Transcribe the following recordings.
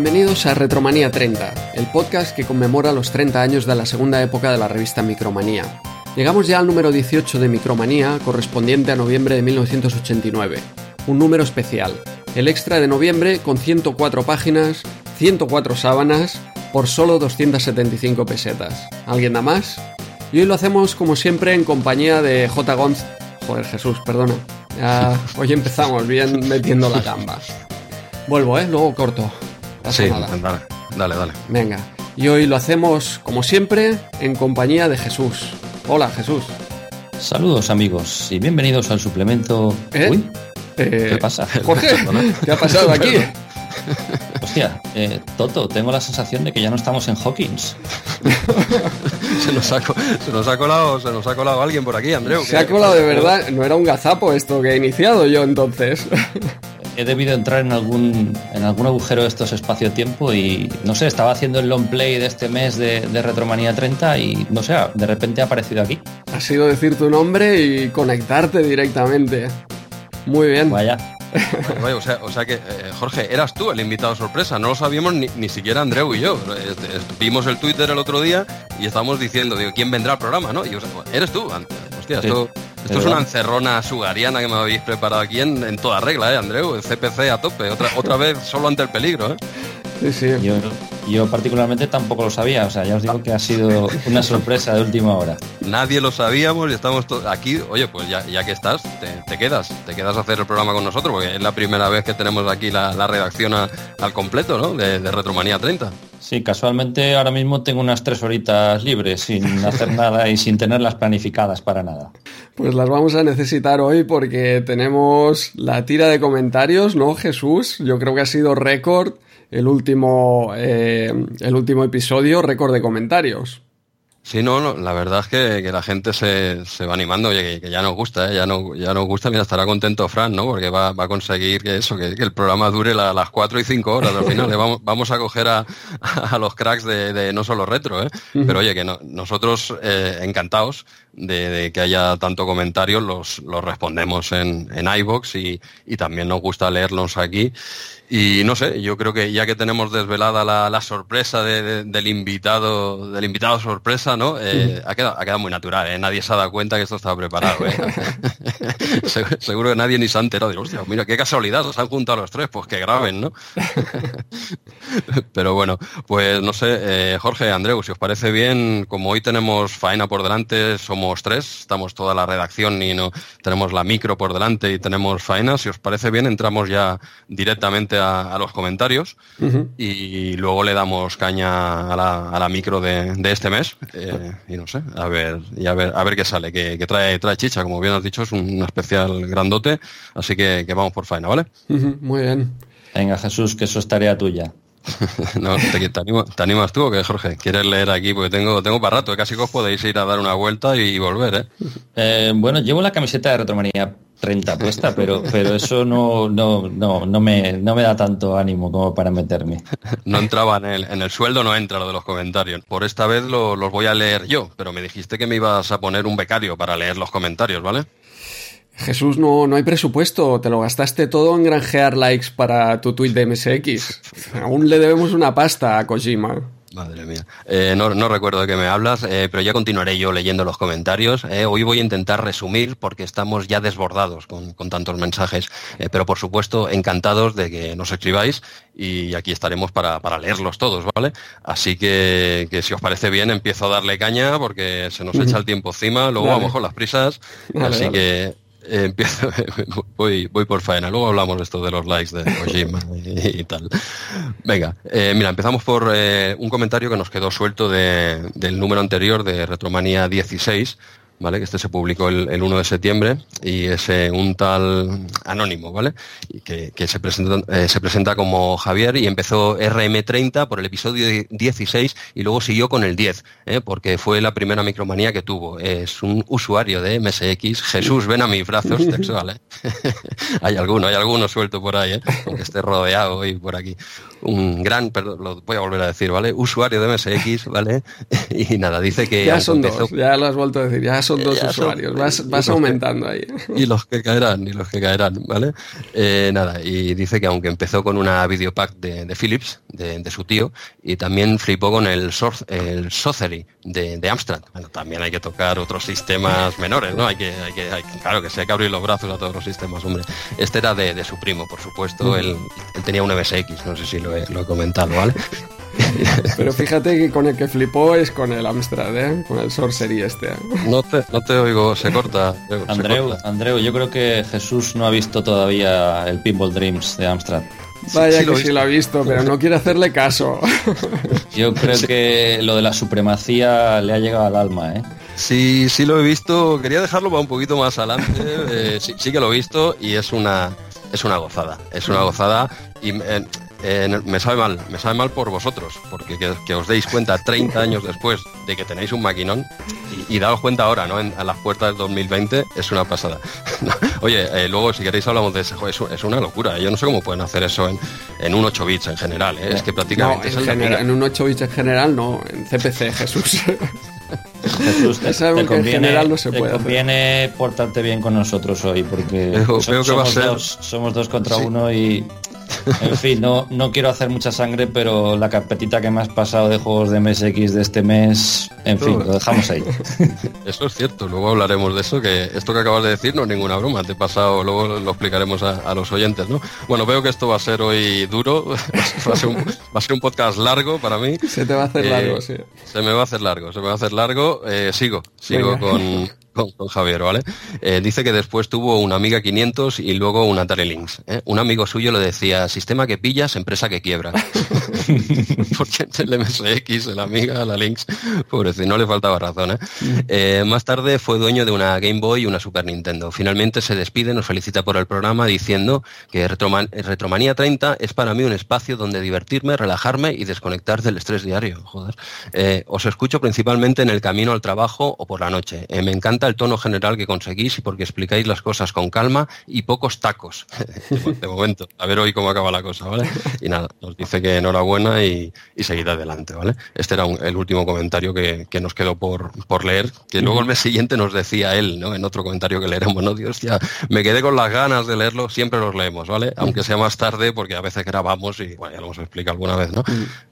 Bienvenidos a Retromanía 30, el podcast que conmemora los 30 años de la segunda época de la revista Micromanía. Llegamos ya al número 18 de Micromanía, correspondiente a noviembre de 1989. Un número especial, el extra de noviembre con 104 páginas, 104 sábanas, por solo 275 pesetas. ¿Alguien da más? Y hoy lo hacemos como siempre en compañía de J. Gonz... Joder, Jesús, perdona. Ya, hoy empezamos bien metiendo la gamba. Vuelvo, ¿eh? Luego corto. Pasa Sí, nada. dale, dale, dale. Venga. Y hoy lo hacemos, como siempre, en compañía de Jesús. Hola, Jesús. Saludos amigos y bienvenidos al suplemento. ¿Eh? Uy, Eh, ¿qué pasa? Jorge, ¿qué ha pasado aquí? Hostia, eh, Toto, tengo la sensación de que ya no estamos en Hawkins. Se nos, ha, se nos ha colado, se nos ha colado alguien por aquí, Andreu. Se ha colado de verdad. No era un gazapo esto que he iniciado yo entonces. He debido entrar en algún en algún agujero de estos espacio-tiempo y no sé, estaba haciendo el long play de este mes de, de Retromanía 30 y no sé, de repente ha aparecido aquí. Ha sido decir tu nombre y conectarte directamente. Muy bien. Vaya. Vaya, o, sea, o sea que, eh, Jorge, eras tú el invitado sorpresa. No lo sabíamos ni, ni siquiera Andreu y yo. Vimos el Twitter el otro día y estábamos diciendo, digo, ¿quién vendrá al programa? ¿no? Y o sea, eres tú. Hostia, Sí, esto, esto es una encerrona sugariana que me habéis preparado aquí en, en toda regla, ¿eh, Andreu? El CPC a tope. Otra, otra vez solo ante el peligro, ¿eh? Sí, sí. Yo, yo particularmente tampoco lo sabía, o sea, ya os digo que ha sido una sorpresa de última hora. Nadie lo sabíamos y estamos aquí. Oye, pues ya, ya que estás, te, te quedas, te quedas a hacer el programa con nosotros, porque es la primera vez que tenemos aquí la, la redacción a- al completo, ¿no? De, de Retromanía 30. Sí, casualmente ahora mismo tengo unas tres horitas libres sin hacer nada y sin tenerlas planificadas para nada. Pues las vamos a necesitar hoy porque tenemos la tira de comentarios, ¿no, Jesús? Yo creo que ha sido récord el último, eh, el último episodio, récord de comentarios. Sí, no, no, la verdad es que, que la gente se, se va animando, oye, que, que ya nos gusta, ¿eh? ya, no, ya nos gusta, mira, estará contento Fran, ¿no? Porque va, va a conseguir que eso, que, que el programa dure la- las 4 y 5 horas al final. le vamos, vamos a coger a, a los cracks de, de no solo retro, ¿eh? Pero oye, que no- nosotros eh, encantados de, de que haya tanto comentarios, los, los respondemos en, en iVoox y, y también nos gusta leerlos aquí. Y no sé, yo creo que ya que tenemos desvelada la, la sorpresa de- de- del invitado, del invitado sorpresa, ¿no? Eh, ha, quedado, ha quedado muy natural, ¿eh? Nadie se ha dado cuenta que esto estaba preparado, ¿eh? seguro, seguro que nadie ni se ha enterado. Digo, hostia, mira, qué casualidad, se han juntado los tres, pues que graben, ¿no? Pero bueno, pues no sé, Jorge, Andreu, si os parece bien, como hoy tenemos faena por delante, somos tres, estamos toda la redacción y no tenemos la micro por delante y tenemos faena, si os parece bien, entramos ya directamente a, a los comentarios y luego le damos caña a la, a la micro de, de este mes eh, y no sé, a ver, y a ver, a ver qué sale, que, que trae, trae chicha, como bien has dicho, es un especial grandote, así que, que vamos por faena, ¿vale? Muy bien. Venga Jesús, que eso es tarea tuya. No, te, te animo- ¿te animas tú o qué, Jorge? ¿Quieres leer aquí? Porque tengo, tengo para rato, casi que os podéis ir a dar una vuelta y volver, ¿eh? Eh, bueno, llevo la camiseta de Retromanía 30 puesta, pero, pero eso no, no, no, no, me, no me da tanto ánimo como para meterme. No entraba en el, en el sueldo, no entra lo de los comentarios. Por esta vez lo- los voy a leer yo, pero me dijiste que me ibas a poner un becario para leer los comentarios, ¿vale? Jesús, no, no hay presupuesto. Te lo gastaste todo en granjear likes para tu tweet de MSX. Aún le debemos una pasta a Kojima. Madre mía. Eh, no, no recuerdo de qué me hablas, eh, pero ya continuaré yo leyendo los comentarios. Eh, hoy voy a intentar resumir porque estamos ya desbordados con, con tantos mensajes. Pero por supuesto, encantados de que nos escribáis y aquí estaremos para, para leerlos todos, ¿vale? Así que, que si os parece bien, empiezo a darle caña porque se nos echa el tiempo encima, luego Dale. vamos con las prisas. Así que eh, empiezo, voy, voy por faena, luego hablamos de esto de los likes de Kojima y, tal. Venga, eh, mira, empezamos por eh, un comentario que nos quedó suelto de- del número anterior de Retromanía 16, ¿vale? Que este se publicó el, el 1 de septiembre y es eh, un tal anónimo, ¿vale? Y que, que se, presenta, eh, se presenta como Javier y empezó RM30 por el episodio 16 y luego siguió con el 10, ¿eh? porque fue la primera micromanía que tuvo. Es un usuario de MSX. Jesús, ven a mis brazos, textual, ¿eh? hay alguno, hay alguno suelto por ahí. Aunque esté rodeado hoy por aquí. Un gran, perdón, lo voy a volver a decir, ¿vale? Usuario de MSX, ¿vale? y nada, dice que Ya son empezó- dos, ya lo has vuelto a decir, ya son dos usuarios, vas, aumentando ahí. Y los que caerán, y los que caerán, ¿vale? Eh, nada, y dice que aunque empezó con una videopack de, de Philips, de, su tío, y también flipó con el, el Sorcery de, de, Amstrad. Bueno, también hay que tocar otros sistemas menores, ¿no? Hay que, hay que, claro que se hay que abrir los brazos a todos los sistemas, hombre. Este era de, su primo, por supuesto, él, tenía un MSX, no sé si lo he, lo he comentado, ¿vale? Pero fíjate que con el que flipó es con el Amstrad, ¿eh? Con el Sorcery este. ¿eh? No te, no te oigo, se corta. Andreu, Andreu, yo creo que Jesús no ha visto todavía el Pinball Dreams de Amstrad. Vaya que sí lo ha visto, pero no quiere hacerle caso. Yo creo que lo de la supremacía le ha llegado al alma, ¿eh? Sí, sí lo he visto. Quería dejarlo para un poquito más adelante. Eh, sí, sí, que lo he visto y es una, es una gozada. Es una gozada y eh, eh, me sabe mal, me sabe mal por vosotros, porque que, os deis cuenta 30 años después de que tenéis un maquinón y, daos cuenta ahora, ¿no? a las puertas del 2020 es una pasada. Oye, eh, luego si queréis hablamos de eso, es, una locura. Yo no sé cómo pueden hacer eso en, un 8 bits en general, ¿eh? es que prácticamente... en, un 8 bits en general no, en CPC, Jesús. Jesús, te, conviene, en general no se puede conviene portarte bien con nosotros hoy, porque somos, dos, somos dos contra uno y en fin, no, no quiero hacer mucha sangre, pero la carpetita que me has pasado de juegos de MSX de este mes, en fin, lo dejamos ahí. Eso es cierto, luego hablaremos de eso, que esto que acabas de decir no es ninguna broma, te he pasado, luego lo explicaremos a, los oyentes, ¿no? Bueno, veo que esto va a ser hoy duro, va a ser un, podcast largo para mí. Se te va a hacer largo, sí. Se me va a hacer largo, se me va a hacer largo. Eh, sigo, sigo con con, Javier, ¿vale? Eh, dice que después tuvo una Amiga 500 y luego un Atari Lynx. ¿eh? Un amigo suyo le decía, sistema que pillas, empresa que quiebra. Porque el MSX, el Amiga, la Lynx, pobrecito, no le faltaba razón. ¿eh? más tarde fue dueño de una Game Boy y una Super Nintendo. Finalmente se despide, nos felicita por el programa diciendo que Retromanía 30 es para mí un espacio donde divertirme, relajarme y desconectar del estrés diario. Joder. os escucho principalmente en el camino al trabajo o por la noche. me encanta el tono general que conseguís y porque explicáis las cosas con calma y pocos tacos. de momento, a ver hoy cómo acaba la cosa, ¿vale? Y nada, nos dice que enhorabuena y, y seguir adelante, ¿vale? Este era el último comentario que, nos quedó por, por leer, que luego el mes siguiente nos decía él, ¿no? En otro comentario que leeremos, ¿no? Dios, ya me quedé con las ganas de leerlo, siempre los leemos, ¿vale? Aunque sea más tarde, porque a veces grabamos y, bueno, ya lo hemos explicado alguna vez, ¿no?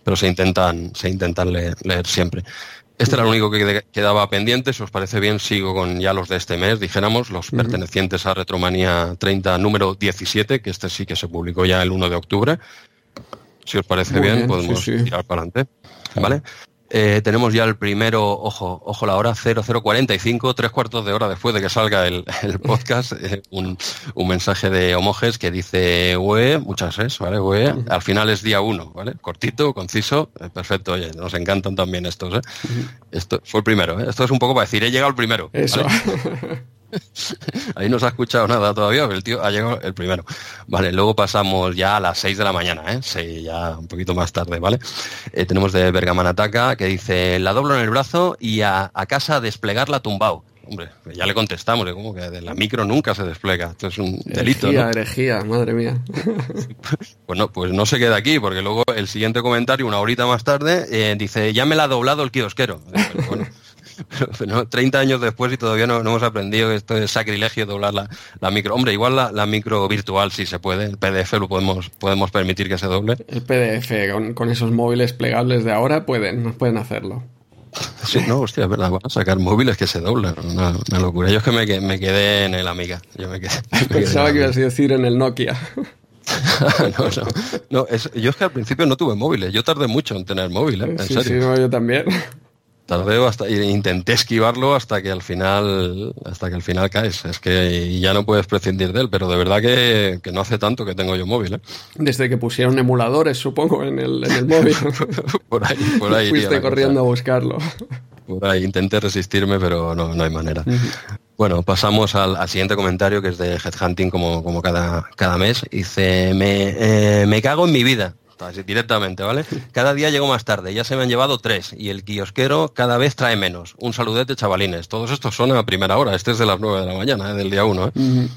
Pero se intentan, se intentan leer siempre. Este era el único que quedaba pendiente. Si os parece bien, sigo con ya los de este mes, dijéramos, los pertenecientes a Retromanía 30, número 17, que este sí que se publicó ya el 1 de octubre. Si os parece bien, podemos tirar para adelante. ¿Vale? Eh, tenemos ya el primero, ojo, ojo la hora, 0045, tres cuartos de hora después de que salga el, podcast, eh, un, mensaje de Homoges que dice UE, muchas es, ¿vale? UE, al final es día uno, ¿vale? Cortito, conciso, eh, perfecto, oye, nos encantan también estos, ¿eh? Esto fue el primero, Esto es un poco para decir, he llegado el primero. Eso. Ahí no se ha escuchado nada todavía, pero el tío ha llegado el primero. Vale, luego pasamos ya a las 6 de la mañana, ¿eh? Sí, ya un poquito más tarde, ¿vale? Eh, tenemos de Bergamanataca que dice, la doblo en el brazo y a, casa a desplegar la tumbao. Hombre, ya le contestamos, como que de la micro nunca se despliega. Esto es un delito. Herejía, herejía, madre mía. pues no, pues no se queda aquí, porque luego el siguiente comentario, una horita más tarde, eh, dice, ya me la ha doblado el kiosquero. Bueno, pero, 30 años después y todavía no, hemos aprendido esto es sacrilegio doblar la, micro. Hombre, igual la, micro virtual sí se puede, el PDF lo podemos, podemos permitir que se doble. El PDF con, esos móviles plegables de ahora pueden, pueden hacerlo. Sí, no, hostia, es verdad, van a sacar móviles que se doblan, una, locura. Yo es que me, me, quedé en el Amiga. Yo me quedé, Pensaba que ibas a decir en el Nokia. no, no, yo es que al principio no tuve móviles, yo tardé mucho en tener móviles, ¿eh? sí, Sí, yo también tardé hasta intenté esquivarlo hasta que al final hasta que al final caes. Es que ya no puedes prescindir de él pero de verdad que, no hace tanto que tengo yo móvil ¿eh? desde que pusieron emuladores supongo en el, en el móvil. Por ahí por ahí fuiste corriendo a buscarlo. Por ahí intenté resistirme pero no, no hay manera. Bueno, pasamos al, siguiente comentario que es de Headhunting como, como cada, cada mes. Dice, me, eh, me cago en mi vida directamente, ¿vale? Cada día llego más tarde, ya se me han llevado tres y el kiosquero cada vez trae menos. Un saludete, chavalines. Todos estos son a primera hora, este es de las nueve de la mañana, ¿eh? del día uno. ¿eh?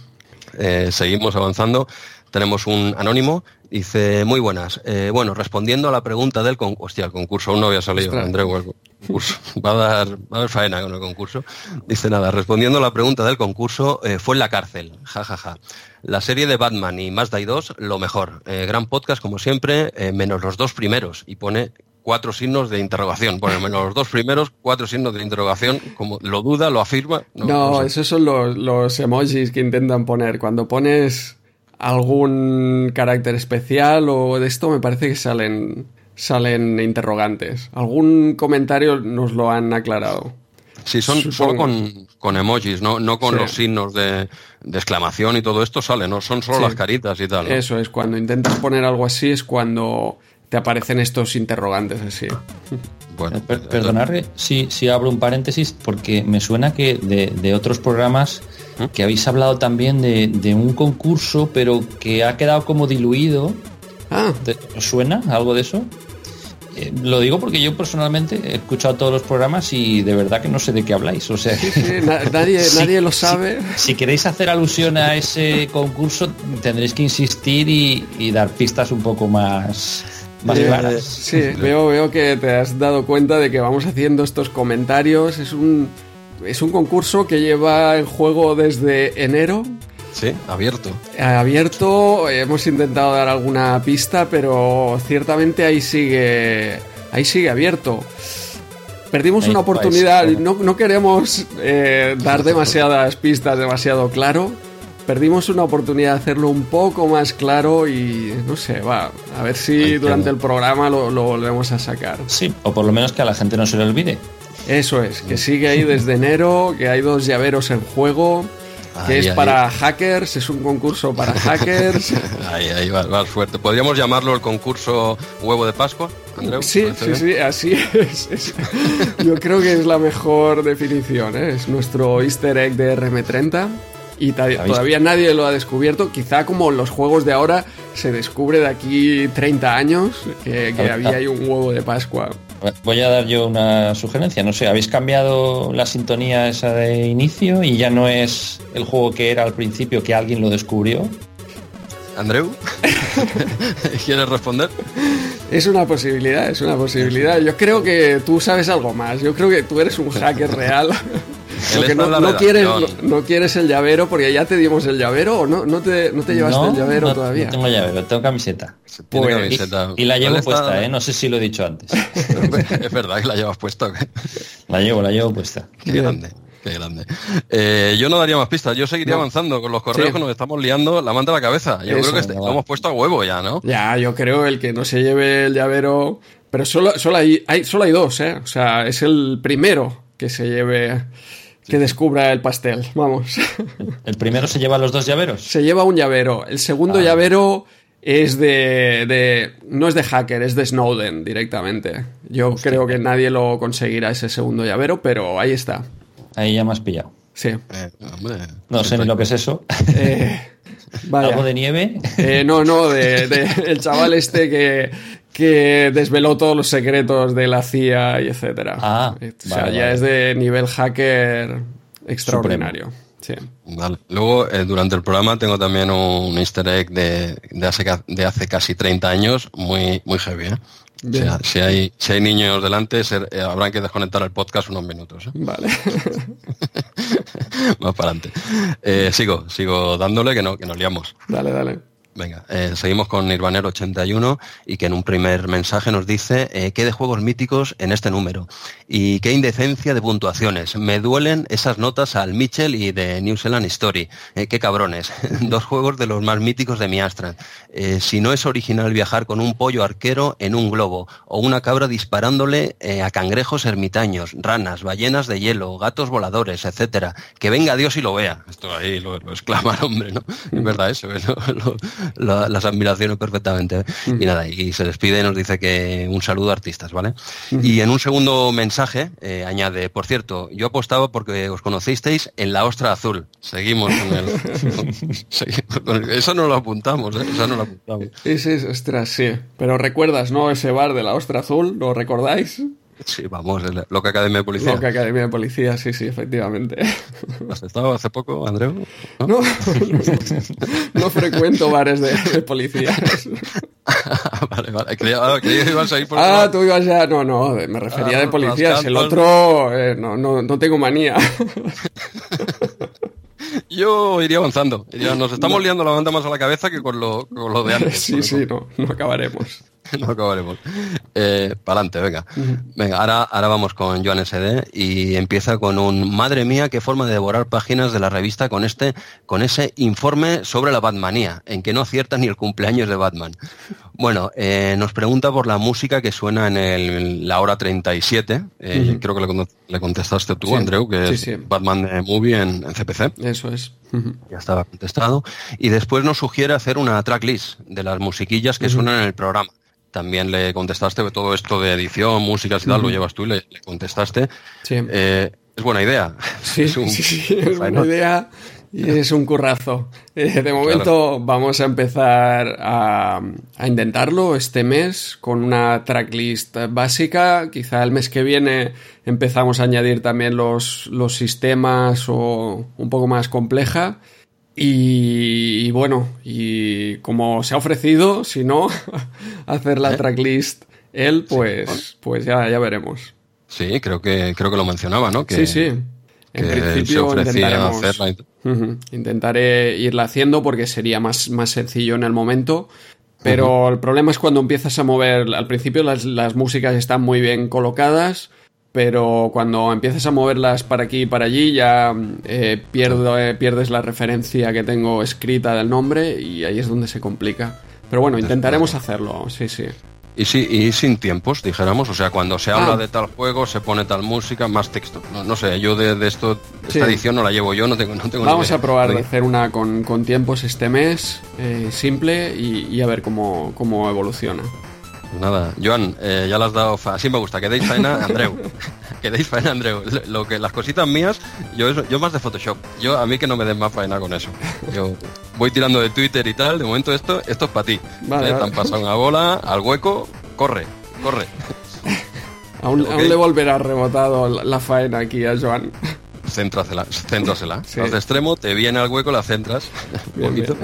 Eh, seguimos avanzando. Tenemos un anónimo, dice, muy buenas. Eh, bueno, respondiendo a la pregunta del concurso, hostia, el concurso aún no había salido, Andreu, el concurso. Va a, dar, va a dar faena con el concurso. Dice nada, respondiendo a la pregunta del concurso, eh, fue en la cárcel, jajaja. Ja, ja. La serie de Batman y Mazda 2, lo mejor. Eh, gran podcast, como siempre, eh, menos los dos primeros. Y pone cuatro signos de interrogación. Bueno, menos los dos primeros, cuatro signos de interrogación. Como lo duda, lo afirma. No, no, no sé. esos son los, los emojis que intentan poner. Cuando pones algún carácter especial o de esto, me parece que salen, salen interrogantes. Algún comentario nos lo han aclarado. Sí, son Supongo. solo con, con, emojis, no, no con sí. los signos de, de, exclamación y todo esto sale, no son solo sí. las caritas y tal. ¿no? Eso es, cuando intentas poner algo así es cuando te aparecen estos interrogantes así. Bueno, per perdonadme si, si abro un paréntesis, porque me suena que de, de otros programas ¿Eh? Que habéis hablado también de, de, un concurso, pero que ha quedado como diluido. Ah. ¿Os suena algo de eso? Eh, lo digo porque yo personalmente he escuchado todos los programas y de verdad que no sé de qué habláis. O sea, sí, sí, nadie, nadie lo sabe. Si, queréis hacer alusión a ese concurso, tendréis que insistir y, y dar pistas un poco más eh. Sí, veo, veo que te has dado cuenta de que vamos haciendo estos comentarios. Es un, es un concurso que lleva el juego desde enero. Sí, abierto. Abierto, hemos intentado dar alguna pista, pero ciertamente ahí sigue, ahí sigue abierto. Perdimos ahí una oportunidad, vais, no, no, queremos eh, dar demasiadas pistas, demasiado claro, perdimos una oportunidad de hacerlo un poco más claro y no sé, va, a ver si durante el programa lo, lo, volvemos a sacar. Sí, o por lo menos que a la gente no se le olvide. Eso es, que sigue ahí desde enero, que hay dos llaveros en juego, que es para hackers, es un concurso para hackers. ahí, ahí va, va, fuerte. ¿Podríamos llamarlo el concurso huevo de Pascua? Andreu, sí, sí, sí, así es. es. Yo creo que es la mejor definición, ¿eh? es nuestro easter egg de RM30 y todavía nadie lo ha descubierto. Quizá como los juegos de ahora se descubre de aquí 30 años que, que había ahí un huevo de Pascua. Voy a dar yo una sugerencia, no sé, habéis cambiado la sintonía esa de inicio y ya no es el juego que era al principio que alguien lo descubrió. Andreu, ¿quieres responder? Es una posibilidad, es una posibilidad. Yo creo que tú sabes algo más. Yo creo que tú eres un hacker real. No, no, quieres, no, no, quieres el llavero porque ya te dimos el llavero o no, no, te, no te llevaste el llavero todavía. No tengo llavero, tengo camiseta. Pues, camiseta. Y, y, la llevo puesta, está... ¿eh? No sé si lo he dicho antes. es verdad que la llevas puesta. la llevo, la llevo puesta. Qué grande. Qué grande. Eh, yo no daría más pistas, yo seguiría no. avanzando con los correos sí. que nos estamos liando la manta a la cabeza. Yo Eso, creo que no, hemos puesto a huevo ya, ¿no? Ya, yo creo el que no se lleve el llavero. Pero solo, solo, hay, hay, solo hay dos, ¿eh? O sea, es el primero que se lleve que descubra el pastel, vamos. ¿El primero se lleva los dos llaveros? Se lleva un llavero. El segundo ah. llavero es de, de, No es de hacker, es de Snowden directamente. Yo Hostia. creo que nadie lo conseguirá ese segundo llavero, pero ahí está. Ahí ya me has pillado. Sí. Eh, hombre, no sé ni lo que es eso. Eh. ¿Algo de nieve? Eh, no, no, de, de, el chaval este que, que desveló todos los secretos de la CIA y etcétera. Ah, o sea, vale, ya vale. es de nivel hacker extraordinario. Sí. Vale. Luego, eh, durante el programa tengo también un easter egg de, de, hace, de hace casi 30 años, muy, muy heavy. ¿eh? O sea, si, hay, si hay niños delante, eh, habrán que desconectar el podcast unos minutos. ¿eh? Vale. Más para adelante. Eh, sigo, sigo dándole que no, que nos liamos. Dale, dale. Venga, eh, seguimos con Nirvanero81 y que en un primer mensaje nos dice eh, qué de juegos míticos en este número y qué indecencia de puntuaciones. Me duelen esas notas al Mitchell y de New Zealand Story. Eh, qué cabrones. Dos juegos de los más míticos de mi Astra. Eh, si no es original viajar con un pollo arquero en un globo o una cabra disparándole eh, a cangrejos ermitaños, ranas, ballenas de hielo, gatos voladores, etcétera. Que venga Dios y lo vea. Esto ahí lo, lo exclama el hombre, ¿no? Es verdad eso, lo, lo, la, las admiraciones perfectamente. -huh. Y nada, y se despide y nos dice que un saludo a artistas, ¿vale? Y en un segundo mensaje eh, añade, por cierto, yo apostaba porque os conocisteis en la ostra azul. Seguimos con el... seguimos con el... Eso no lo apuntamos, ¿eh? Eso no lo apuntamos. Ese es, ostras, sí. Pero recuerdas, ¿no? Ese bar de la ostra azul, ¿lo recordáis? Sí, vamos, Loca Academia de Policía. Loca Academia de Policía, sí, sí, efectivamente. ¿Has estado hace poco, Andreu? No, no, frecuento bares de, policías. vale, vale. Creía, que ibas a ir por Ah, tú ibas ya. No, no, me refería ah, de policías. El otro, eh, no, no, no tengo manía. Yo iría avanzando. nos estamos liando la banda más a la cabeza que con lo, con lo de antes. Sí, sí, no, no acabaremos. no acabaremos. Eh, para adelante, venga. Venga, ahora, ahora vamos con Joan SD y empieza con un madre mía, qué forma de devorar páginas de la revista con este, con ese informe sobre la Batmanía, en que no acierta ni el cumpleaños de Batman. Bueno, eh, nos pregunta por la música que suena en la hora 37. Eh, creo que le, contestaste tú, Andreu, que es Batman de Movie en, CPC. Eso es. Ya estaba contestado. Y después nos sugiere hacer una tracklist de las musiquillas que suenan en el programa también le contestaste todo esto de edición, músicas y tal, lo llevas tú y le, contestaste. Sí. Eh, es buena idea. Sí, es, sí, es buena idea y es un currazo. Eh, de momento vamos a empezar a, a, intentarlo este mes con una tracklist básica. Quizá el mes que viene empezamos a añadir también los, los sistemas o un poco más compleja. Y, bueno, y como se ha ofrecido, si no, hacer la ¿Eh? tracklist él, pues, pues ya, ya veremos. Sí, creo que, creo que lo mencionaba, ¿no? sí, sí. En principio intentaremos, intentaré irla haciendo porque sería más, más sencillo en el momento. Pero el problema es cuando empiezas a mover. Al principio las, las músicas están muy bien colocadas pero cuando empiezas a moverlas para aquí y para allí ya eh, eh, pierdes la referencia que tengo escrita del nombre y ahí es donde se complica. Pero bueno, intentaremos hacerlo, sí, sí. Y, sí, y sin tiempos, dijéramos, o sea, cuando se habla ah. de tal juego, se pone tal música, más texto. No, sé, yo de, esto, esta edición no la llevo yo, no tengo, no tengo Vamos a probar de hacer una con, tiempos este mes, eh, simple, y, a ver cómo, cómo evoluciona. Nada, Joan, eh, ya le has dado Así me gusta, que deis faena, Andreu. que deis faena, Andreu. Lo que, las cositas mías, yo, yo más de Photoshop. Yo a mí que no me den más faena con eso. Yo voy tirando de Twitter y tal, de momento esto, esto es para ti. Vale, ¿Eh? Te han pasado una bola, al hueco, corre, corre. aún, le volverá rebotado la faena aquí a Joan. Céntrasela, céntrasela. Sí. de extremo, te viene al hueco, la centras. un poquito.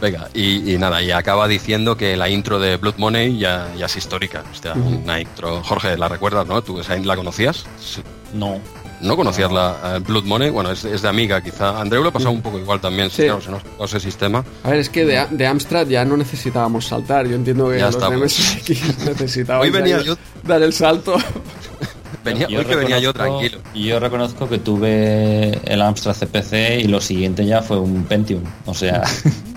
Venga, y, nada, y acaba diciendo que la intro de Blood Money ya, ya es histórica. Hostia, una intro. Jorge, ¿la recuerdas, no? ¿Tú esa la conocías? No. ¿No conocías la eh, Blood Money? Bueno, es, de amiga, quizá. Andreu le ha pasado un poco igual también, sí. claro, se nos ese sistema. A ver, es que de, de, Amstrad ya no necesitábamos saltar. Yo entiendo que ya los MSX necesitaban Hoy venía yo... dar el salto. Venía, hoy que venía yo tranquilo. Y yo reconozco que tuve el Amstrad CPC y lo siguiente ya fue un Pentium. O sea.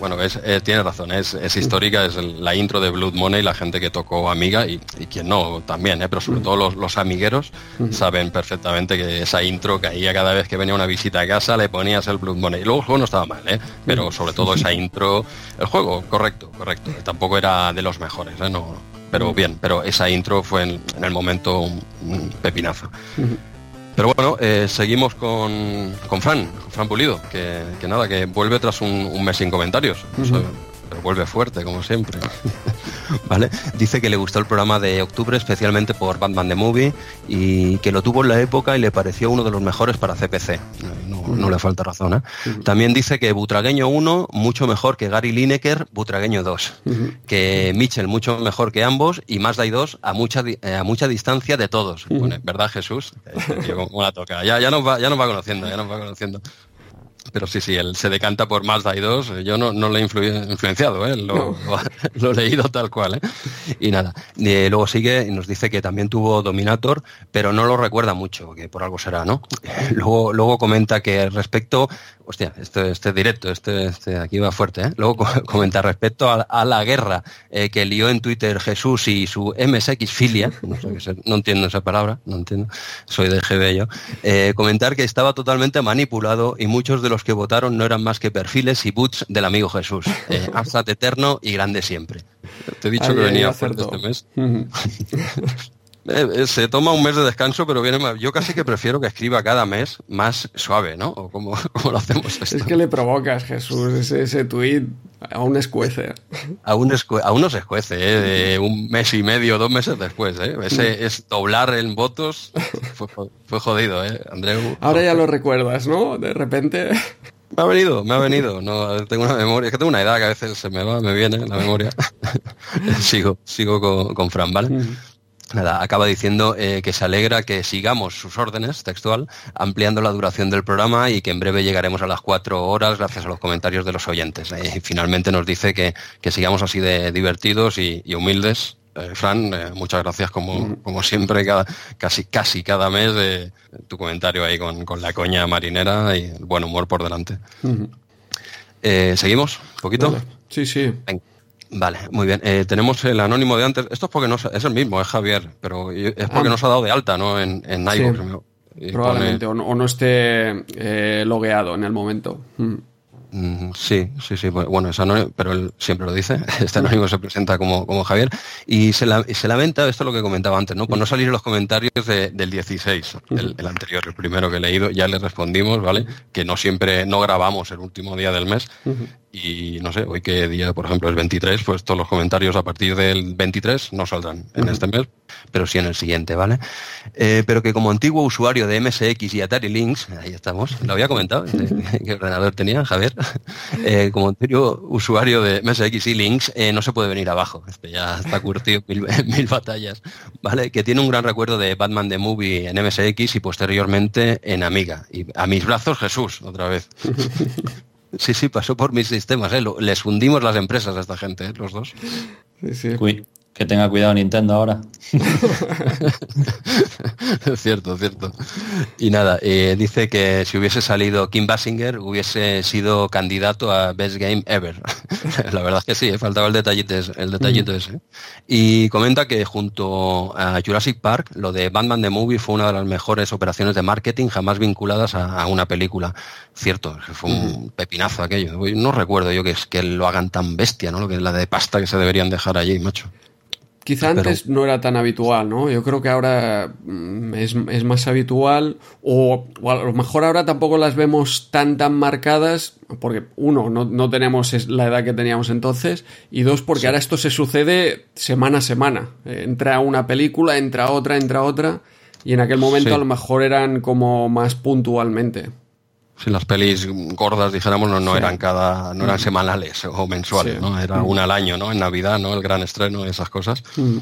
bueno, es, eh, tiene razón, es, histórica, es la intro de Blood Money, la gente que tocó Amiga y, quien no también, eh, pero sobre todo los, amigueros saben perfectamente que esa intro caía cada vez que venía una visita a casa, le ponías el Blood Money. Y luego el juego no estaba mal, ¿eh? pero sobre todo esa intro, el juego, correcto, correcto. Tampoco era de los mejores, ¿eh? no, pero bien, pero esa intro fue en, el momento un, pepinazo. Pero bueno, eh, seguimos con, con Fran, con Fran Pulido, que, nada, que vuelve tras un, mes sin comentarios pero vuelve fuerte, como siempre. ¿Vale? Dice que le gustó el programa de octubre, especialmente por Batman the Movie, y que lo tuvo en la época y le pareció uno de los mejores para CPC. No, le falta razón. ¿eh? También dice que Butragueño 1 mucho mejor que Gary Lineker, Butragueño 2. Que Mitchell mucho mejor que ambos y Mazda 2 a mucha, eh, a mucha distancia de todos. ¿Verdad, Jesús? la toca. Ya, ya, nos va, ya nos va conociendo, ya nos va conociendo pero sí, sí, él se decanta por Mazda y 2. Yo no, no le he influenciado, ¿eh? lo, he leído tal cual. ¿eh? Y nada, y luego sigue y nos dice que también tuvo Dominator, pero no lo recuerda mucho, que por algo será, ¿no? Luego, luego comenta que respecto, hostia, este, este directo, este, este aquí va fuerte, ¿eh? Luego comenta respecto a, la guerra eh, que lió en Twitter Jesús y su MSX filia, no, entiendo esa palabra, no entiendo, soy de GB yo, eh, comentar que estaba totalmente manipulado y muchos de los que votaron no eran más que perfiles y boots del amigo Jesús. Eh, eterno y grande siempre. Te he dicho que venía fuerte este mes. Eh, eh, se toma un mes de descanso, pero viene más. Yo casi que prefiero que escriba cada mes más suave, ¿no? O como, lo hacemos. Es que le provocas, Jesús, ese, ese tweet Aún escuece. Aún, aún no se escuece, ¿eh? un mes y medio, dos meses después. ¿eh? Ese es doblar en votos. Fue, jodido, ¿eh, Andreu? Ahora ya lo recuerdas, ¿no? De repente. Me ha venido, me ha venido. No, tengo una memoria, es que tengo una edad que a veces se me va, me viene la memoria. sigo, sigo con, con Fran, ¿vale? Nada, acaba diciendo eh, que se alegra que sigamos sus órdenes, textual, ampliando la duración del programa y que en breve llegaremos a las cuatro horas gracias a los comentarios de los oyentes. Eh, y finalmente nos dice que, que, sigamos así de divertidos y, humildes. Eh, Fran, muchas gracias como, como siempre, cada, casi, casi cada mes, de tu comentario ahí con, con, la coña marinera y el buen humor por delante. ¿Seguimos? ¿Un poquito? Sí, sí. Vale, muy bien. Eh, tenemos el anónimo de antes. Esto es porque no es el mismo, es Javier, pero es porque ah. nos ha dado de alta, ¿no? En, en Probablemente, o, no, esté eh, logueado en el momento. Mm. Mm, sí, sí, sí. Bueno, es anónimo, pero él siempre lo dice. Este anónimo se presenta como, como Javier y se, se, lamenta, esto es lo que comentaba antes, ¿no? Por no salir en los comentarios del 16, el, anterior, el primero que he leído, ya le respondimos, ¿vale? Que no siempre, no grabamos el último día del mes y no sé, hoy que día, por ejemplo, es 23, pues todos los comentarios a partir del 23 no saldrán en este mes, pero sí en el siguiente, ¿vale? Eh, pero que como antiguo usuario de MSX y Atari Lynx, ahí estamos, lo había comentado, ¿qué ordenador tenía, Javier? Eh, como antiguo usuario de MSX y Lynx, eh, no se puede venir abajo, este ya está curtido mil, mil batallas, ¿vale? Que tiene un gran recuerdo de Batman the Movie en MSX y posteriormente en Amiga. Y a mis brazos Jesús, otra vez. Sí, sí, pasó por mis sistemas. ¿eh? Les hundimos las empresas a esta gente, ¿eh? los dos. Sí, sí. Que tenga cuidado Nintendo ahora. cierto, cierto. Y nada, eh, dice que si hubiese salido Kim Basinger hubiese sido candidato a Best Game Ever. La verdad es que sí, eh, faltaba el detallito, el detallito ese. Y comenta que junto a Jurassic Park, lo de Batman the Movie fue una de las mejores operaciones de marketing jamás vinculadas a, una película. Cierto, fue un pepinazo aquello. No recuerdo yo que, es, que lo hagan tan bestia, ¿no? Lo que es la de pasta que se deberían dejar allí, macho. Quizá antes no era tan habitual, ¿no? Yo creo que ahora mm, es, más habitual o, a lo mejor ahora tampoco las vemos tan tan marcadas porque uno, no, tenemos la edad que teníamos entonces y dos, porque ahora esto se sucede semana a semana. Entra una película, entra otra, entra otra y en aquel momento a lo mejor eran como más puntualmente si las pelis gordas, dijéramos, no, no eran cada, no eran mm. semanales o mensuales, ¿no? Era mm. una al año, ¿no? En Navidad, ¿no? El gran estreno, esas cosas. Mm,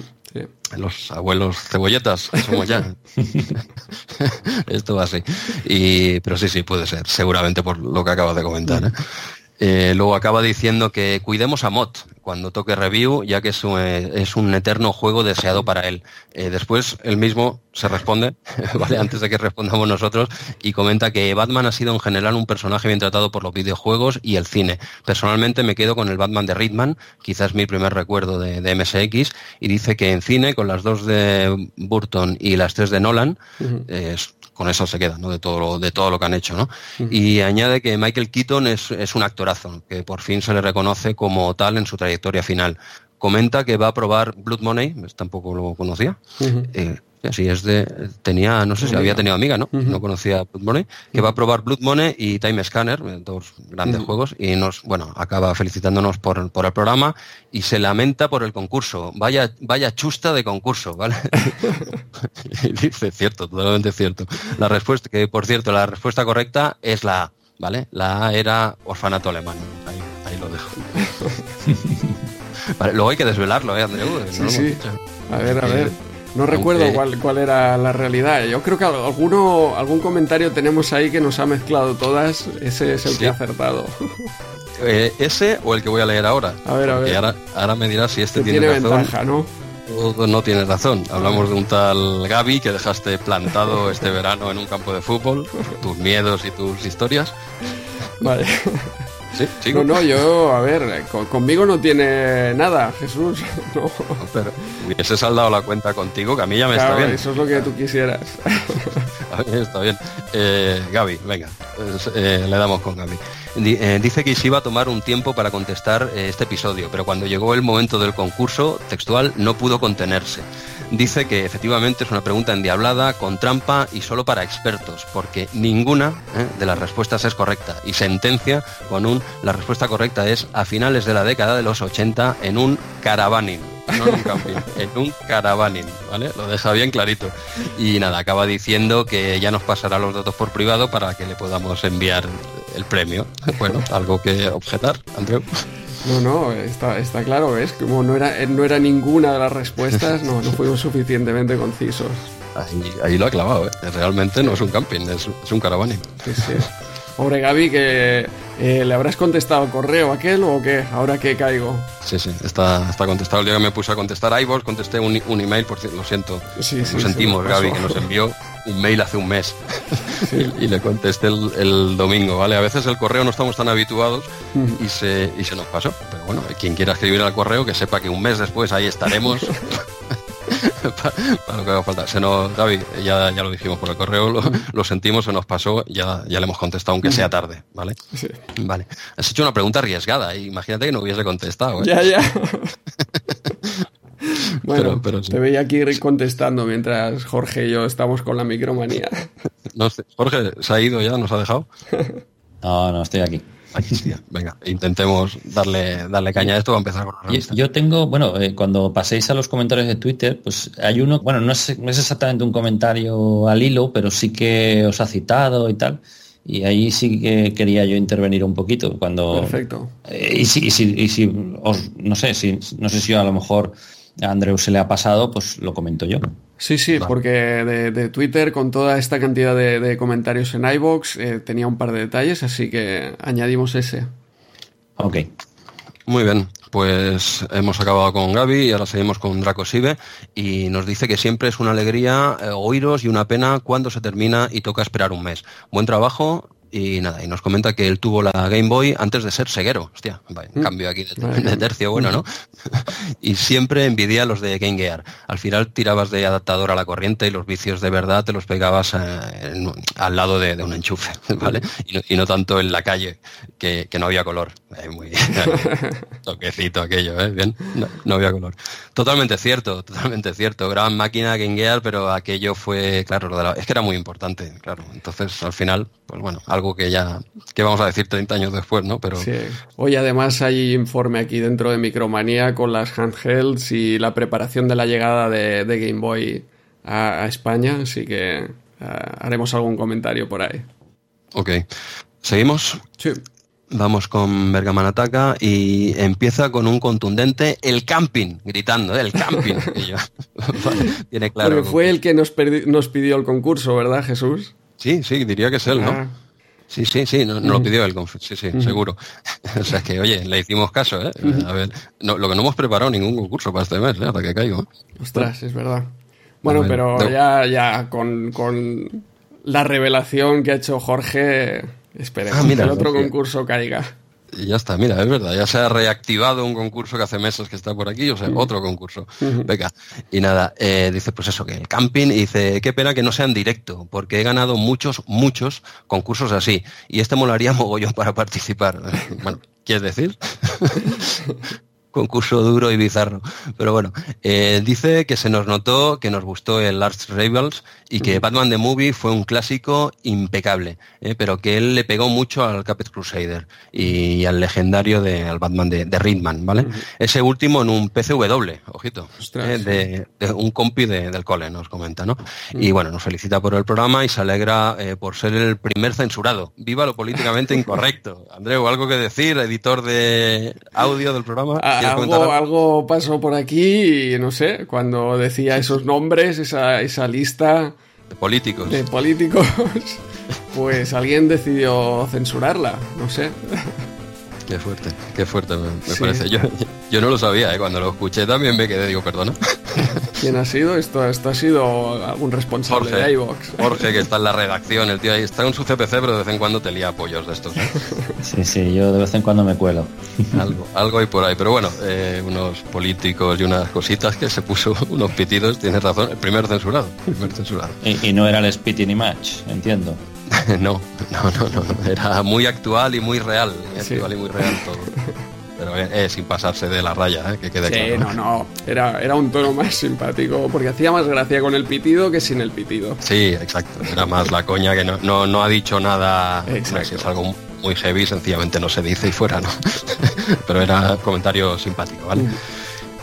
Los abuelos cebolletas, somos ya. Esto va así. Y, pero sí, sí, puede ser, seguramente por lo que acabas de comentar. ¿eh? Eh, luego acaba diciendo que cuidemos a Mott cuando toque review, ya que es un, es un eterno juego deseado para él. Eh, después él mismo se responde, ¿vale? antes de que respondamos nosotros, y comenta que Batman ha sido en general un personaje bien tratado por los videojuegos y el cine. Personalmente me quedo con el Batman de Ritman, quizás mi primer recuerdo de, MSX, y dice que en cine, con las dos de Burton y las tres de Nolan, con eso se queda, ¿no? De todo lo, de todo lo que han hecho, ¿no? Y añade que Michael Keaton es, es, un actorazo, que por fin se le reconoce como tal en su trayectoria final. Comenta que va a probar Blood Money, tampoco lo conocía, Así es de. Tenía, no sé si había tenido amiga, ¿no? No conocía Blood Money. Que va a probar Blood Money y Time Scanner, dos grandes juegos, y nos, bueno, acaba felicitándonos por, el programa y se lamenta por el concurso. Vaya, vaya chusta de concurso, ¿vale? y dice, cierto, totalmente cierto. La respuesta, que por cierto, la respuesta correcta es la A, ¿vale? La A era orfanato alemán. Ahí, lo dejo. vale, luego hay que desvelarlo, ¿eh, Andreu? Sí, sí. A ver, a ver. No recuerdo cuál, cuál, era la realidad. Yo creo que alguno, algún comentario tenemos ahí que nos ha mezclado todas. Ese es el que ha acertado. Eh, ¿Ese o el que voy a leer ahora? A ver, a ver. Ahora, ahora, me dirás si este tiene, tiene razón. Ventaja, ¿no? O no tiene razón. Hablamos de un tal Gaby que dejaste plantado este verano en un campo de fútbol, tus miedos y tus historias. Vale. No, no, yo, a ver, conmigo no tiene nada, Jesús. No. Pero hubiese saldado la cuenta contigo, que a mí ya me está bien. Eso es lo que tú quisieras. a mí está bien. Eh, Gaby, venga, pues, eh, le damos con Gaby. Eh, dice que se iba a tomar un tiempo para contestar este episodio, pero cuando llegó el momento del concurso textual no pudo contenerse. Dice que efectivamente es una pregunta endiablada, con trampa y solo para expertos, porque ninguna ¿eh? de las respuestas es correcta. Y sentencia con un, la respuesta correcta es a finales de la década de los 80 en un caravaning. No en un camping, en un caravaning, ¿vale? Lo deja bien clarito. Y nada, acaba diciendo que ya nos pasará los datos por privado para que le podamos enviar el premio. Bueno, algo que objetar, Andreu. No, no, está, está claro, ¿ves? Como no era, no era ninguna de las respuestas, no, no fuimos suficientemente concisos. Ahí, lo ha clavado, ¿eh? Realmente no es un camping, es, un caravaning. Sí, sí. Pobre Gaby, que eh, ¿le habrás contestado el correo aquel o qué? Ahora que caigo. Sí, sí, está, está contestado. El día que me puse a contestar iVoox, contesté un, un email, por lo siento. Sí, lo sentimos, Gaby, que nos envió un mail hace un mes y, le contesté el, domingo, ¿vale? A veces el correo no estamos tan habituados y se, y se nos pasó. Pero bueno, quien quiera escribir al correo, que sepa que un mes después ahí estaremos. para, lo que haga falta. Se nos, Gaby, ya, ya lo dijimos por el correo, lo, sentimos, se nos pasó, ya, ya le hemos contestado, aunque sea tarde, ¿vale? Vale. Has hecho una pregunta arriesgada, ¿eh? imagínate que no hubiese contestado. ¿eh? Ya, ya. Bueno, pero, te veía aquí contestando mientras Jorge y yo estamos con la micromanía. No sé, Jorge, ¿se ha ido ya? ¿Nos ha dejado? No, no, estoy aquí. Venga, intentemos darle, darle caña a esto a empezar con la Yo tengo, bueno, eh, cuando paséis a los comentarios de Twitter, pues hay uno, bueno, no es, no es exactamente un comentario al hilo, pero sí que os ha citado y tal. Y ahí sí que quería yo intervenir un poquito cuando. Perfecto. Eh, y si, y si, y si os, no sé, si, no sé si a lo mejor a Andreu se le ha pasado, pues lo comento yo. Sí, sí, porque de, Twitter, con toda esta cantidad de, comentarios en iBox, eh, tenía un par de detalles, así que añadimos ese. Ok. Muy bien, pues hemos acabado con Gaby y ahora seguimos con Draco Sibe y nos dice que siempre es una alegría eh, oíros y una pena cuando se termina y toca esperar un mes. Buen trabajo y nada, y nos comenta que él tuvo la Game Boy antes de ser ceguero. Hostia, mm. cambio aquí de, tercio, bueno, ¿no? y siempre envidia a los de Game Gear. Al final tirabas de adaptador a la corriente y los vicios de verdad te los pegabas eh, al lado de, un enchufe, ¿vale? Y no, tanto en la calle, que, no había color. Eh, muy toquecito aquello, ¿eh? Bien, no, había color. Totalmente cierto, totalmente cierto. Gran máquina Game Gear, pero aquello fue, claro, es que era muy importante, claro. Entonces, al final, pues bueno, algo que ya, que vamos a decir 30 años después, ¿no? Pero... Sí. Hoy además hay informe aquí dentro de Micromanía con las handhelds y la preparación de la llegada de, Game Boy a, España, así que ah, haremos algún comentario por ahí. Ok. ¿Seguimos? Sí. Vamos con Bergaman Ataca y empieza con un contundente el camping, gritando, ¿eh? el camping. tiene claro. Porque fue el que nos, nos pidió el concurso, ¿verdad, Jesús? Sí, sí, diría que es él, ¿no? Ah. Sí, sí, sí, no, lo pidió él, sí, sí, seguro. o sea, que, oye, le hicimos caso, ¿eh? A ver, no, lo que no hemos preparado ningún concurso para este mes, ¿eh? hasta que caigo. Ostras, es verdad. Bueno, pero ya, ya con, con, la revelación que ha hecho Jorge, esperemos ah, que el otro concurso caiga. Y ya está, mira, es verdad, ya se ha reactivado un concurso que hace meses que está por aquí, o sea, otro concurso. Venga, y nada, eh, dice pues eso, que el camping, y dice, qué pena que no sea en directo, porque he ganado muchos, muchos concursos así, y este molaría mogollón para participar. bueno, ¿quieres decir? concurso duro y bizarro. Pero bueno, eh, dice que se nos notó, que nos gustó el Arts Rebels y que Batman the Movie fue un clásico impecable, eh, pero que él le pegó mucho al Capet Crusader y al legendario de, al Batman de, de Ridman, ¿vale? Ese último en un PCW, ojito, eh, de, un compi del cole, nos comenta, ¿no? Y bueno, nos felicita por el programa y se alegra por ser el primer censurado. Viva lo políticamente incorrecto. Andreu, ¿algo que decir, editor de audio del programa? Ah, algo, algo, pasó por aquí y no sé, cuando decía esos nombres, esa, esa lista de políticos. De políticos, pues alguien decidió censurarla, no sé. Qué fuerte, qué fuerte me, parece. Yo, yo no lo sabía, ¿eh? cuando lo escuché también me quedé, digo, perdona. ¿Quién ha sido? Esto, esto ha sido algún responsable de iVox. Jorge, que está en la redacción, el tío ahí está en su CPC, pero de vez en cuando te lía apoyos de estos. ¿eh? Sí, sí, yo de vez en cuando me cuelo. Algo, algo hay por ahí, pero bueno, eh, unos políticos y unas cositas que se puso unos pitidos, tienes razón, el primer censurado. primer censurado. Y, no era el Spitting Match, entiendo. no, no, no, no, era muy actual y muy real, actual y muy real todo. pero eh, sin pasarse de la raya, ¿eh? que quede sí, no, no, era, era un tono más simpático, porque hacía más gracia con el pitido que sin el pitido. Sí, exacto, era más la coña que no, no, ha dicho nada, si es algo muy heavy, sencillamente no se dice y fuera, ¿no? pero era comentario simpático, ¿vale?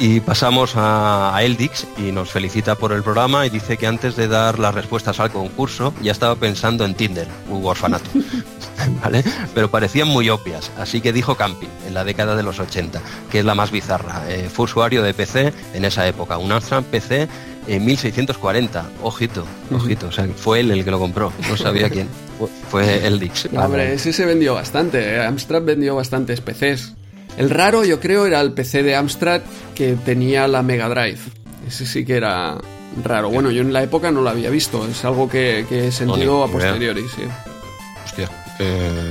Y pasamos a, Eldix y nos felicita por el programa y dice que antes de dar las respuestas al concurso ya estaba pensando en Tinder u orfanato. ¿Vale? Pero parecían muy obvias, así que dijo Camping en la década de los 80, que es la más bizarra. Eh, fue usuario de PC en esa época, un Amstrad PC en 1640. Ojito, ojito, o sea, fue él el que lo compró, no sabía quién. Fue, Eldix. Hombre, ese se vendió bastante, eh. Amstrad vendió bastantes PCs. El raro, yo creo, era el PC de Amstrad que tenía la Mega Drive. Ese sí que era raro. Bueno, yo en la época no lo había visto. Es algo que, he sentido a posteriori, sí. Hostia,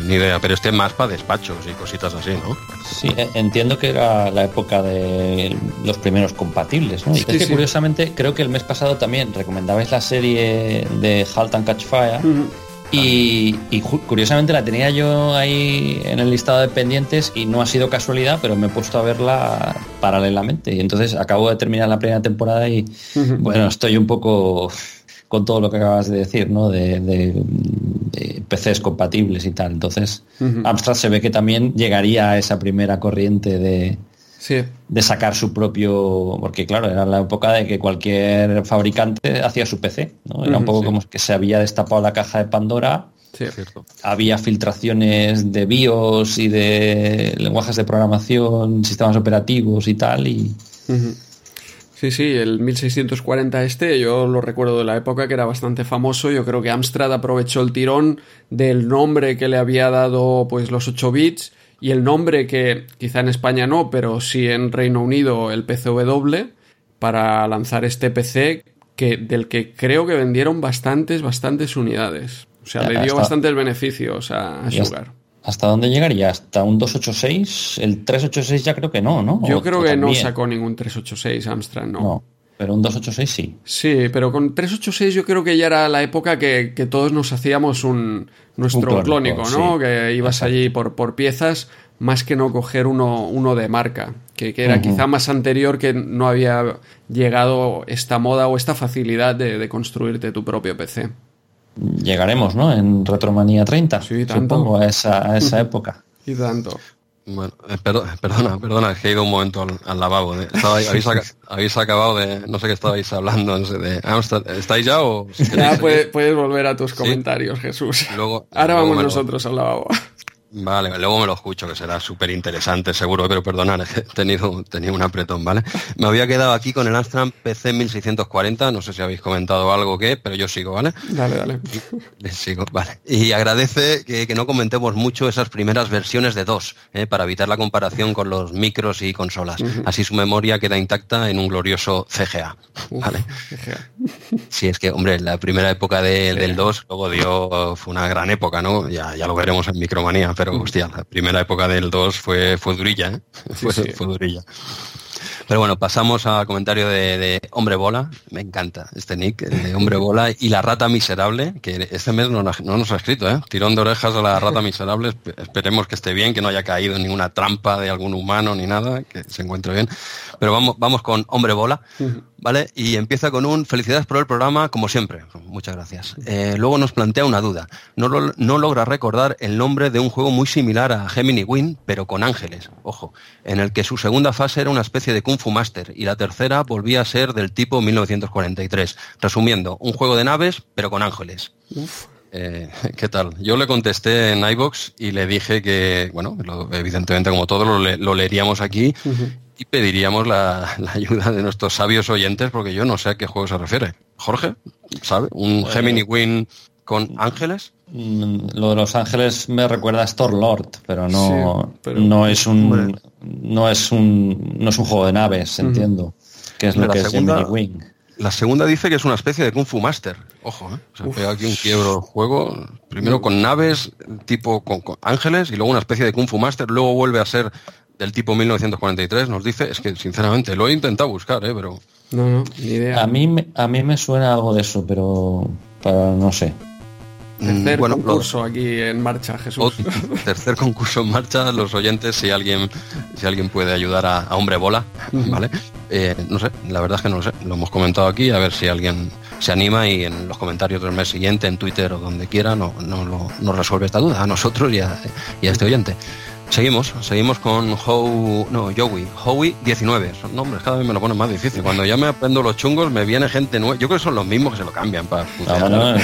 ni idea. Pero este más para despachos y cositas así, ¿no? Sí, e, entiendo que era la época de los primeros compatibles, ¿no? Es que curiosamente, creo que el mes pasado también recomendabais la serie de Halt and Catch Fire. Y, curiosamente la tenía yo ahí en el listado de pendientes y no ha sido casualidad, pero me he puesto a verla paralelamente. Y entonces acabo de terminar la primera temporada y bueno, estoy un poco con todo lo que acabas de decir, ¿no? De, PCs compatibles y tal. Entonces, Amstrad se ve que también llegaría a esa primera corriente de, de sacar su propio. Porque, claro, era la época de que cualquier fabricante hacía su PC. ¿no? Era un poco como que se había destapado la caja de Pandora. Había filtraciones de BIOS y de lenguajes de programación, sistemas operativos y tal. Y. Sí, sí, el 1640 este, yo lo recuerdo de la época que era bastante famoso. Yo creo que Amstrad aprovechó el tirón del nombre que le había dado pues los 8 bits y el nombre que quizá en España no, pero sí en Reino Unido el PCW para lanzar este PC que del que creo que vendieron bastantes bastantes unidades. O sea, le dio bastantes beneficios a, a Sugar. ¿Hasta dónde llegaría? ¿Hasta un 286? El 386 ya creo que no, ¿no? Yo creo que no sacó ningún 386 Amstrad, no. no. Pero un 286 sí. Sí, pero con 386 yo creo que ya era la época que, todos nos hacíamos un nuestro clónico, ¿no? Que ibas allí por, por piezas, más que no coger uno, uno de marca, que, era quizá más anterior que no había llegado esta moda o esta facilidad de, construirte tu propio PC. Llegaremos, ¿no? En Retromanía 30, sí, tanto. supongo, a esa, a esa época. Y tanto. Bueno, eh, perdona, perdona, que he ido un momento al, lavabo. habéis, acabado de, no sé qué estabais hablando, de Amsterdam. ¿Estáis ya o...? ya puedes, volver a tus comentarios, Jesús. Ahora vamos nosotros al lavabo. Vale, luego me lo escucho, que será súper interesante, seguro, pero perdonad, he tenido, tenido un apretón, ¿vale? Me había quedado aquí con el Amstrad PC 1640, no sé si habéis comentado algo o qué, pero yo sigo, ¿vale? Dale, dale. sigo, vale. Y agradece que, no comentemos mucho esas primeras versiones de DOS, ¿eh? para evitar la comparación con los micros y consolas. Así su memoria queda intacta en un glorioso CGA, ¿vale? CGA. Sí, es que, hombre, la primera época del DOS, luego dio, fue una gran época, ¿no? Ya, ya lo veremos en Micromanía, pero hostia, la primera época del 2 fue, fue durilla, ¿eh? fue, fue durilla. Pero bueno, pasamos al comentario de, Hombre Bola. Me encanta este nick, de Hombre Bola. Y la rata miserable, que este mes no, nos ha escrito, ¿eh? Tirón de orejas a la rata miserable. Esperemos que esté bien, que no haya caído en ninguna trampa de algún humano ni nada, que se encuentre bien. Pero vamos, vamos con Hombre Bola, ¿vale? Y empieza con un felicidades por el programa, como siempre. Muchas gracias. Eh, luego nos plantea una duda. No, no logra recordar el nombre de un juego muy similar a Gemini Win, pero con ángeles, ojo, en el que su segunda fase era una especie de Kung Fu Master y la tercera volvía a ser del tipo 1943. Resumiendo, un juego de naves, pero con ángeles. Eh, ¿Qué tal? Yo le contesté en iBox y le dije que, bueno, evidentemente como todos lo, leeríamos aquí y pediríamos la, ayuda de nuestros sabios oyentes porque yo no sé a qué juego se refiere. Jorge, ¿sabe? ¿Un Gemini Win con ángeles? Mm, lo de los ángeles me recuerda a Star Lord, pero no, no es un no es un no es un juego de naves, entiendo. Que es lo que segunda, es Wing. La segunda dice que es una especie de Kung Fu Master. Ojo, ¿eh? se pega aquí un quiebro juego. Primero con naves, tipo con, ángeles, y luego una especie de Kung Fu Master. Luego vuelve a ser del tipo 1943. Nos dice, es que sinceramente lo he intentado buscar, ¿eh? pero. No, no, ni idea. A mí, a mí me suena algo de eso, pero para no sé. Tercer bueno, concurso aquí en marcha, Jesús. tercer concurso en marcha, los oyentes, si alguien, si alguien puede ayudar a, Hombre Bola, ¿vale? Eh, no sé, la verdad es que no lo sé, lo hemos comentado aquí, a ver si alguien se anima y en los comentarios del mes siguiente, en Twitter o donde quiera, no, no, no resuelve esta duda, a nosotros y a, y a este oyente. Seguimos, seguimos con How, no, Joey, Howie 19. Son nombres, cada vez me lo ponen más difícil. Cuando ya me aprendo los chungos, me viene gente nueva. Yo creo que son los mismos que se lo cambian para. No, no,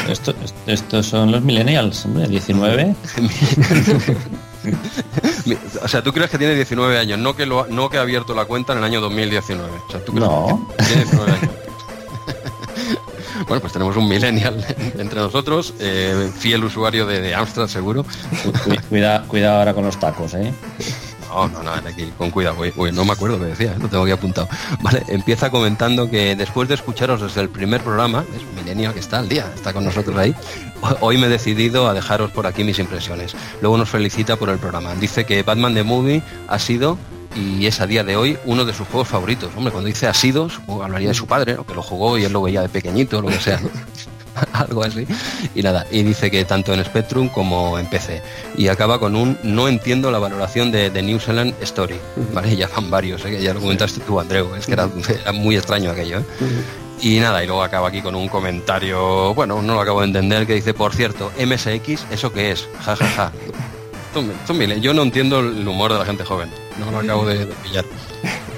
estos son los millennials, hombre, 19. o sea, tú crees que tiene 19 años, no que, lo, no que ha abierto la cuenta en el año 2019. O sea, ¿tú crees no. Que tiene 19 años. Bueno, pues tenemos un millennial entre nosotros, eh, fiel usuario de, Amstrad seguro. Cuida, cuidado ahora con los tacos, ¿eh? No, no, no, aquí, con cuidado, no me acuerdo que decía, lo tengo aquí apuntado. Vale, empieza comentando que después de escucharos desde el primer programa, es un millennial que está al día, está con nosotros ahí, hoy me he decidido a dejaros por aquí mis impresiones. Luego nos felicita por el programa. Dice que Batman The Movie ha sido y es a día de hoy uno de sus juegos favoritos. Hombre, cuando dice ha sido, hablaría de su padre, o que lo jugó y él lo veía de pequeñito, lo que sea. Algo así. Y nada, y dice que tanto en Spectrum como en PC. Y acaba con un no entiendo la valoración de, de New Zealand Story. ¿Vale? Ya van varios, ¿eh? ya lo comentaste tú, Andreu. Es que era, muy extraño aquello. ¿eh? Y nada, y luego acaba aquí con un comentario, bueno, no lo acabo de entender, que dice, por cierto, MSX, ¿eso qué es? Ja, ja, ja. Yo no entiendo el humor de la gente joven. No lo acabo de, pillar.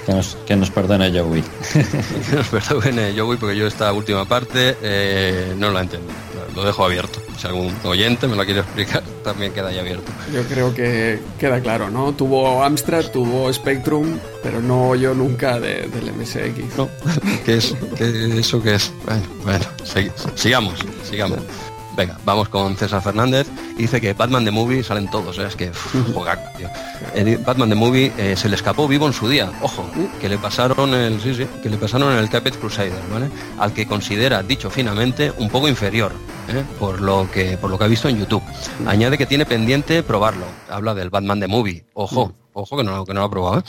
Que nos, que nos perdone Joey. que nos perdone Joey porque yo esta última parte eh, no la entiendo. Lo dejo abierto. Si algún oyente me lo quiere explicar, también queda ahí abierto. Yo creo que queda claro, ¿no? Tuvo Amstrad, tuvo Spectrum, pero no yo nunca del MSX. No. ¿Qué es? ¿Qué, ¿Eso qué es? Bueno, bueno sigamos, sigamos. Venga, vamos con César Fernández. Dice que Batman the Movie salen todos, ¿eh? es que juega, tío. Batman the Movie eh, se le escapó vivo en su día. Ojo, que le pasaron el sí, sí, que le pasaron el Capet Crusader, ¿vale? Al que considera, dicho finamente, un poco inferior, ¿eh? por lo que por lo que ha visto en YouTube. Añade que tiene pendiente probarlo. Habla del Batman the Movie. Ojo, Ojo que no, que no lo ha probado. ¿eh?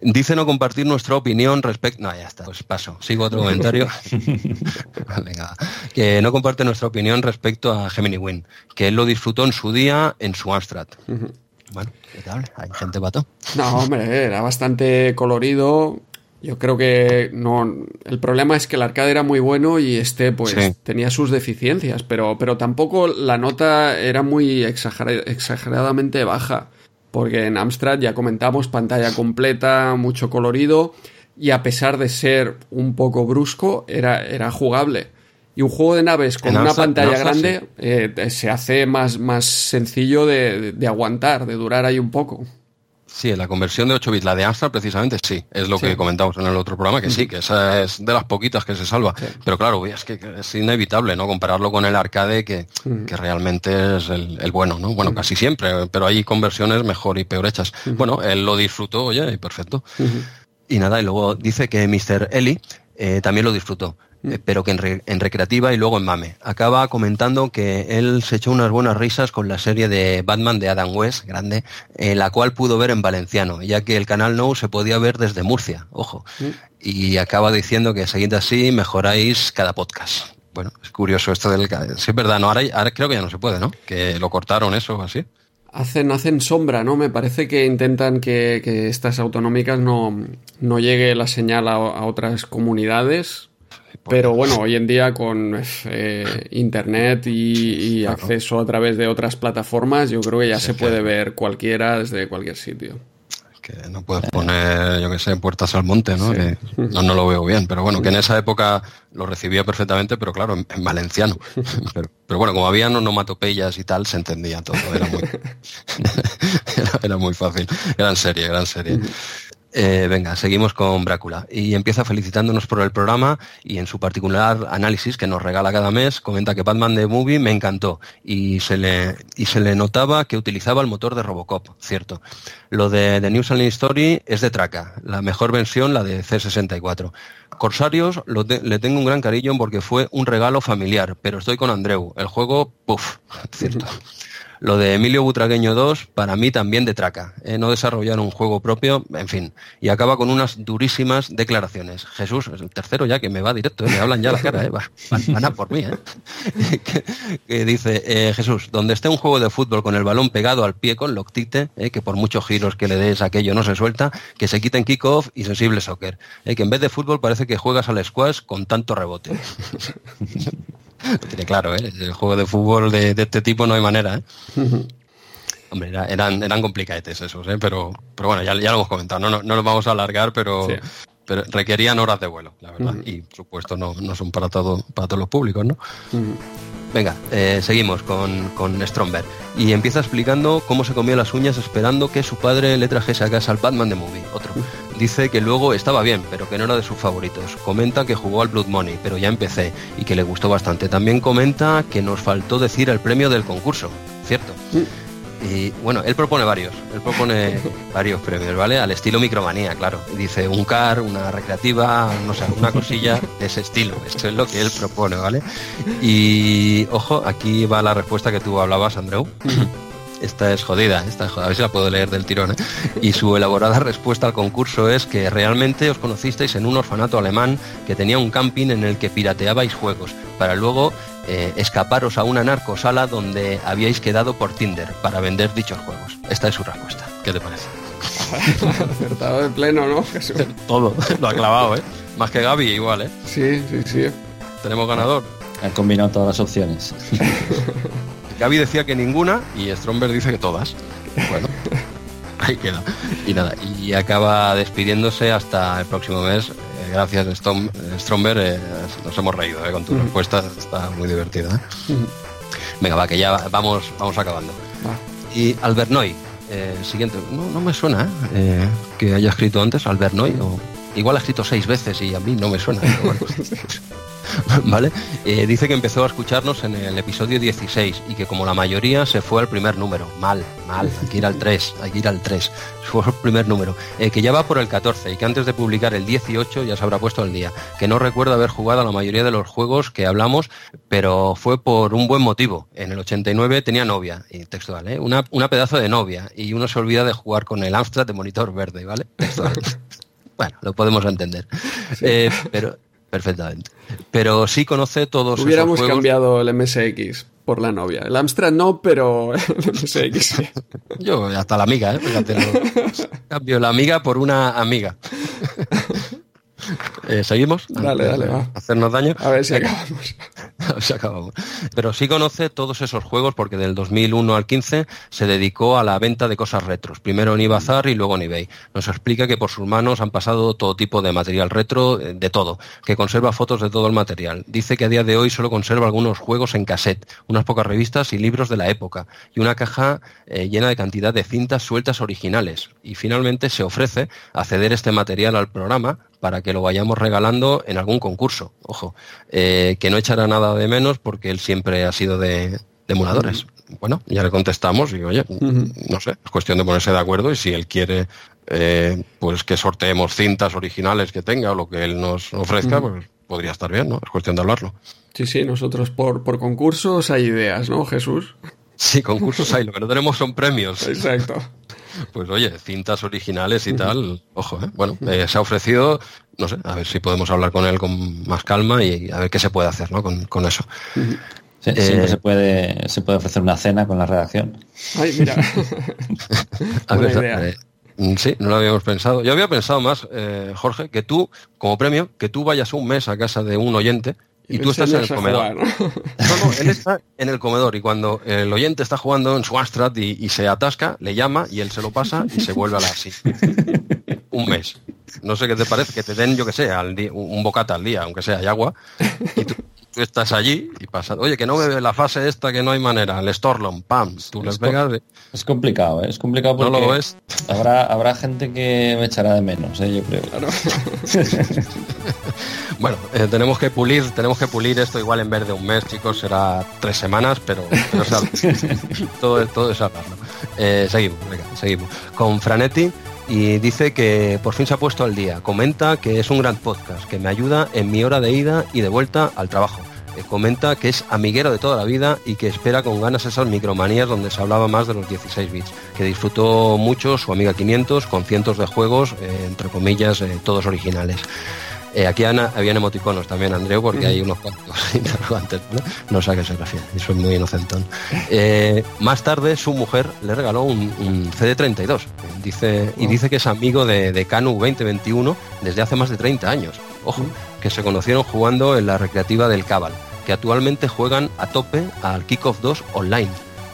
Dice no compartir nuestra opinión respecto. No, ya está, pues paso. Sigo otro comentario. Venga. Que no comparte nuestra opinión respecto a Gemini Win. Que él lo disfrutó en su día en su Amstrad. Bueno, ¿qué tal? Hay gente pato. No, hombre, era bastante colorido. Yo creo que no. El problema es que el arcade era muy bueno y este, pues, tenía sus deficiencias, pero, pero tampoco la nota era muy exageradamente baja porque en Amstrad ya comentamos pantalla completa, mucho colorido y a pesar de ser un poco brusco, era, era jugable. Y un juego de naves con una pantalla grande eh, se hace más, más sencillo de, de, aguantar, de durar ahí un poco. Sí, la conversión de 8 bits, la de Amstrad precisamente sí, es lo que comentamos en el otro programa, que sí, que esa es de las poquitas que se salva. Pero claro, es que es inevitable, ¿no? Compararlo con el arcade que, que realmente es el, bueno, ¿no? Bueno, casi siempre, pero hay conversiones mejor y peor hechas. Bueno, él lo disfrutó, oye, perfecto. Y nada, y luego dice que Mr. Eli eh, también lo disfrutó. Eh, pero que en, recreativa y luego en mame. Acaba comentando que él se echó unas buenas risas con la serie de Batman de Adam West, grande, eh, la cual pudo ver en valenciano, ya que el canal No se podía ver desde Murcia, ojo. Y acaba diciendo que seguid así, mejoráis cada podcast. Bueno, es curioso esto del... Sí, es verdad, no, ahora, creo que ya no se puede, ¿no? Que lo cortaron eso así. Hacen, hacen sombra, ¿no? Me parece que intentan que, estas autonómicas no, no llegue la señal a otras comunidades, pero bueno, hoy en día con eh, internet y, acceso a través de otras plataformas, yo creo que ya se puede ver cualquiera desde cualquier sitio. Que no puedes poner, yo que sé, puertas al monte, ¿no? Que no, no lo veo bien, pero bueno, que en esa época lo recibía perfectamente, pero claro, en, valenciano. Pero, pero, bueno, como había onomatopeyas y tal, se entendía todo. Era muy, era, muy fácil. Gran serie, gran serie. Eh, venga, seguimos con Brácula. Y empieza felicitándonos por el programa y en su particular análisis que nos regala cada mes, comenta que Batman The Movie me encantó y se le, y se le notaba que utilizaba el motor de Robocop, cierto. Lo de The New Selling Story es de traca, la mejor versión la de C64. Corsarios le tengo un gran cariño porque fue un regalo familiar, pero estoy con Andreu. El juego, puff, cierto. Lo de Emilio Butragueño 2, para mí también de traca. ¿eh? no desarrollar un juego propio, en fin. Y acaba con unas durísimas declaraciones. Jesús, es el tercero ya que me va directo, ¿eh? me hablan ya la cara, ¿eh? van, a por mí. que, dice, Jesús, donde esté un juego de fútbol con el balón pegado al pie con loctite, que por muchos giros que le des aquello no se suelta, que se quiten kickoff y sensible soccer. que en vez de fútbol parece que juegas al squash con tanto rebote. tiene claro, ¿eh? El juego de fútbol de, este tipo no hay manera, ¿eh? Hombre, eran, eran complicadetes esos, ¿eh? pero, pero bueno, ya, ya lo hemos comentado, no, no, no los vamos a alargar, pero, pero requerían horas de vuelo, la verdad. Y por supuesto no, no son para todo, para todos los públicos, ¿no? Venga, eh, seguimos con, con Stromberg. Y empieza explicando cómo se comió las uñas esperando que su padre le trajese a casa al Batman de Movie, otro. Dice que luego estaba bien, pero que no era de sus favoritos. Comenta que jugó al Blood Money, pero ya empecé y que le gustó bastante. También comenta que nos faltó decir el premio del concurso, ¿cierto? Y bueno, él propone varios, él propone varios premios, ¿vale? Al estilo micromanía, claro. Dice un car, una recreativa, no sé, una cosilla de ese estilo. Esto es lo que él propone, ¿vale? Y ojo, aquí va la respuesta que tú hablabas, Andreu. esta es jodida, esta a ver si la puedo leer del tirón. ¿eh? Y su elaborada respuesta al concurso es que realmente os conocisteis en un orfanato alemán que tenía un camping en el que pirateabais juegos, para luego eh, escaparos a una narcosala donde habíais quedado por Tinder para vender dichos juegos. Esta es su respuesta. ¿Qué te parece? Acertado de pleno, ¿no? Todo, lo ha clavado, ¿eh? Más que Gaby, igual, ¿eh? Sí, sí, sí. Tenemos ganador. Han combinado todas las opciones. Gaby decía que ninguna y Stromberg dice que todas. Bueno, ahí queda. Y nada, y acaba despidiéndose hasta el próximo mes. Eh, gracias, Strom Stromberg. Eh, nos hemos reído eh, con tu respuesta, está muy divertida. Venga, va, que ya vamos, vamos acabando. Y Albert Noy, siguiente. No, me suena que haya escrito antes Albert Noy. O, igual ha escrito seis veces y a mí no me suena. ¿vale? Eh, dice que empezó a escucharnos en el episodio 16 y que como la mayoría se fue al primer número. Mal, mal, hay que ir al 3, hay que ir al 3. Fue el primer número. Eh, que ya va por el 14 y que antes de publicar el 18 ya se habrá puesto el día. Que no recuerdo haber jugado a la mayoría de los juegos que hablamos, pero fue por un buen motivo. En el 89 tenía novia, y textual, ¿eh? una, una pedazo de novia, y uno se olvida de jugar con el Amstrad de monitor verde, ¿vale? bueno, lo podemos entender. Eh, pero perfectamente. Pero sí conoce todos Hubiéramos cambiado el MSX por la novia. El Amstrad no, pero el MSX Yo hasta la amiga, ¿eh? Cambio la amiga por una amiga. Eh, ¿Seguimos? Dale, dale, va. ¿Hacernos daño? A ver si acabamos. a ver si acabamos. Pero sí conoce todos esos juegos porque del 2001 al 15 se dedicó a la venta de cosas retros. Primero en Ibazar y luego en eBay. Nos explica que por sus manos han pasado todo tipo de material retro, eh, de todo. Que conserva fotos de todo el material. Dice que a día de hoy solo conserva algunos juegos en cassette, unas pocas revistas y libros de la época. Y una caja eh, llena de cantidad de cintas sueltas originales. Y finalmente se ofrece a ceder este material al programa para que lo vayamos regalando en algún concurso. Ojo, eh, que no echará nada de menos porque él siempre ha sido de, emuladores. Bueno, ya le contestamos y oye, no sé, es cuestión de ponerse de acuerdo y si él quiere eh, pues que sorteemos cintas originales que tenga o lo que él nos ofrezca, pues podría estar bien, ¿no? Es cuestión de hablarlo. Sí, sí, nosotros por, por concursos hay ideas, ¿no, Jesús? Sí, concursos hay, lo que no tenemos son premios. Exacto. Pues oye, cintas originales y tal, ojo, ¿eh? bueno, eh, se ha ofrecido, no sé, a ver si podemos hablar con él con más calma y a ver qué se puede hacer ¿no? con, con eso. siempre eh, se puede, se puede ofrecer una cena con la redacción. Ay, mira. a ver, mm, sí, no lo habíamos pensado. Yo había pensado más, Jorge, que tú, como premio, que tú vayas un mes a casa de un oyente y, tú estás en el comedor. ¿no? ¿no? él está en el comedor y cuando el oyente está jugando en su Amstrad y, se atasca, le llama y él se lo pasa y se vuelve a la así. Un mes. No sé qué te parece, que te den, yo que sé, al un bocata al día, aunque sea, agua, y tú, estás allí y pasa, oye, que no bebe la fase esta, que no hay manera, el Storlon, pam, tú les pegas. Es complicado, ¿eh? es complicado porque no lo es. Habrá, habrá gente que me echará de menos, ¿eh? yo creo. Claro. Bueno, eh, tenemos que pulir, tenemos que pulir esto igual en vez de un mes, chicos, será tres semanas, pero, todo, todo es hablarlo. Eh, seguimos, venga, seguimos. Con Franetti y dice que por fin se ha puesto al día. Comenta que es un gran podcast, que me ayuda en mi hora de ida y de vuelta al trabajo. eh, comenta que es amiguero de toda la vida y que espera con ganas esas micromanías donde se hablaba más de los 16 bits, que disfrutó mucho su Amiga 500 con cientos de juegos, eh, entre comillas, eh, todos originales. Aquí Ana, habían emoticonos también, Andreu, porque hay unos cuantos interrogantes, ¿no? sé a qué se refiere, es muy inocentón. más tarde, su mujer le regaló un, CD32 dice, y dice que es amigo de, de Canu 2021 desde hace más de 30 años. Ojo, que se conocieron jugando en la recreativa del Cabal, que actualmente juegan a tope al Kickoff 2 online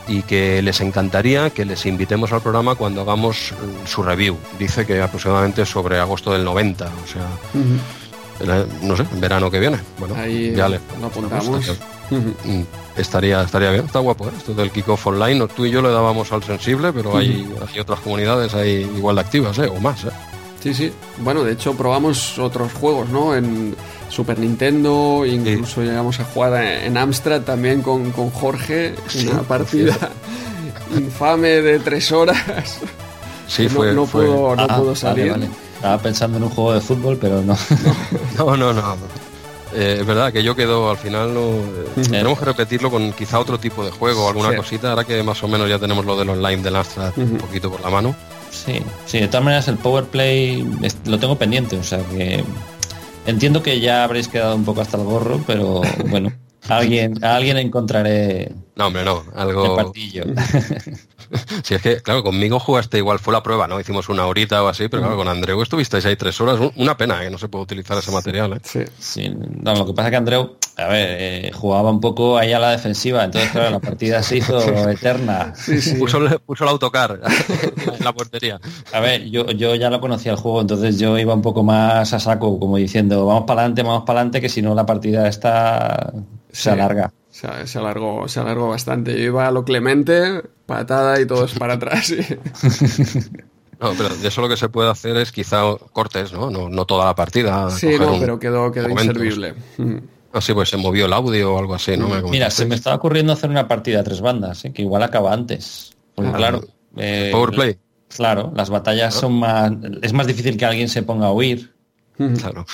y que les encantaría que les invitemos al programa cuando hagamos mm, su review. Dice que aproximadamente sobre agosto del 90, o sea, no sé, verano que viene. Bueno, Ahí ya le lo apuntamos. Mm, estaría, estaría bien, está guapo ¿eh? esto del kickoff online. Tú y yo le dábamos al sensible, pero hay, hay, otras comunidades ahí igual de activas, ¿eh? o más. ¿eh? Sí, sí. Bueno, de hecho probamos otros juegos, ¿no? En Super Nintendo, incluso llegamos a jugar en Amstrad también con, con Jorge, una partida infame de tres horas. Sí, no, fue, no, Pudo, no ah, salir. Estaba pensando en un juego de fútbol, pero no. no, no, no. Eh, es verdad que yo quedo al final no, eh, tenemos que repetirlo con quizá otro tipo de juego alguna cosita ahora que más o menos ya tenemos lo del online de Amstrad un poquito por la mano. Sí, sí, de todas maneras el Power Play lo tengo pendiente, o sea que entiendo que ya habréis quedado un poco hasta el gorro, pero bueno, alguien, alguien encontraré. No, hombre, no, algo. partillo. Si es que, claro, conmigo jugaste igual, fue la prueba, ¿no? Hicimos una horita o así, pero claro, con Andreu estuvisteis ahí tres horas. Una pena que no se puede utilizar ese material, ¿eh? Sí. sí. No, lo que pasa es que Andreu, a ver, eh, jugaba un poco ahí a la defensiva, entonces, claro, la partida se hizo eterna. Puso, el autocar en la portería. A ver, yo, yo ya lo conocía el juego, entonces yo iba un poco más a saco, como diciendo, vamos para adelante, vamos para adelante, que si no la partida está se alarga se alargó, se alargó bastante. Yo iba a lo clemente, patada y todo es para atrás. No, pero de eso lo que se puede hacer es quizá cortes, ¿no? No, toda la partida. Sí, no, pero quedó, quedó inservible. Así pues se movió el audio o algo así, ¿no? Mira, se me estaba ocurriendo hacer una partida a tres bandas, ¿eh? que igual acaba antes. Porque, ah, claro. Eh, Powerplay. Claro, las batallas son más. Es más difícil que alguien se ponga a huir Claro.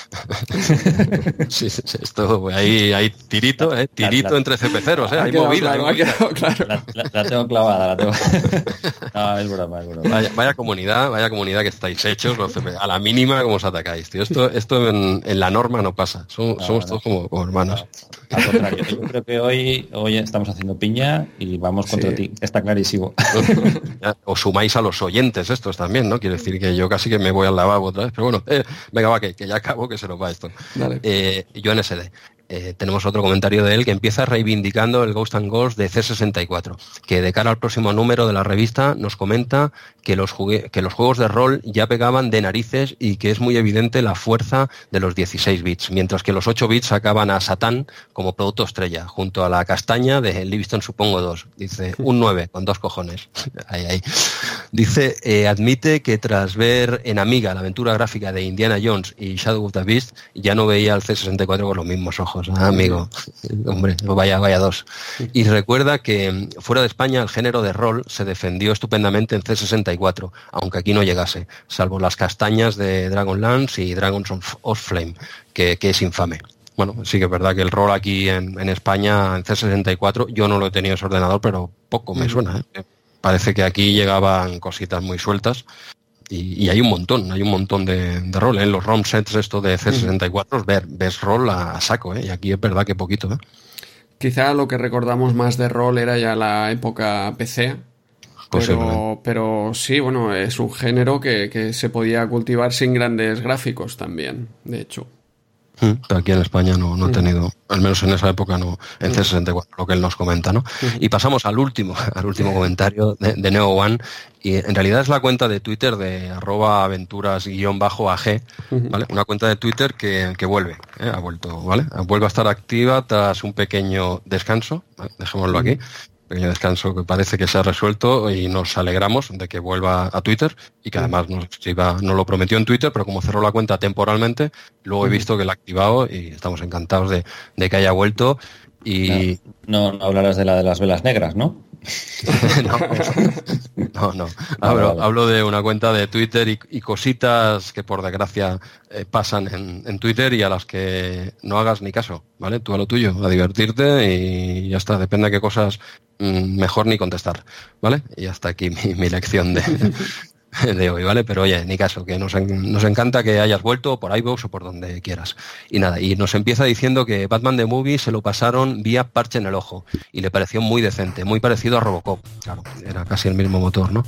sí, esto, ahí hay tirito, ¿eh? tirito entre CP0, ¿eh? hay movida. La, tengo clavada, la tengo. no, es broma, es broma. Vaya, comunidad, vaya comunidad que estáis hechos, a la mínima como os atacáis, tío. Esto, esto en, la norma no pasa, somos, todos como, hermanos. Al contrario, yo creo que hoy, hoy estamos haciendo piña y vamos contra ti, está clarísimo. os sumáis a los oyentes estos también, ¿no? Quiero decir que yo casi que me voy al lavabo otra vez, pero bueno, eh, venga, va, que que, ya acabo, que se nos va esto. Eh, yo en SD. Eh, tenemos otro comentario de él que empieza reivindicando el Ghost and Ghost de C64, que de cara al próximo número de la revista nos comenta que los, que los juegos de rol ya pegaban de narices y que es muy evidente la fuerza de los 16 bits, mientras que los 8 bits sacaban a Satán como producto estrella, junto a la castaña de Livingston Supongo 2. Dice, un 9 con dos cojones. ahí, ahí. Dice, eh, admite que tras ver en Amiga la aventura gráfica de Indiana Jones y Shadow of the Beast, ya no veía al C64 con los mismos ojos Ah, amigo. Hombre, vaya, vaya dos. Y recuerda que fuera de España el género de rol se defendió estupendamente en C64, aunque aquí no llegase, salvo las castañas de Dragonlance y Dragons of Flame, que, es infame bueno, sí que es verdad que el rol aquí en, España, en C64, yo no lo he tenido en ese ordenador, pero poco me suena. ¿eh? Parece que aquí llegaban cositas muy sueltas y, hay un montón, hay un montón de, rol. En ¿eh? los ROM sets esto de C64 ver, ves rol a, saco, ¿eh? y aquí es verdad que poquito. ¿eh? Quizá lo que recordamos más de rol era ya la época PC. Pero, pero sí, bueno, es un género que, que se podía cultivar sin grandes gráficos también, de hecho. Aquí en España no, no he tenido, al menos en esa época no, en C64, lo que él nos comenta, ¿no? Y pasamos al último, al último comentario de, Neo One, y en realidad es la cuenta de Twitter de arroba aventuras-ag, ¿vale? Una cuenta de Twitter que, que vuelve, ¿eh? ha vuelto, ¿vale? Vuelve a estar activa tras un pequeño descanso, dejémoslo aquí, pequeño descanso que parece que se ha resuelto y nos alegramos de que vuelva a Twitter y que además nos, iba, nos lo prometió en Twitter, pero como cerró la cuenta temporalmente, luego he visto que la ha activado y estamos encantados de, que haya vuelto Y no, no, hablarás de la de las velas negras, ¿no? no, no, Hablo, de una cuenta de Twitter y, cositas que por desgracia eh, pasan en, Twitter y a las que no hagas ni caso, ¿vale? Tú a lo tuyo, a divertirte y ya está. Depende de qué cosas mm, mejor ni contestar, ¿vale? Y hasta aquí mi lección de, de hoy, ¿vale? Pero oye, ni caso, que nos, nos encanta que hayas vuelto por iVoox o por donde quieras. Y nada, y nos empieza diciendo que Batman The Movie se lo pasaron vía parche en el ojo y le pareció muy decente, muy parecido a Robocop. Claro, era casi el mismo motor, ¿no?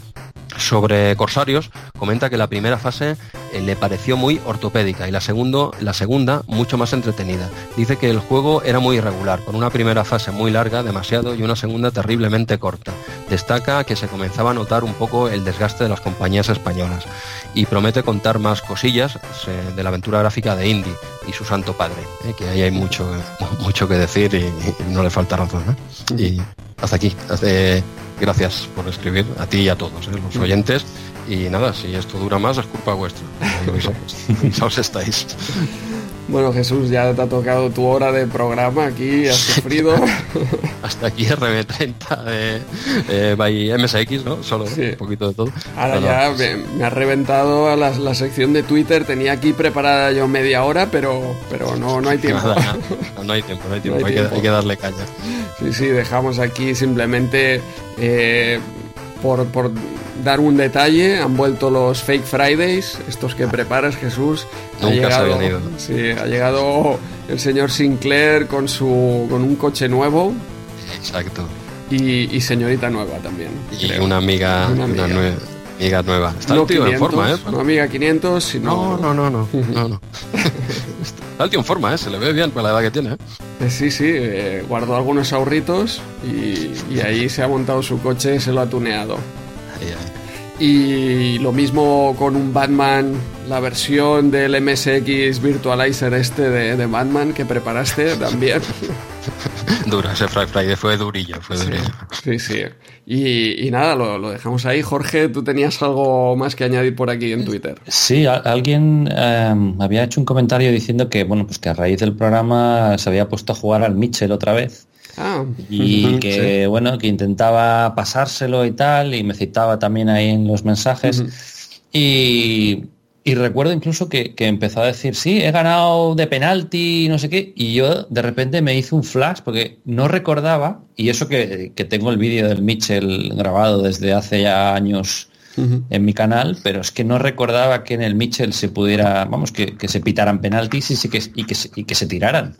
Sobre Corsarios, comenta que la primera fase eh, le pareció muy ortopédica y la, segundo, la segunda mucho más entretenida. Dice que el juego era muy irregular, con una primera fase muy larga, demasiado, y una segunda terriblemente corta. Destaca que se comenzaba a notar un poco el desgaste de las compañías españolas y promete contar más cosillas eh, de la aventura gráfica de Indy y su santo padre, eh, que ahí hay mucho, mucho que decir y, no le falta razón. Y hasta aquí. gracias por escribir a ti y a todos, los oyentes. Y nada, si esto dura más es culpa vuestra. os estáis. Bueno, Jesús, ya te ha tocado tu hora de programa aquí, has sufrido. Hasta aquí RB30 de eh, by MSX, ¿no? Solo un poquito de todo. Ahora ya me, ha reventado a la, sección de Twitter, tenía aquí preparada yo media hora, pero, pero no, no hay tiempo. no, hay tiempo, no hay tiempo, hay, Que, darle caña. Sí, sí, dejamos aquí simplemente eh, por, por dar un detalle, han vuelto los Fake Fridays, estos que preparas, Jesús. Nunca ha llegado, se Sí, ha llegado el señor Sinclair con su con un coche nuevo. Exacto. Y, señorita nueva también. Y una amiga, una amiga. nueva. Está no el tío en forma, ¿eh? No amiga 500, sino... No, no, no, no, no. Está el tío en forma, ¿eh? Se le ve bien para la edad que tiene, ¿eh? eh sí, sí, eh, guardó algunos ahorritos y, y ahí se ha montado su coche y se lo ha tuneado. Y lo mismo con un Batman, la versión del MSX Virtualizer este de, Batman que preparaste también. Dura, ese Friday fue durillo, fue durillo. Sí, sí. Y, nada, lo, dejamos ahí. Jorge, tú tenías algo más que añadir por aquí en Twitter. Sí, alguien em, había hecho un comentario diciendo que, bueno, pues que a raíz del programa se había puesto a jugar al Mitchell otra vez Ah, y que bueno, que intentaba pasárselo y tal, y me citaba también ahí en los mensajes. y, recuerdo incluso que, empezó a decir, sí, he ganado de penalti, no sé qué, y yo de repente me hice un flash porque no recordaba, y eso que, tengo el vídeo del Mitchell grabado desde hace ya años en mi canal, pero es que no recordaba que en el Mitchell se pudiera, vamos, que, se pitaran penaltis y, que, y, que, y que se tiraran.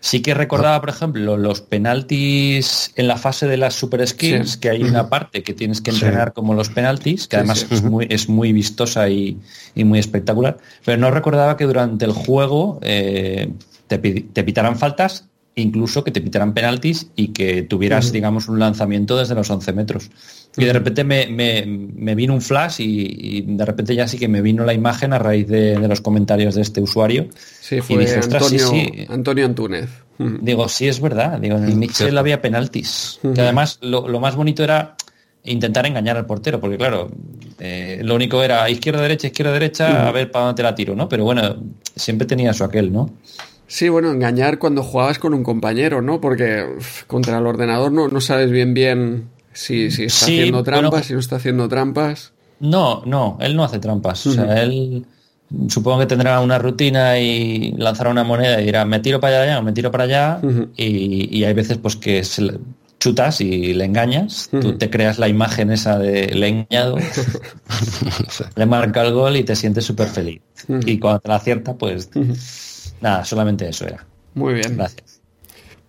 Sí que recordaba, por ejemplo, los penaltis en la fase de las super skills, que hay una parte que tienes que entrenar como los penaltis, que además es, muy, es muy vistosa y, muy espectacular, pero no recordaba que durante el juego eh, te, te, pitaran faltas, incluso que te pitaran penaltis y que tuvieras, digamos, un lanzamiento desde los 11 metros. Y de repente me, vino un flash y, de repente ya sí que me vino la imagen a raíz de, los comentarios de este usuario. Sí, fue Antonio, Antonio Antúnez. Digo, sí, es verdad. Digo, en el Mitchell había penaltis. Que además lo, más bonito era intentar engañar al portero, porque claro, eh, lo único era izquierda, derecha, izquierda, derecha, a ver para dónde te la tiro, ¿no? Pero bueno, siempre tenía su aquel, ¿no? Sí, bueno, engañar cuando jugabas con un compañero, ¿no? Porque contra el ordenador no, no sabes bien bien si, si está haciendo trampas, si no está haciendo trampas. No, no, él no hace trampas. O sea, él supongo que tendrá una rutina y lanzará una moneda y dirá, me tiro para allá o me tiro para allá. y, hay veces pues que se chutas y le engañas. Tú te creas la imagen esa de leñado, le marca el gol y te sientes súper feliz. Y cuando te la acierta, pues nada, solamente eso era. Muy bien. Gracias.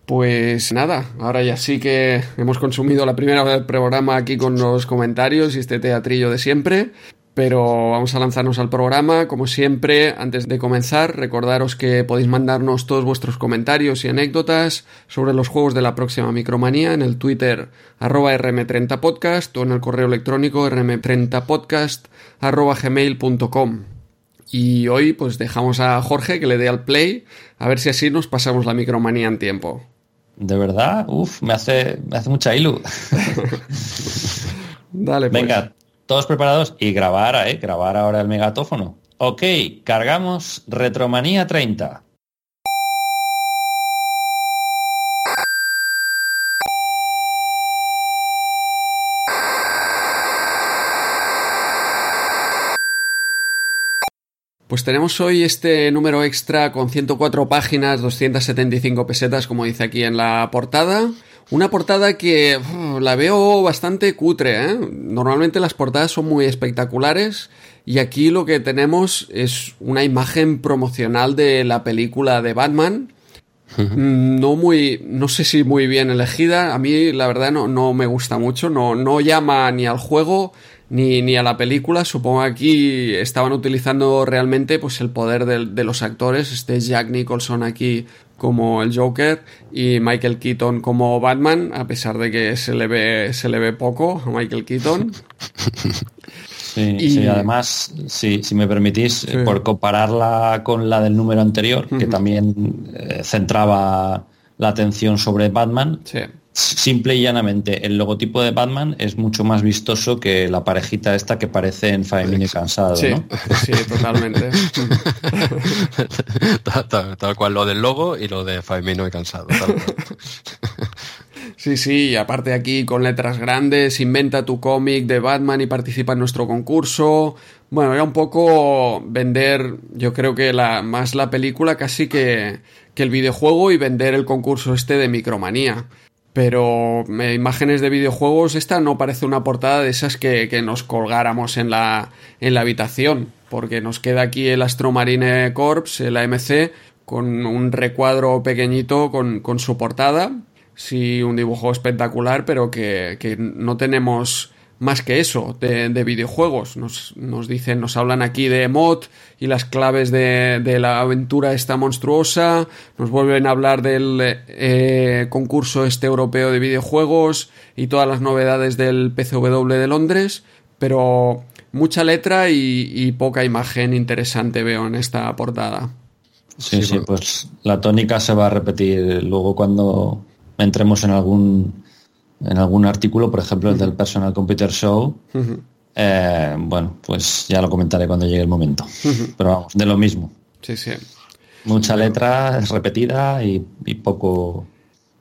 Pues nada, ahora ya sí que hemos consumido la primera vez del programa aquí con los comentarios y este teatrillo de siempre. Pero vamos a lanzarnos al programa. Como siempre, antes de comenzar, recordaros que podéis mandarnos todos vuestros comentarios y anécdotas sobre los juegos de la próxima Micromanía en el Twitter arroba rm30podcast o en el correo electrónico rm30podcast arroba gmail.com. Y hoy pues dejamos a Jorge que le dé al play a ver si así nos pasamos la Micromanía en tiempo. De verdad, uff, me hace, me hace mucha ilu. Dale, pues. Venga, todos preparados y grabar, ¿eh? Grabar ahora el megatófono. Ok, cargamos Retromanía 30. Pues tenemos hoy este número extra con 104 páginas, 275 pesetas, como dice aquí en la portada. Una portada que la veo bastante cutre, ¿eh? Normalmente las portadas son muy espectaculares y aquí lo que tenemos es una imagen promocional de la película de Batman. No muy, no sé si muy bien elegida. A mí la verdad no, no me gusta mucho. No, no llama ni al juego ni, ni a la película. Supongo que aquí estaban utilizando realmente pues el poder de, los actores. Este Jack Nicholson aquí como el Joker y Michael Keaton como Batman, a pesar de que se le ve, se le ve poco a Michael Keaton. Sí, y... además, si me permitís, por compararla con la del número anterior, que también eh, centraba la atención sobre Batman, sí simple y llanamente, el logotipo de Batman es mucho más vistoso que la parejita esta que parece en Family Cansado, sí, Sí, totalmente. tal, cual lo del logo y lo de Famino y Cansado. Sí, sí, y aparte aquí con letras grandes, inventa tu cómic de Batman y participa en nuestro concurso. Bueno, era un poco vender, yo creo que la, más la película casi que, que el videojuego y vender el concurso este de Micromanía. Pero imágenes de videojuegos, esta no parece una portada de esas que, nos colgáramos en la, en la habitación, porque nos queda aquí el Astromarine Corps, el AMC, con un recuadro pequeñito con, con su portada. Sí, un dibujo espectacular, pero que, que no tenemos más que eso, de, videojuegos. Nos, nos, dicen, nos hablan aquí de mod y las claves de, de, la aventura esta monstruosa. Nos vuelven a hablar del eh, concurso este europeo de videojuegos y todas las novedades del PCW de Londres. Pero mucha letra y, poca imagen interesante veo en esta portada. Sí, sí, pues la tónica se va a repetir luego cuando entremos en algún en algún artículo, por ejemplo, el del Personal Computer Show. Eh, bueno, pues ya lo comentaré cuando llegue el momento. Pero vamos, de lo mismo. Sí, sí. Mucha letra repetida y, poco.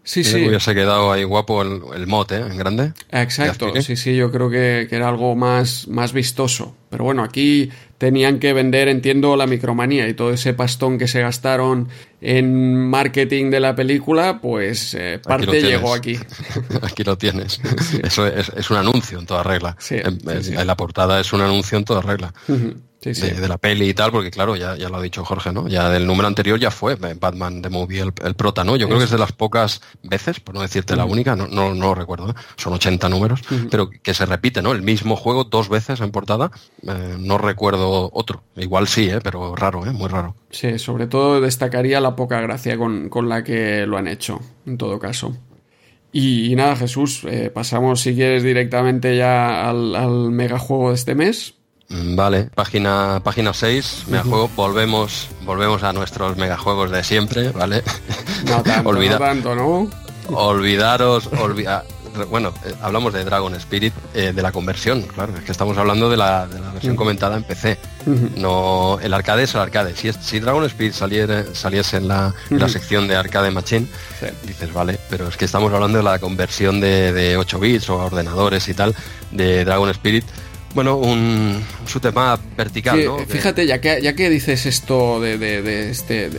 Sí, sí. Hubiese quedado ahí guapo el, el mod, ¿eh? En grande. Exacto, sí, sí, yo creo que, que, era algo más, más vistoso. Pero bueno, aquí tenían que vender, entiendo, la micromanía y todo ese pastón que se gastaron en marketing de la película, pues eh, parte llegó aquí. aquí lo tienes. Eso es, un anuncio en toda regla. en, la portada es un anuncio en toda regla de, la peli y tal, porque claro, ya, ya lo ha dicho Jorge, ¿no? Ya del número anterior ya fue Batman de Movie el, prota, ¿no? Yo creo que es de las pocas veces, por no decirte la única, no, no, lo recuerdo, ¿eh? son 80 números, pero que se repite, ¿no? El mismo juego dos veces en portada, eh, no recuerdo otro. Igual sí, ¿eh? Pero raro, ¿eh? Muy raro. Sí, sobre todo destacaría la poca gracia con, la que lo han hecho, en todo caso. Y, nada, Jesús, eh, pasamos si quieres directamente ya al, al megajuego de este mes. Mm, vale, página, página 6, megajuego, volvemos, volvemos a nuestros megajuegos de siempre, ¿vale? No tanto, no tanto, ¿no? Olvidaros, bueno, eh, hablamos de Dragon Spirit, eh, de la conversión, claro, es que estamos hablando de la, versión comentada en PC. No, el arcade es el arcade. Si, si Dragon Spirit saliese en la, sección de arcade machine, dices, vale, pero es que estamos hablando de la conversión de, de 8 bits o ordenadores y tal de Dragon Spirit bueno, un, tema vertical, ¿no? Fíjate, ya que, ya que dices esto de, este...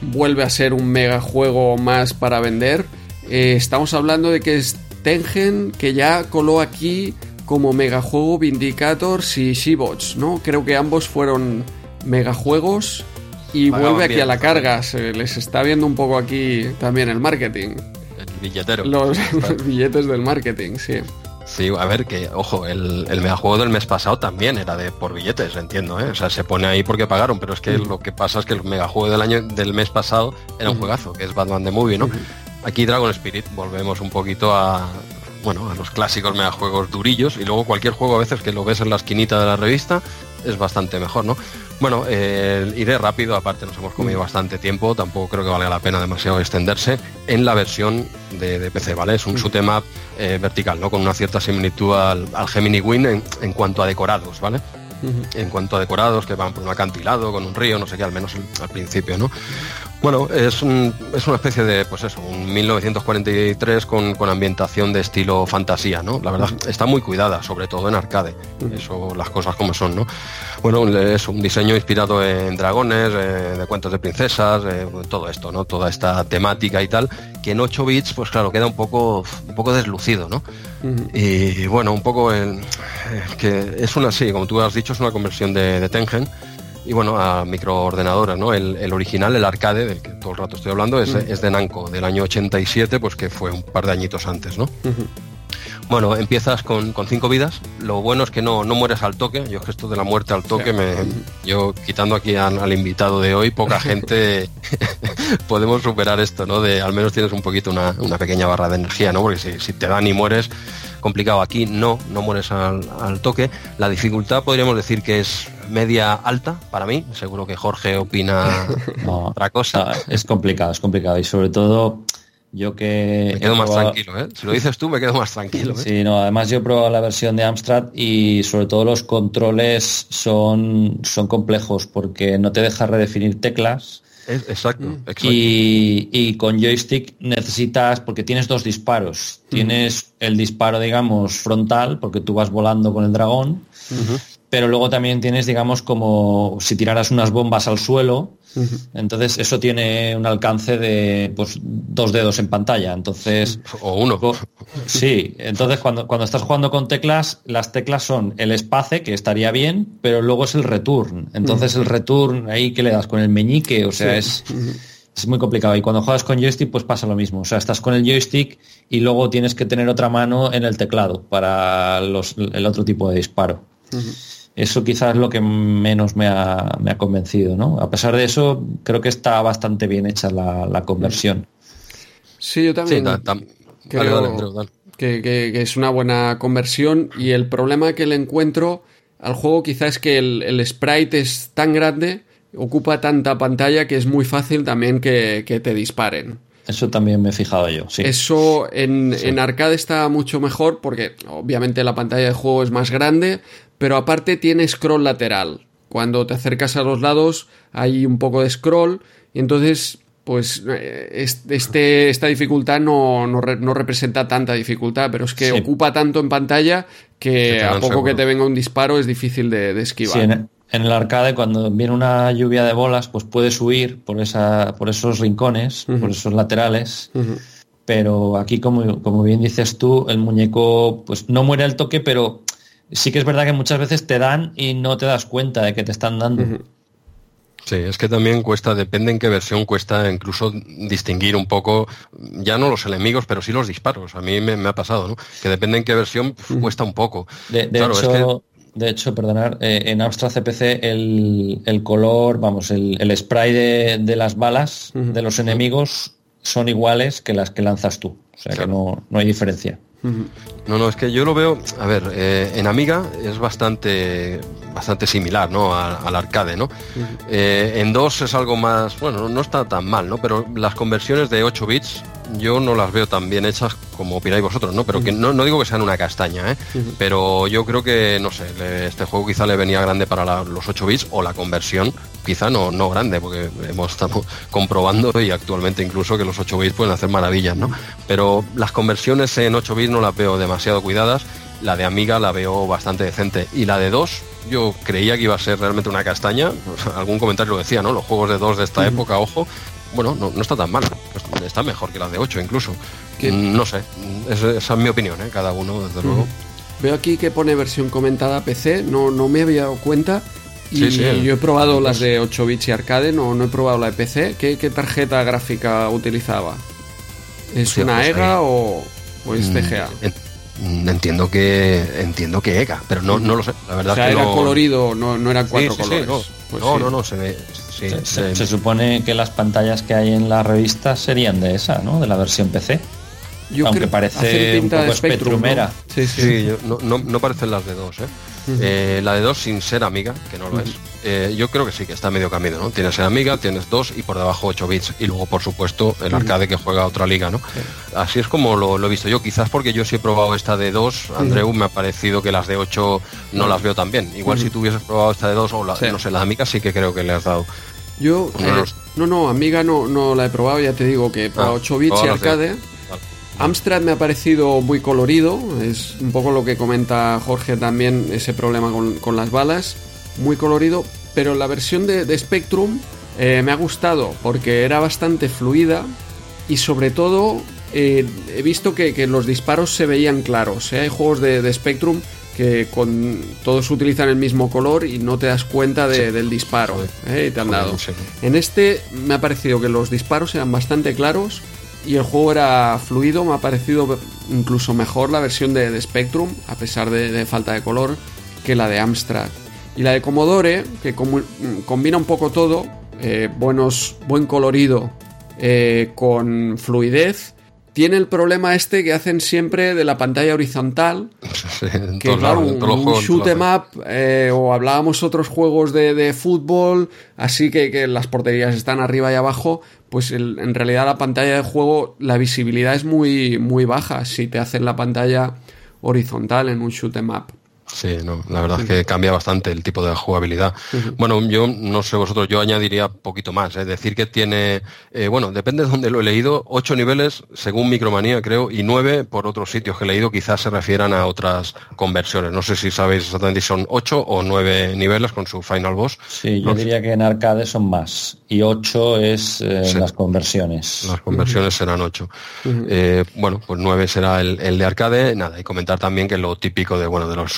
vuelve a ser un mega juego más para vender, eh, estamos hablando de que es Tengen, que ya coló aquí como megajuego Vindicators y Shibots, ¿no? Creo que ambos fueron megajuegos y vuelve aquí a la carga. Se les está viendo un poco aquí también el marketing. El billetero. los billetes del marketing, sí. A ver, que, ojo, el, el megajuego del mes pasado también era de por billetes, entiendo, ¿eh? O sea, se pone ahí porque pagaron, pero es que lo que pasa es que el megajuego del año del mes pasado era un juegazo, que es Batman the Movie, ¿no? Aquí Dragon Spirit volvemos un poquito a bueno, a los clásicos megajuegos durillos y luego cualquier juego a veces que lo ves en la esquinita de la revista es bastante mejor, ¿no? Bueno, eh, iré rápido, aparte nos hemos comido bastante tiempo, tampoco creo que valga la pena demasiado extenderse en la versión de, PC, ¿vale? Es un shoot eh, vertical, ¿no? Con una cierta similitud al, Gemini Win en, cuanto a decorados, ¿vale? En cuanto a decorados que van por un acantilado, con un río, no sé qué, al menos al principio, ¿no? Bueno, es, es una especie de, pues eso, un 1943 con, con, ambientación de estilo fantasía, ¿no? La verdad, está muy cuidada, sobre todo en arcade. Eso, las cosas como son, ¿no? Bueno, es un diseño inspirado en dragones, eh, de cuentos de princesas, eh, todo esto, ¿no? Toda esta temática y tal, que en 8 bits, pues claro, queda un poco, un poco deslucido, ¿no? Y bueno, un poco el, que es una, sí, como tú has dicho, es una conversión de, de Tengen y bueno, a microordenadores, ¿no? El, original, el arcade, del que todo el rato estoy hablando, es, es, de Namco, del año 87, pues que fue un par de añitos antes, ¿no? Bueno, empiezas con, con, cinco vidas. Lo bueno es que no, no mueres al toque. Yo esto de la muerte al toque, me, yo quitando aquí al, invitado de hoy, poca gente podemos superar esto, ¿no? De al menos tienes un poquito una, una pequeña barra de energía, ¿no? Porque si, si te dan y mueres, complicado. Aquí no, no mueres al, al, toque. La dificultad podríamos decir que es media alta para mí. Seguro que Jorge opina otra cosa. es complicado, es complicado. Y sobre todo, yo que... Me quedo más tranquilo, ¿eh? Si lo dices tú, me quedo más tranquilo. ¿eh? Sí, no, además yo he probado la versión de Amstrad y sobre todo los controles son, son complejos porque no te deja redefinir teclas exacto, mm. exacto. Y, con joystick necesitas, porque tienes dos disparos. Tienes el disparo, digamos, frontal, porque tú vas volando con el dragón, pero luego también tienes, digamos, como si tiraras unas bombas al suelo, entonces eso tiene un alcance de pues, dos dedos en pantalla. Entonces. O uno. Sí. Entonces cuando, cuando estás jugando con teclas, las teclas son el espace, que estaría bien, pero luego es el return. Entonces el return ahí que le das con el meñique, o sea, es. Es muy complicado. Y cuando juegas con joystick, pues pasa lo mismo. O sea, estás con el joystick y luego tienes que tener otra mano en el teclado para los, el otro tipo de disparo. Eso quizás es lo que menos me ha, convencido, ¿no? A pesar de eso, creo que está bastante bien hecha la, conversión. Sí, yo también creo Que, es una buena conversión y el problema que le encuentro al juego quizás es que el, sprite es tan grande, ocupa tanta pantalla que es muy fácil también que, te disparen. Eso también me he fijado yo, sí. Eso en, en, arcade está mucho mejor porque obviamente la pantalla de juego es más grande, pero aparte tiene scroll lateral. Cuando te acercas a los lados hay un poco de scroll y entonces pues eh, este, esta dificultad no, no, representa tanta dificultad, pero es que ocupa tanto en pantalla que a poco que te venga un disparo es difícil de, esquivar. en, el arcade cuando viene una lluvia de bolas pues puedes huir por, esa, por esos rincones, por esos laterales. Pero aquí, como, como bien dices tú, el muñeco pues no muere al toque, pero sí que es verdad que muchas veces te dan y no te das cuenta de que te están dando. Sí, es que también cuesta, depende en qué versión cuesta incluso distinguir un poco, ya no los enemigos, pero sí los disparos. A mí me, ha pasado, ¿no? Que depende en qué versión cuesta un poco. De, hecho, de hecho, perdonar, eh, en Amstrad CPC el, color, vamos, el, spray de, las balas de los enemigos son iguales que las que lanzas tú. O sea que no, no hay diferencia. No, no, es que yo lo veo, a ver, eh, en Amiga es bastante bastante similar, ¿no? Al, arcade, ¿no? Eh, en 2 es algo más, bueno, no está tan mal, ¿no? Pero las conversiones de 8 bits yo no las veo tan bien hechas como opináis vosotros, ¿no? Pero que no, digo que sean una castaña, ¿eh? Pero yo creo que, no sé, este juego quizá le venía grande para los 8 bits o la conversión quizá no, no grande, porque hemos estado comprobando y actualmente incluso que los 8 bits pueden hacer maravillas, ¿no? Pero las conversiones en 8 bits no las veo demasiado cuidadas, la de Amiga la veo bastante decente y la de 2 yo creía que iba a ser realmente una castaña, algún comentario lo decía, ¿no? Los juegos de 2 de esta época, ojo, bueno, no, no, está tan mal, está mejor que la de 8 incluso. No sé, esa es mi opinión, ¿eh? cada uno, desde luego. Veo aquí que pone versión comentada PC, no, no me había dado cuenta y yo he probado las de 8 bits y arcade, no, no he probado la de PC. ¿Qué, tarjeta gráfica utilizaba? ¿Es una EGA o, es mm, TGA? Entiendo que entiendo que EGA, pero no, no lo sé. La verdad o sea, era colorido, no, no eran cuatro colores. Pues no, no, no, se ve. Se, supone que las pantallas que hay en la revista serían de esa, ¿no? De la versión PC. Yo Aunque parece un poco Spectrum, Sí, sí. no, no, no, parecen las de dos, ¿eh? Eh, la de dos sin ser amiga, que no lo es. Eh, yo creo que sí, que está medio camino, ¿no? Tienes ser amiga, tienes dos y por debajo 8 bits. Y luego, por supuesto, el arcade que juega otra liga, ¿no? Así es como lo, he visto yo. Quizás porque yo sí he probado esta de dos, Andreu, me ha parecido que las de 8 no las veo tan bien. Igual si tú hubieses probado esta de dos o la, no sé, la amiga sí que creo que le has dado Yo, eh, no, no, Amiga no, no la he probado, ya te digo que para 8 ah, bits y arcade. Amstrad me ha parecido muy colorido, es un poco lo que comenta Jorge también, ese problema con, las balas, muy colorido, pero la versión de, Spectrum eh, me ha gustado porque era bastante fluida y sobre todo eh, he visto que, los disparos se veían claros. ¿eh? Hay juegos de, Spectrum que con todos utilizan el mismo color y no te das cuenta del disparo ¿eh? te han dado. En este me ha parecido que los disparos eran bastante claros y el juego era fluido. Me ha parecido incluso mejor la versión de, Spectrum, a pesar de, falta de color, que la de Amstrad. Y la de Commodore, que combina un poco todo, buenos, buen colorido con fluidez tiene el problema este que hacen siempre de la pantalla horizontal. que claro, un, shoot em up, eh, o hablábamos otros juegos de, fútbol, así que, las porterías están arriba y abajo, pues en realidad la pantalla de juego, la visibilidad es muy, muy baja si te hacen la pantalla horizontal en un shoot em up. Sí, no, la verdad es que cambia bastante el tipo de jugabilidad. Bueno, yo no sé vosotros, yo añadiría poquito más. Es ¿eh? decir que tiene, eh, bueno, depende de dónde lo he leído, ocho niveles según Micromanía creo y nueve por otros sitios que he leído quizás se refieran a otras conversiones. No sé si sabéis exactamente si son ocho o nueve niveles con su final boss. Sí, yo diría que en arcade son más y ocho es eh, las conversiones. Las conversiones serán ocho. bueno, pues nueve será el, de arcade. Nada, y comentar también que lo típico de, bueno, de los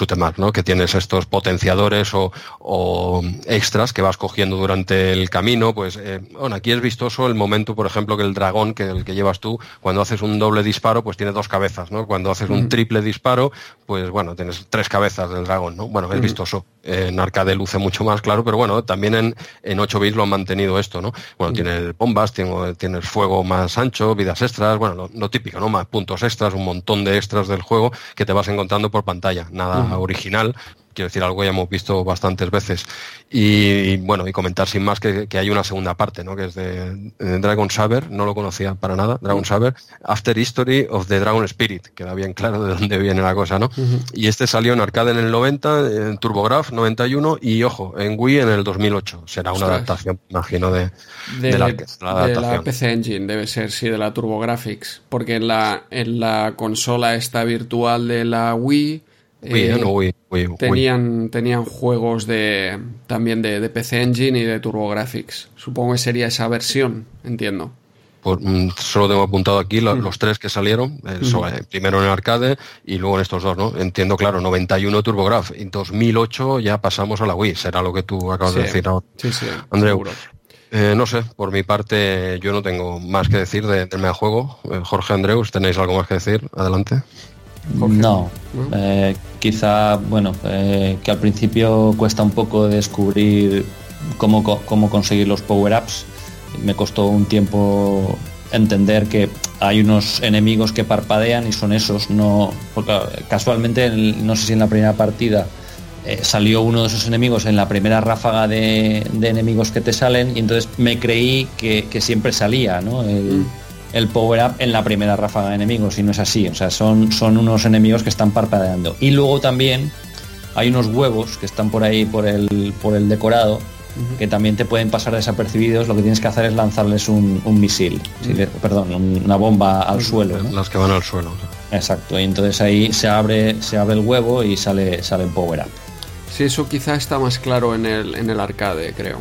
que tienes estos potenciadores o, extras que vas cogiendo durante el camino. Pues eh, bueno, aquí es vistoso el momento, por ejemplo, que el dragón, que el que llevas tú, cuando haces un doble disparo, pues tiene dos cabezas, ¿no? Cuando haces un mm. triple disparo, pues bueno, tienes tres cabezas del dragón, ¿no? Bueno, es mm. vistoso. en arcade luce mucho más claro, pero bueno, también en, en 8 bits lo han mantenido esto, ¿no? Bueno, mm. tiene bombas, tiene, tienes fuego más ancho, vidas extras, bueno, lo, típico, ¿no? Más puntos extras, un montón de extras del juego que te vas encontrando por pantalla. Nada original, quiero decir, algo ya hemos visto bastantes veces. Y, bueno, y comentar sin más que, hay una segunda parte, ¿no? Que es de, Dragon Saber, no lo conocía para nada, Dragon Saber, After History of the Dragon Spirit, queda bien claro de dónde viene la cosa, ¿no? Y este salió en arcade en el 90, en TurboGraf 91 y, ojo, en Wii en el 2008. Será una adaptación, imagino, de, de, la, de la PC Engine, debe ser, sí, de la TurboGrafx, porque en la, en la consola esta virtual de la Wii eh, tenían, tenían juegos de también de, PC Engine y de TurboGrafx. Supongo que sería esa versión, entiendo. Mm, solo tengo apuntado aquí los, tres que salieron, eh, eh, primero en arcade y luego en estos dos, ¿no? Entiendo, claro, 91 TurboGraf, en 2008 ya pasamos a la Wii, será lo que tú acabas de decir ahora. Sí, sí, Andreu. no sé, por mi parte yo no tengo más que decir del de juego. Jorge Andreus, ¿tenéis algo más que decir? Adelante. No, eh, quizá, bueno, eh, que al principio cuesta un poco descubrir cómo, cómo conseguir los power-ups. Me costó un tiempo entender que hay unos enemigos que parpadean y son esos, no, porque casualmente, no sé si en la primera partida eh, salió uno de esos enemigos en la primera ráfaga de, enemigos que te salen y entonces me creí que, siempre salía, ¿no? El, mm el power-up en la primera ráfaga de enemigos y no es así. O sea, son, son unos enemigos que están parpadeando. Y luego también hay unos huevos que están por ahí por el, por el decorado que también te pueden pasar desapercibidos. Lo que tienes que hacer es lanzarles un, misil, perdón, una bomba al suelo. Las que van al suelo. Exacto. Y entonces ahí se abre, se abre el huevo y sale, sale el power-up. Sí, eso quizá está más claro en el, en el arcade, creo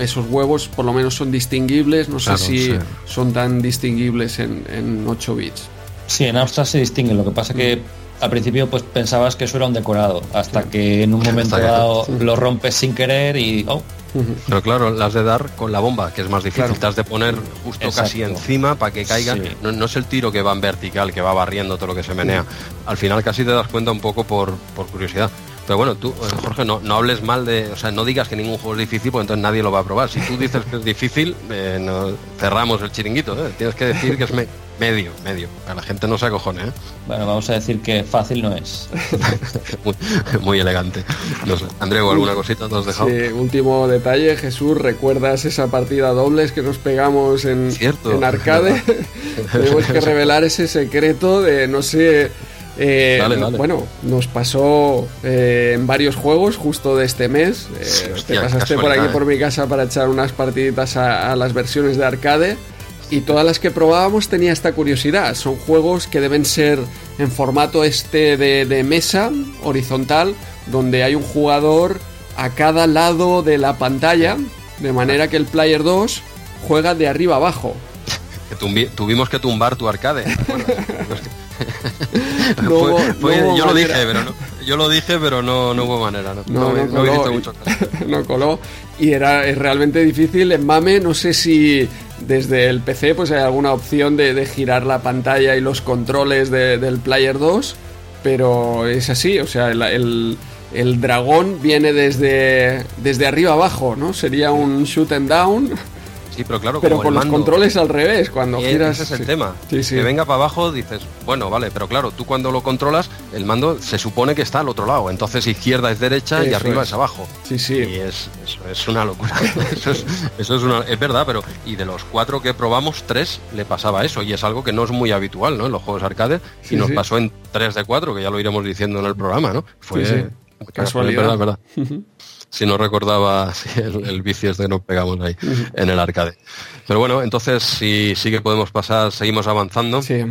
esos huevos por lo menos son distinguibles, no sé si son tan distinguibles en, 8 bits. Sí, en Amstrad se distinguen, lo que pasa que al principio pues pensabas que eso era un decorado, hasta que en un momento dado lo rompes sin querer y... Oh. Pero claro, las de dar con la bomba, que es más difícil, te has de poner justo casi encima para que caiga. No, es el tiro que va en vertical, que va barriendo todo lo que se menea. Al final casi te das cuenta un poco por, por curiosidad. Pero bueno, tú, eh, Jorge, no, no hables mal de. O sea, no digas que ningún juego es difícil, porque entonces nadie lo va a probar. Si tú dices que es difícil, eh, cerramos el chiringuito. ¿eh? Tienes que decir que es medio, medio. A la gente no se acojone. ¿eh? Bueno, vamos a decir que fácil no es. muy, elegante. No sé. Andreu, ¿alguna cosita nos has dejado? Sí, último detalle, Jesús, ¿recuerdas esa partida dobles que nos pegamos en, en arcade? Tenemos que revelar ese secreto de, no sé Eh, bueno, nos pasó eh, en varios juegos justo de este mes. Eh, te pasaste por aquí por mi casa para echar unas partiditas a, las versiones de arcade. Y todas las que probábamos tenía esta curiosidad. Son juegos que deben ser en formato este de, de mesa, horizontal, donde hay un jugador a cada lado de la pantalla, de manera que el Player 2 juega de arriba abajo. Tuvimos que tumbar tu arcade. yo lo dije, pero no, yo lo dije, pero no, hubo manera. No, no, coló, mucho no coló. Y era es realmente difícil. En Mame, no sé si desde el PC pues hay alguna opción de, girar la pantalla y los controles del Player 2, pero es así, o sea, el, el, dragón viene desde, desde arriba abajo, ¿no? Sería un shoot and down Sí, pero claro, pero con los controles al revés, cuando giras. Ese es el tema. Que venga para abajo, dices, bueno, vale, pero claro, tú cuando lo controlas, el mando se supone que está al otro lado. Entonces, izquierda es derecha y arriba es. abajo. Sí, sí. Y es, eso es una locura. eso, es, eso es, una, es verdad, pero. Y de los cuatro que probamos, tres le pasaba eso. Y es algo que no es muy habitual, ¿no? En los juegos arcade. y nos pasó en tres de cuatro, que ya lo iremos diciendo en el programa, ¿no? Fue. Casualidad. verdad, verdad si no recordaba el, vicio este que nos pegamos ahí en el arcade. Pero bueno, entonces sí, sí que podemos pasar, seguimos avanzando. Sí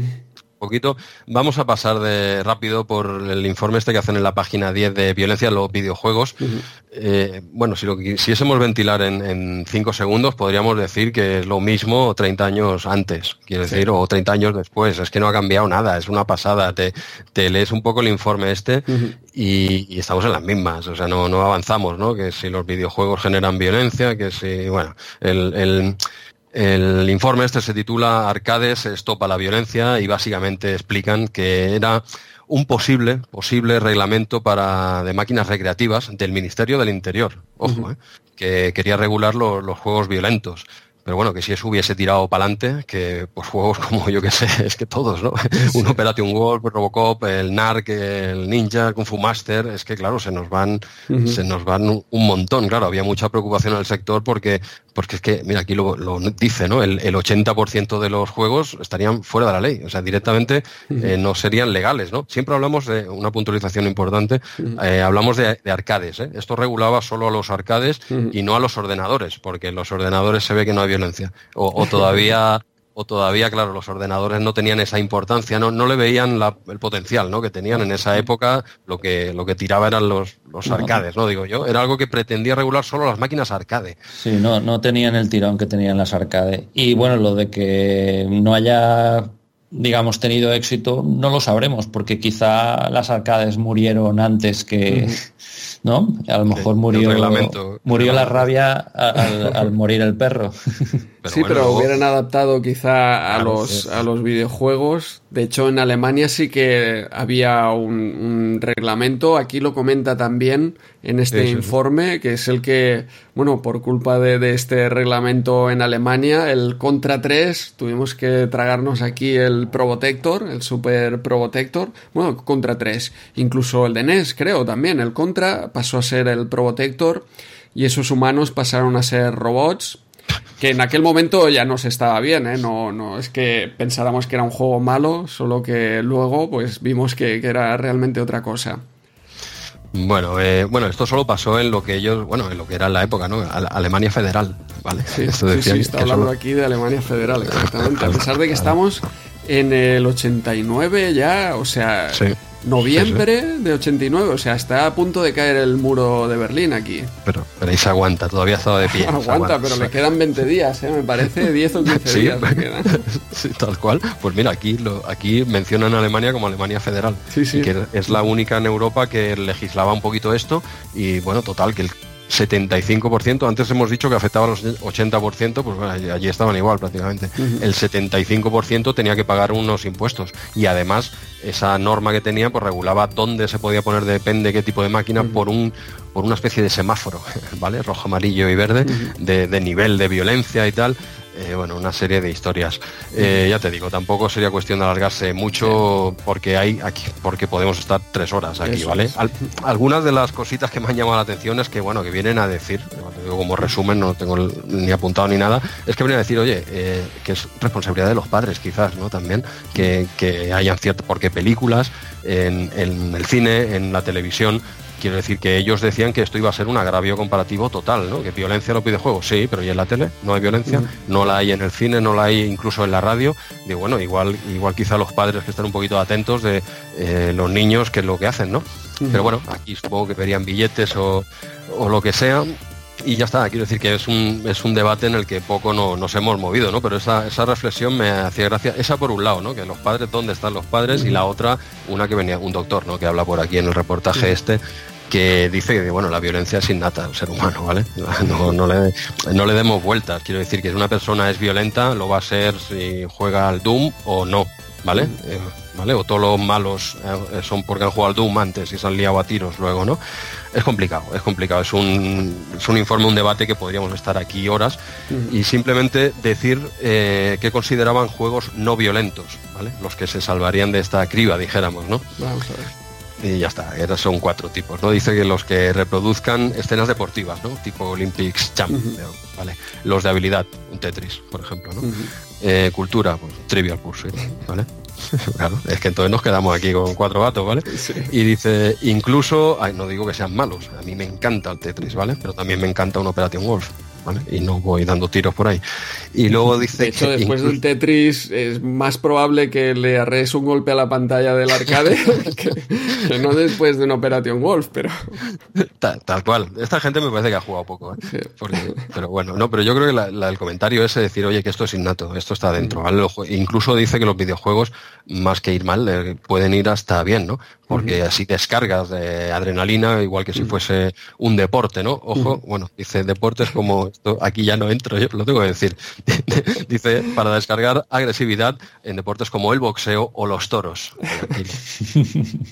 poquito. Vamos a pasar de rápido por el informe este que hacen en la página 10 de violencia en los videojuegos. Eh, bueno, si lo quisiésemos ventilar en 5 segundos, podríamos decir que es lo mismo 30 años antes, quiero decir, o 30 años después. Es que no ha cambiado nada, es una pasada. Te, lees un poco el informe este y, estamos en las mismas, o sea, no, no avanzamos, ¿no? Que si los videojuegos generan violencia, que si, bueno, el el informe este se titula Arcades estopa la violencia y básicamente explican que era un posible, posible reglamento para, de máquinas recreativas del Ministerio del Interior, ojo, eh, que quería regular los juegos violentos. Pero bueno, que si eso hubiese tirado para adelante, que pues juegos como yo que sé, es que todos, ¿no? Un Operation Wolf, Robocop, el NARC, el Ninja, Kung Fu Master, es que claro, se nos van, se nos van un, montón. Claro, había mucha preocupación en el sector porque, porque es que, mira, aquí lo, dice, ¿no? El, el 80% de los juegos estarían fuera de la ley, o sea, directamente eh, no serían legales, ¿no? Siempre hablamos de una puntualización importante, eh, hablamos de, arcades, ¿eh? Esto regulaba solo a los arcades y no a los ordenadores, porque los ordenadores se ve que no había violencia. O, todavía, o todavía, claro, los ordenadores no tenían esa importancia, no, no le veían el potencial ¿no? que tenían en esa época, lo que, lo que tiraba eran los, los arcades, ¿no? Digo yo, era algo que pretendía regular solo las máquinas arcade. Sí, no, no tenían el tirón que tenían las arcade. Y bueno, lo de que no haya digamos, tenido éxito, no lo sabremos, porque quizá las arcades murieron antes que, ¿no? A lo mejor murió, murió la rabia al, morir el perro. sí, pero hubieran adaptado quizá a, los, a los videojuegos. De hecho, en Alemania sí que había un, reglamento. Aquí lo comenta también en este informe, que es el que, bueno, por culpa de, este reglamento en Alemania, el Contra 3, tuvimos que tragarnos aquí el Probotector, el Super Probotector. Bueno, Contra 3. Incluso el de NES, creo, también. El Contra pasó a ser el Probotector y esos humanos pasaron a ser robots que en aquel momento ya nos estaba bien, ¿eh? No, no es que pensáramos que era un juego malo, solo que luego pues vimos que, era realmente otra cosa. Bueno, eh, bueno, esto solo pasó en lo que ellos, bueno, en lo que era la época, ¿no? Alemania Federal, ¿vale? Sí, sí, está hablando aquí de Alemania Federal, exactamente. A pesar de que estamos en el 89 ya, o sea, Noviembre de 89, o sea, está a punto de caer el muro de Berlín aquí. Pero, pero ahí se aguanta, todavía estado de pie. aguanta, pero le quedan 20 días, ¿eh? me parece, 10 o 15 días me quedan. sí, tal cual. Pues mira, aquí, lo, aquí mencionan a Alemania como Alemania Federal. Sí, sí. que es la única en Europa que legislaba un poquito esto y bueno, total, que el 75%, antes hemos dicho que afectaba a los 80%, pues bueno, allí estaban igual prácticamente. El 75% tenía que pagar unos impuestos y además esa norma que tenía pues regulaba dónde se podía poner, depende qué tipo de máquina, por un por una especie de semáforo, ¿vale? Rojo, amarillo y verde, de, nivel de violencia y tal. Eh, bueno, una serie de historias. Eh, ya te digo, tampoco sería cuestión de alargarse mucho porque hay aquí, porque podemos estar tres horas aquí, ¿vale? algunas de las cositas que me han llamado la atención es que, bueno, que vienen a decir, como resumen, no tengo ni apuntado ni nada, es que vienen a decir, oye, eh, que es responsabilidad de los padres, quizás, ¿no? También, que, hayan cierto, porque películas en el cine, en la televisión, Quiero decir que ellos decían que esto iba a ser un agravio comparativo total, ¿no? Que violencia en los videojuegos, sí, pero ¿y en la tele? No hay violencia, no la hay en el cine, no la hay incluso en la radio. Digo, bueno, igual, igual quizá los padres que estén un poquito atentos de eh, los niños, que es lo que hacen, ¿no? Pero bueno, aquí supongo que verían billetes o, lo que sea, y ya está, quiero decir que es un, es un debate en el que poco no, nos hemos movido, ¿no? Pero esa, esa reflexión me hacía gracia, esa por un lado, ¿no? Que los padres, ¿dónde están los padres? Y la otra, una que venía, un doctor, ¿no? Que habla por aquí en el reportaje este, que dice que bueno, la violencia es innata al ser humano, ¿vale? No, le, no le demos vueltas. Quiero decir que si una persona es violenta, lo va a ser si juega al Doom o no, ¿vale? Eh, ¿Vale? O todos los malos eh, son porque han jugado al Doom antes y se han liado a tiros luego, ¿no? Es complicado, es complicado. Es un, es un informe, un debate que podríamos estar aquí horas y simplemente decir eh, que consideraban juegos no violentos, ¿vale? Los que se salvarían de esta criba, dijéramos, ¿no? Vamos a ver y ya está, son cuatro tipos, ¿no? Dice que los que reproduzcan escenas deportivas, ¿no? Tipo Olympics Champ, ¿vale? Los de habilidad, un Tetris, por ejemplo, ¿no? Eh, cultura, pues Trivial Pursuit, ¿vale? claro, es que entonces nos quedamos aquí con cuatro gatos, ¿vale? Y dice, incluso, ay, no digo que sean malos, a mí me encanta el Tetris, ¿vale? Pero también me encanta un Operation Wolf. Y no voy dando tiros por ahí. Y luego dice de hecho, después del Tetris es más probable que le arrees un golpe a la pantalla del arcade que, no después de una Operation Wolf, pero... Tal, cual. Esta gente me parece que ha jugado poco. ¿eh? pero bueno, no, pero yo creo que el comentario es decir, oye, que esto es innato, esto está dentro. Incluso dice que los videojuegos, más que ir mal, eh, pueden ir hasta bien, ¿no? Porque así descargas de adrenalina, igual que si fuese un deporte, ¿no? Ojo, bueno, dice deportes como esto aquí ya no entro, yo lo tengo que decir. Dice, para descargar agresividad en deportes como el boxeo o los toros.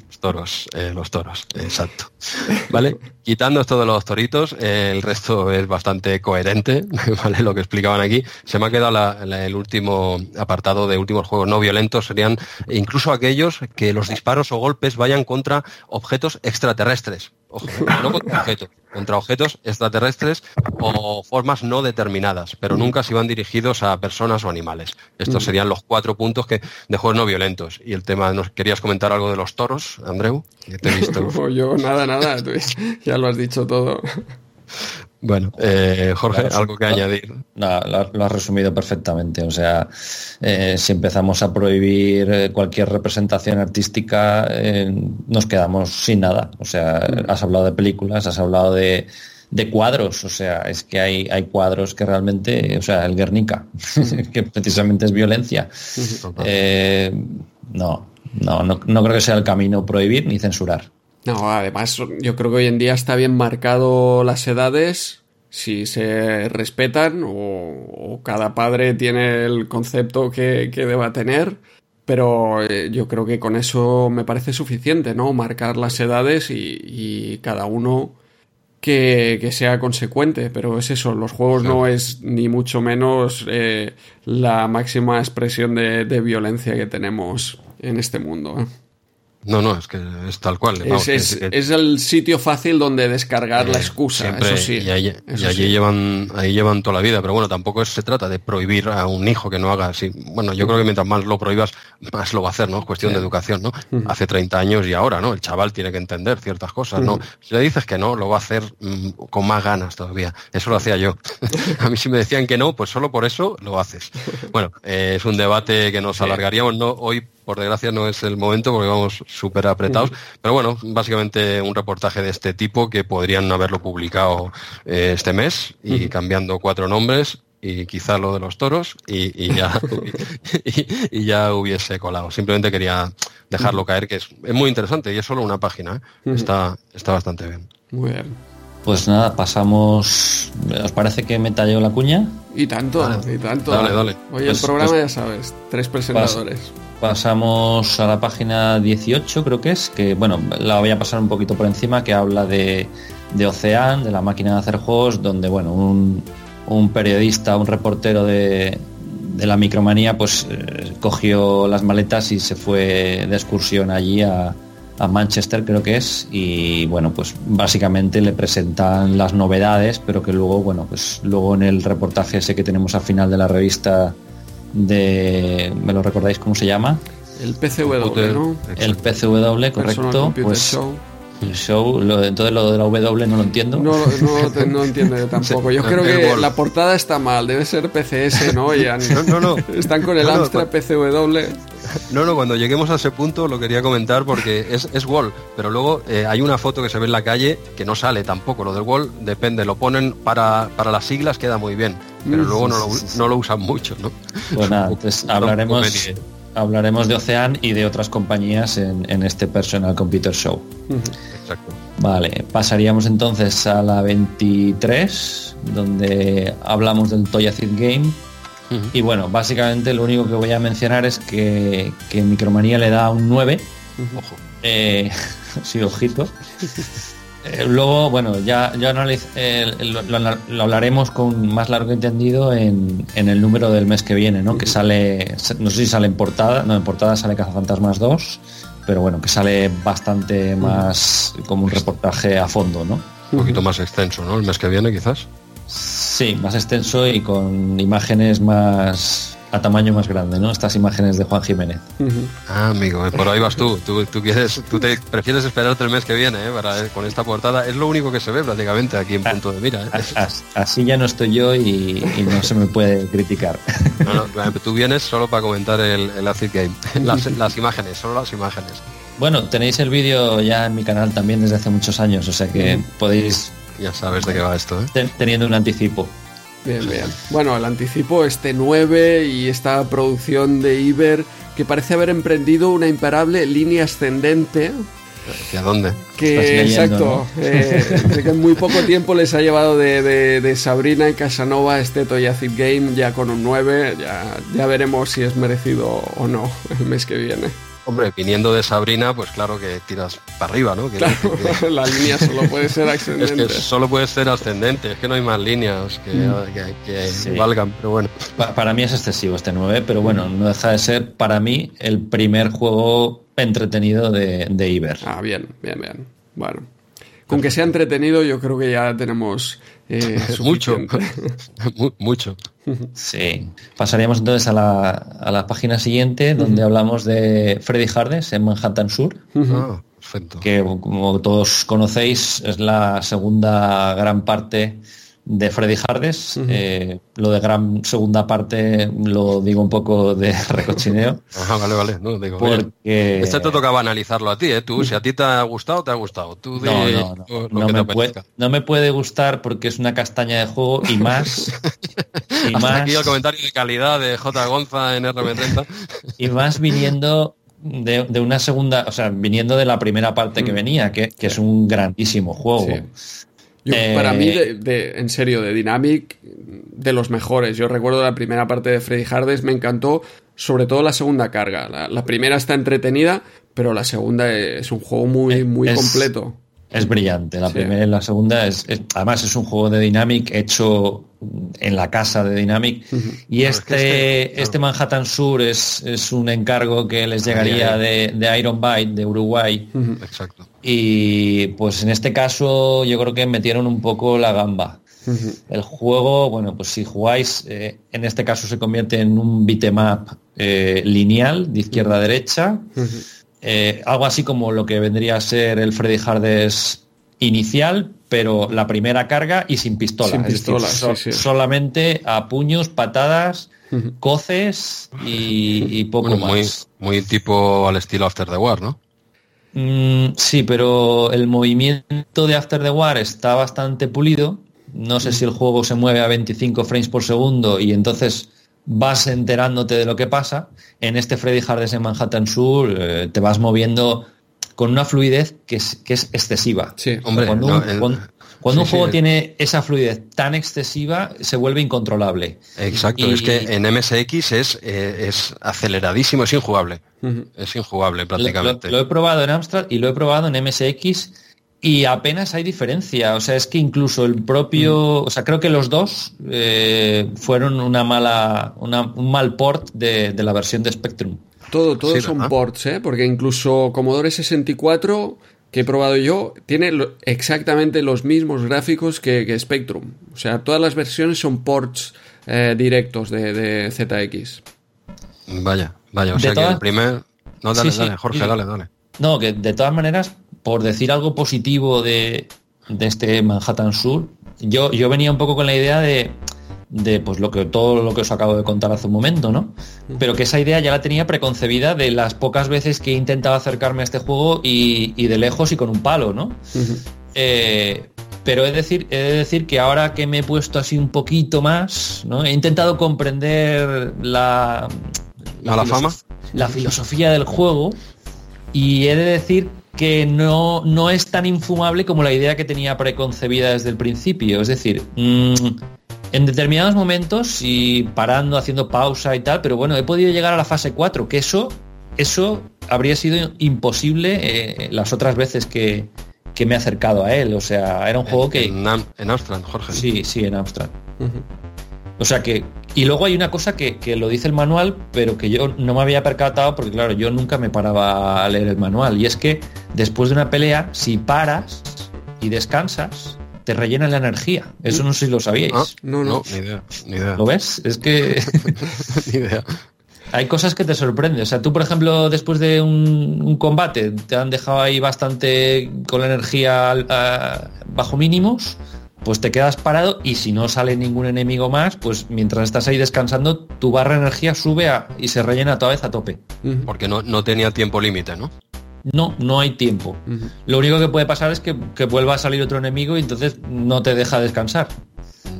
Los toros, eh, los toros, exacto. ¿Vale? Quitando esto de los toritos, el resto es bastante coherente, ¿vale? Lo que explicaban aquí. Se me ha quedado el último apartado de últimos juegos no violentos, serían incluso aquellos que los disparos o golpes vayan contra objetos extraterrestres. Ojo, no contra objetos, contra objetos extraterrestres o formas no determinadas, pero nunca se iban dirigidos a personas o animales. Estos serían los cuatro puntos que, de juegos no violentos. Y el tema, ¿nos querías comentar algo de los toros, Andreu? te he visto. Yo nada, nada, ya lo has dicho todo. Bueno, eh, Jorge, algo que añadir. No, lo, has resumido perfectamente. O sea, eh, si empezamos a prohibir eh, cualquier representación artística, nos quedamos sin nada. O sea, mm. has hablado de películas, has hablado de, cuadros. O sea, es que hay, hay cuadros que realmente, o sea, el Guernica, que precisamente es violencia. no, no, no, no creo que sea el camino prohibir ni censurar. No, además yo creo que hoy en día está bien marcado las edades, si se respetan o, cada padre tiene el concepto que, deba tener, pero eh, yo creo que con eso me parece suficiente, ¿no? Marcar las edades y, cada uno que, sea consecuente, pero es eso, los juegos no es ni mucho menos eh, la máxima expresión de, de, violencia que tenemos en este mundo. ¿Eh? No, no, es que es tal cual. es, el sitio fácil donde descargar la eh, excusa, eso sí. Y, allí, llevan, ahí llevan toda la vida, pero bueno, tampoco se trata de prohibir a un hijo que no haga así. Bueno, yo creo que mientras más lo prohíbas, más lo va a hacer, ¿no? Es cuestión de educación, ¿no? Hace 30 años y ahora, ¿no? El chaval tiene que entender ciertas cosas, ¿no? Si le dices que no, lo va a hacer mm, con más ganas todavía. Eso lo hacía yo. a mí si me decían que no, pues solo por eso lo haces. Bueno, eh, es un debate que nos alargaríamos, ¿no? Hoy por desgracia no es el momento porque vamos súper apretados. Pero bueno, básicamente un reportaje de este tipo que podrían haberlo publicado eh, este mes y cambiando cuatro nombres y quizá lo de los toros y, ya y, ya hubiese colado. Simplemente quería dejarlo caer, que es, muy interesante y es solo una página. ¿eh? Está, está bastante bien. Muy bien. Pues nada, pasamos. ¿Os parece que me talleo la cuña? Y tanto, y tanto. Dale, dale. Hoy el pues, programa pues ya sabes, tres presentadores. Pasamos a la página 18, creo que es, que bueno, la voy a pasar un poquito por encima, que habla de, de Ocean, de la máquina de hacer juegos, donde bueno, un, un periodista, un reportero de, de la micromanía, pues eh, cogió las maletas y se fue de excursión allí a, a, Manchester, creo que es, y bueno, pues básicamente le presentan las novedades, pero que luego, bueno, pues luego en el reportaje ese que tenemos al final de la revista de, ¿me lo recordáis cómo se llama? El PCW, ¿no? El PCW, correcto. Pues, el show, entonces lo de la W no lo entiendo. No, no, no entiendo yo tampoco. Yo creo que la portada está mal, debe ser PCS, ¿no? no, no, Están con el Amstrad PCW. No, no, cuando lleguemos a ese punto lo quería comentar porque es, es Wall, pero luego eh, hay una foto que se ve en la calle que no sale tampoco. Lo del Wall depende, lo ponen para, para las siglas, queda muy bien, pero luego no lo, no lo usan mucho, ¿no? Pues nada, entonces hablaremos hablaremos de Ocean y de otras compañías en, este Personal Computer Show. Exacto. Vale, pasaríamos entonces a la 23, donde hablamos del Toyacid Game. Y bueno, básicamente lo único que voy a mencionar es que, que Micromanía le da un 9. Ojo. Eh, sí, ojito. Eh, luego, bueno, ya, ya eh, lo, hablaremos con más largo entendido en, el número del mes que viene, ¿no? Que sale, no sé si sale en portada, no, en portada sale Cazafantasmas 2, pero bueno, que sale bastante más como un reportaje a fondo, ¿no? Un poquito más extenso, ¿no? El mes que viene quizás. Sí, más extenso y con imágenes más a tamaño más grande, ¿no? Estas imágenes de Juan Jiménez. Ah, amigo, por ahí vas tú. Tú, quieres, tú te prefieres esperarte el mes que viene, ¿eh? Para, con esta portada. Es lo único que se ve prácticamente aquí en punto de mira. ¿eh? Así ya no estoy yo y, no se me puede criticar. No, no, tú vienes solo para comentar el, el Acid Game. Las, las imágenes, solo las imágenes. Bueno, tenéis el vídeo ya en mi canal también desde hace muchos años, o sea que podéis... Ya sabes de qué va esto, ¿eh? Teniendo un anticipo. Bien, bien. Bueno, el anticipo, este 9 y esta producción de Iber que parece haber emprendido una imparable línea ascendente. ¿Hacia dónde? Que, exacto, eh, que en muy poco tiempo les ha llevado de, Sabrina y Casanova este Toyacid Game ya con un 9. Ya, ya veremos si es merecido o no el mes que viene. Hombre, viniendo de Sabrina, pues claro que tiras para arriba, ¿no? la línea solo puede ser ascendente. Es que solo puede ser ascendente, es que no hay más líneas que, mm. valgan, pero bueno. para mí es excesivo este 9, pero bueno, no deja de ser para mí el primer juego entretenido de, de Iber. Ah, bien, bien, bien. Bueno, con que sea entretenido yo creo que ya tenemos eh, mucho, mucho. Sí. Pasaríamos entonces a la, a la página siguiente, donde hablamos de Freddy Hardes en Manhattan Sur. Ah, que como todos conocéis es la segunda gran parte de Freddy Hardes. Eh, lo de gran segunda parte lo digo un poco de recochineo. Ajá, vale, vale. No, digo, porque... Este te tocaba analizarlo a ti, ¿eh? Tú, si a ti te ha gustado, te ha gustado. Tú no, no, no. No me, puede, no me, puede, gustar porque es una castaña de juego y más... y más... aquí el comentario de calidad de J. Gonza en RM30. y más viniendo de, una segunda, o sea, viniendo de la primera parte que mm. venía, que, que es un grandísimo juego. Para mí, eh, de, en serio, de Dynamic, de los mejores. Yo recuerdo la primera parte de Freddy Hardes, me encantó, sobre todo la segunda carga. La, primera está entretenida, pero la segunda es un juego muy, muy completo. Es brillante. La primera y la segunda es, además es un juego de Dynamic hecho en la casa de Dynamic. Y este, este Manhattan Sur es, es, un encargo que les llegaría de, de Iron Byte, de Uruguay. Exacto. Y pues en este caso yo creo que metieron un poco la gamba. El juego, bueno, pues si jugáis, eh, en este caso se convierte en un beatmap eh, lineal de izquierda a derecha. Eh, algo así como lo que vendría a ser el Freddy Hardes inicial, pero la primera carga y sin pistola. Solamente a puños, patadas, coces y, poco más. Muy, tipo al estilo After the War, ¿no? Mm, sí, pero el movimiento de After the War está bastante pulido. No sé si el juego se mueve a 25 frames por segundo y entonces vas enterándote de lo que pasa. En este Freddy Hardes en Manhattan Sur eh, te vas moviendo con una fluidez que es, que es excesiva. Sí, hombre, cuando un, juego tiene esa fluidez tan excesiva, se vuelve incontrolable. Exacto, es que en MSX es, eh, es aceleradísimo, es injugable. Es injugable prácticamente. Lo, he probado en Amstrad y lo he probado en MSX y apenas hay diferencia. O sea, es que incluso el propio, mm. o sea, creo que los dos eh, fueron una mala, un mal port de, la versión de Spectrum. Todo, todos son ports, ¿eh? Porque incluso Commodore 64 que he probado yo tiene exactamente los mismos gráficos que, Spectrum. O sea, todas las versiones son ports eh, directos de, ZX. Vaya, vaya, o sea que el primer... No, dale, dale, Jorge, dale, dale. No, que de todas maneras, por decir algo positivo de, este Manhattan Sur, yo, yo venía un poco con la idea de, de pues lo que todo lo que os acabo de contar hace un momento, ¿no? Pero que esa idea ya la tenía preconcebida de las pocas veces que he intentado acercarme a este juego y, de lejos y con un palo, ¿no? Eh, pero he, decir, he de decir que ahora que me he puesto así un poquito más, ¿no? He intentado comprender la... La, fama? La filosofía del juego y he de decir que no, no es tan infumable como la idea que tenía preconcebida desde el principio. Es decir, mm, en determinados momentos y parando, haciendo pausa y tal, pero bueno, he podido llegar a la fase 4, que eso, eso habría sido imposible eh, las otras veces que, me he acercado a él. O sea, era un juego que... En, Amstrad, Jorge. Sí, sí, en Amstrad. O sea que... Y luego hay una cosa que, que, lo dice el manual, pero que yo no me había percatado porque claro, yo nunca me paraba a leer el manual. Y es que después de una pelea, si paras y descansas, te rellena la energía. Eso no sé si lo sabíais. Ah, no, no, ni idea, ni idea. ¿Lo ves? Es que... ni idea. Hay cosas que te sorprenden. O sea, tú, por ejemplo, después de un, combate, te han dejado ahí bastante con la energía bajo mínimos, pues te quedas parado y si no sale ningún enemigo más, pues mientras estás ahí descansando, tu barra de energía sube y se rellena toda vez a tope. Porque no, no tenía tiempo límite, ¿no? No, no hay tiempo. Lo único que puede pasar es que, vuelva a salir otro enemigo y entonces no te deja descansar.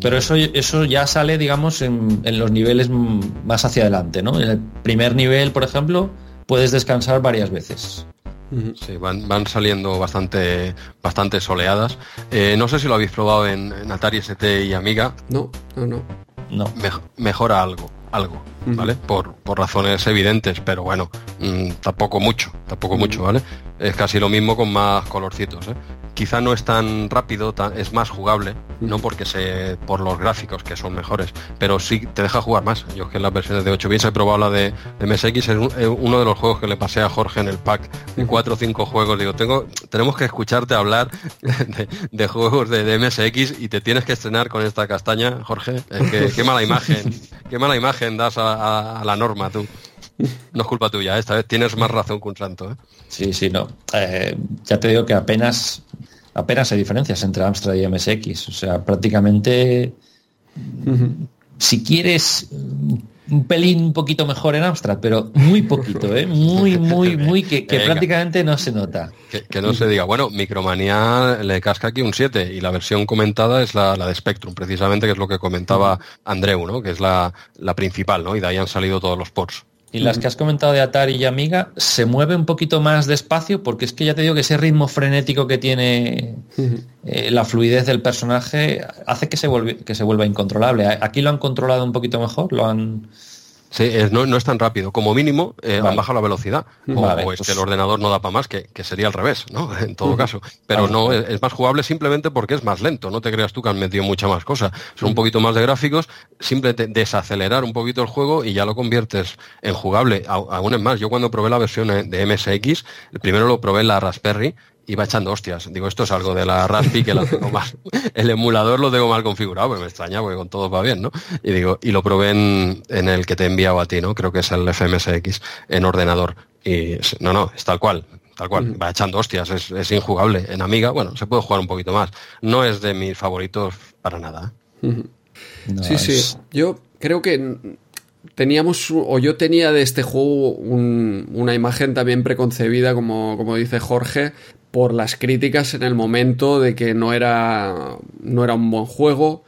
Pero eso, eso ya sale, digamos, en, los niveles más hacia adelante, ¿no? En el primer nivel, por ejemplo, puedes descansar varias veces. Sí, van, saliendo bastante, bastante soleadas. Eh, no sé si lo habéis probado en, Atari ST y Amiga. No, no, no. no. mejora algo algo, ¿vale? Por, por, razones evidentes, pero bueno, mm, tampoco mucho, tampoco mucho, ¿vale? Es casi lo mismo con más colorcitos, ¿eh? Quizá no es tan rápido, es más jugable, no porque se por los gráficos que son mejores, pero sí te deja jugar más. Yo es que en las versiones de 8 bits he probado la de, MSX, es uno de los juegos que le pasé a Jorge en el pack de 4 o 5 juegos. Digo, tengo, tenemos que escucharte hablar de, juegos de, MSX y te tienes que estrenar con esta castaña, Jorge. qué mala imagen, qué mala imagen das a la norma tú. No es culpa tuya, esta vez tienes más razón que un santo. ¿eh? Sí, sí, no. Eh, ya te digo que apenas, apenas hay diferencias entre Amstrad y MSX. O sea, prácticamente, si quieres un pelín un poquito mejor en Amstrad, pero muy poquito, ¿eh? muy, muy, muy, que, prácticamente no se nota. Que, no se diga, bueno, Micromanía le casca aquí un 7 y la versión comentada es la, de Spectrum, precisamente, que es lo que comentaba Andreu, ¿no? que es la, la principal, ¿no? y de ahí han salido todos los ports. Y las que has comentado de Atari y Amiga se mueve un poquito más despacio porque es que ya te digo que ese ritmo frenético que tiene eh, la fluidez del personaje hace que se, que se vuelva incontrolable. Aquí lo han controlado un poquito mejor, lo han Sí, no, no, es tan rápido. Como mínimo, eh, han bajado la velocidad. O, es pues que el ordenador no da para más, que, sería al revés, ¿no? En todo caso. Pero no, es, más jugable simplemente porque es más lento. No te creas tú que han metido mucha más cosa. Son un poquito más de gráficos, simplemente desacelerar un poquito el juego y ya lo conviertes en jugable. Aún es más, yo cuando probé la versión eh, de MSX, primero lo probé en la Raspberry iba echando hostias. Digo, esto es algo de la Raspi que la tengo mal. El emulador lo tengo mal configurado, pues me extraña porque con todo va bien, ¿no? Y digo, y lo probé en, el que te he enviado a ti, ¿no? Creo que es el FMSX en ordenador. Y no, no, es tal cual. Tal cual, va echando hostias, es, injugable. En Amiga, bueno, se puede jugar un poquito más. No es de mis favoritos para nada. ¿eh? sí, sí. Yo creo que teníamos, o yo tenía de este juego una imagen también preconcebida, como, como dice Jorge, por las críticas en el momento de que no era, no era un buen juego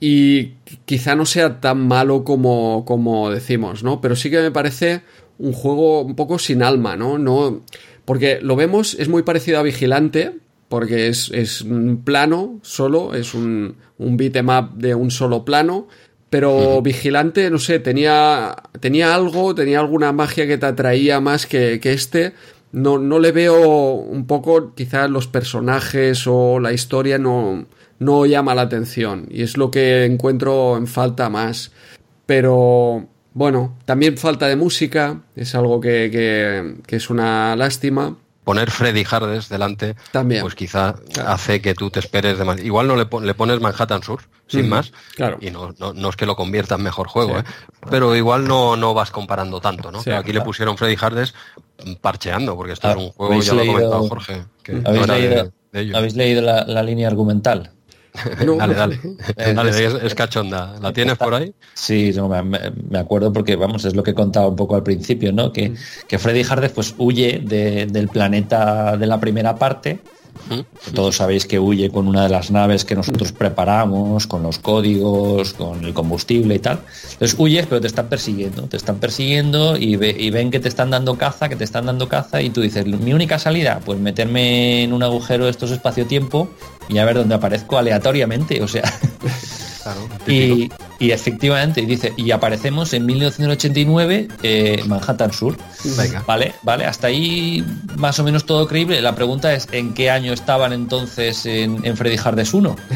y quizá no sea tan malo como, como decimos, ¿no? Pero sí que me parece un juego un poco sin alma, ¿no? no porque lo vemos, es muy parecido a Vigilante, porque es, es un plano solo, es un, un beatmap de un solo plano, pero Vigilante, no sé, tenía, tenía algo, tenía alguna magia que te atraía más que, que este, no, no le veo un poco, quizás los personajes o la historia no, no llama la atención y es lo que encuentro en falta más. Pero bueno, también falta de música, es algo que, que, es una lástima poner Freddy Hardes delante, También. pues quizá hace que tú te esperes de más. Igual no le, le pones Manhattan Sur, sin más, claro. y no, no, es que lo convierta en mejor juego, ¿eh? pero igual no, no vas comparando tanto, ¿no? aquí le pusieron Freddy Hardes parcheando, porque esto es un juego, ya lo ha comentado Jorge. ¿Habéis, leído, la línea argumental? dale, dale. dale es, cachonda. ¿La tienes por ahí? Sí, me, acuerdo porque, vamos, es lo que contaba un poco al principio, ¿no? Que, mm. que Freddy Hardes pues huye del planeta de la primera parte todos sabéis que huye con una de las naves que nosotros preparamos, con los códigos, con el combustible y tal. Entonces huyes, pero te están persiguiendo, te están persiguiendo y, ven que te están dando caza, que te están dando caza y tú dices, mi única salida, pues meterme en un agujero de estos espacio-tiempo y a ver dónde aparezco aleatoriamente, o sea... y, efectivamente, dice, y aparecemos en 1989 eh, Manhattan Sur. Vale, vale, hasta ahí más o menos todo creíble. La pregunta es, ¿en qué año estaban entonces en, Freddy Hardes 1?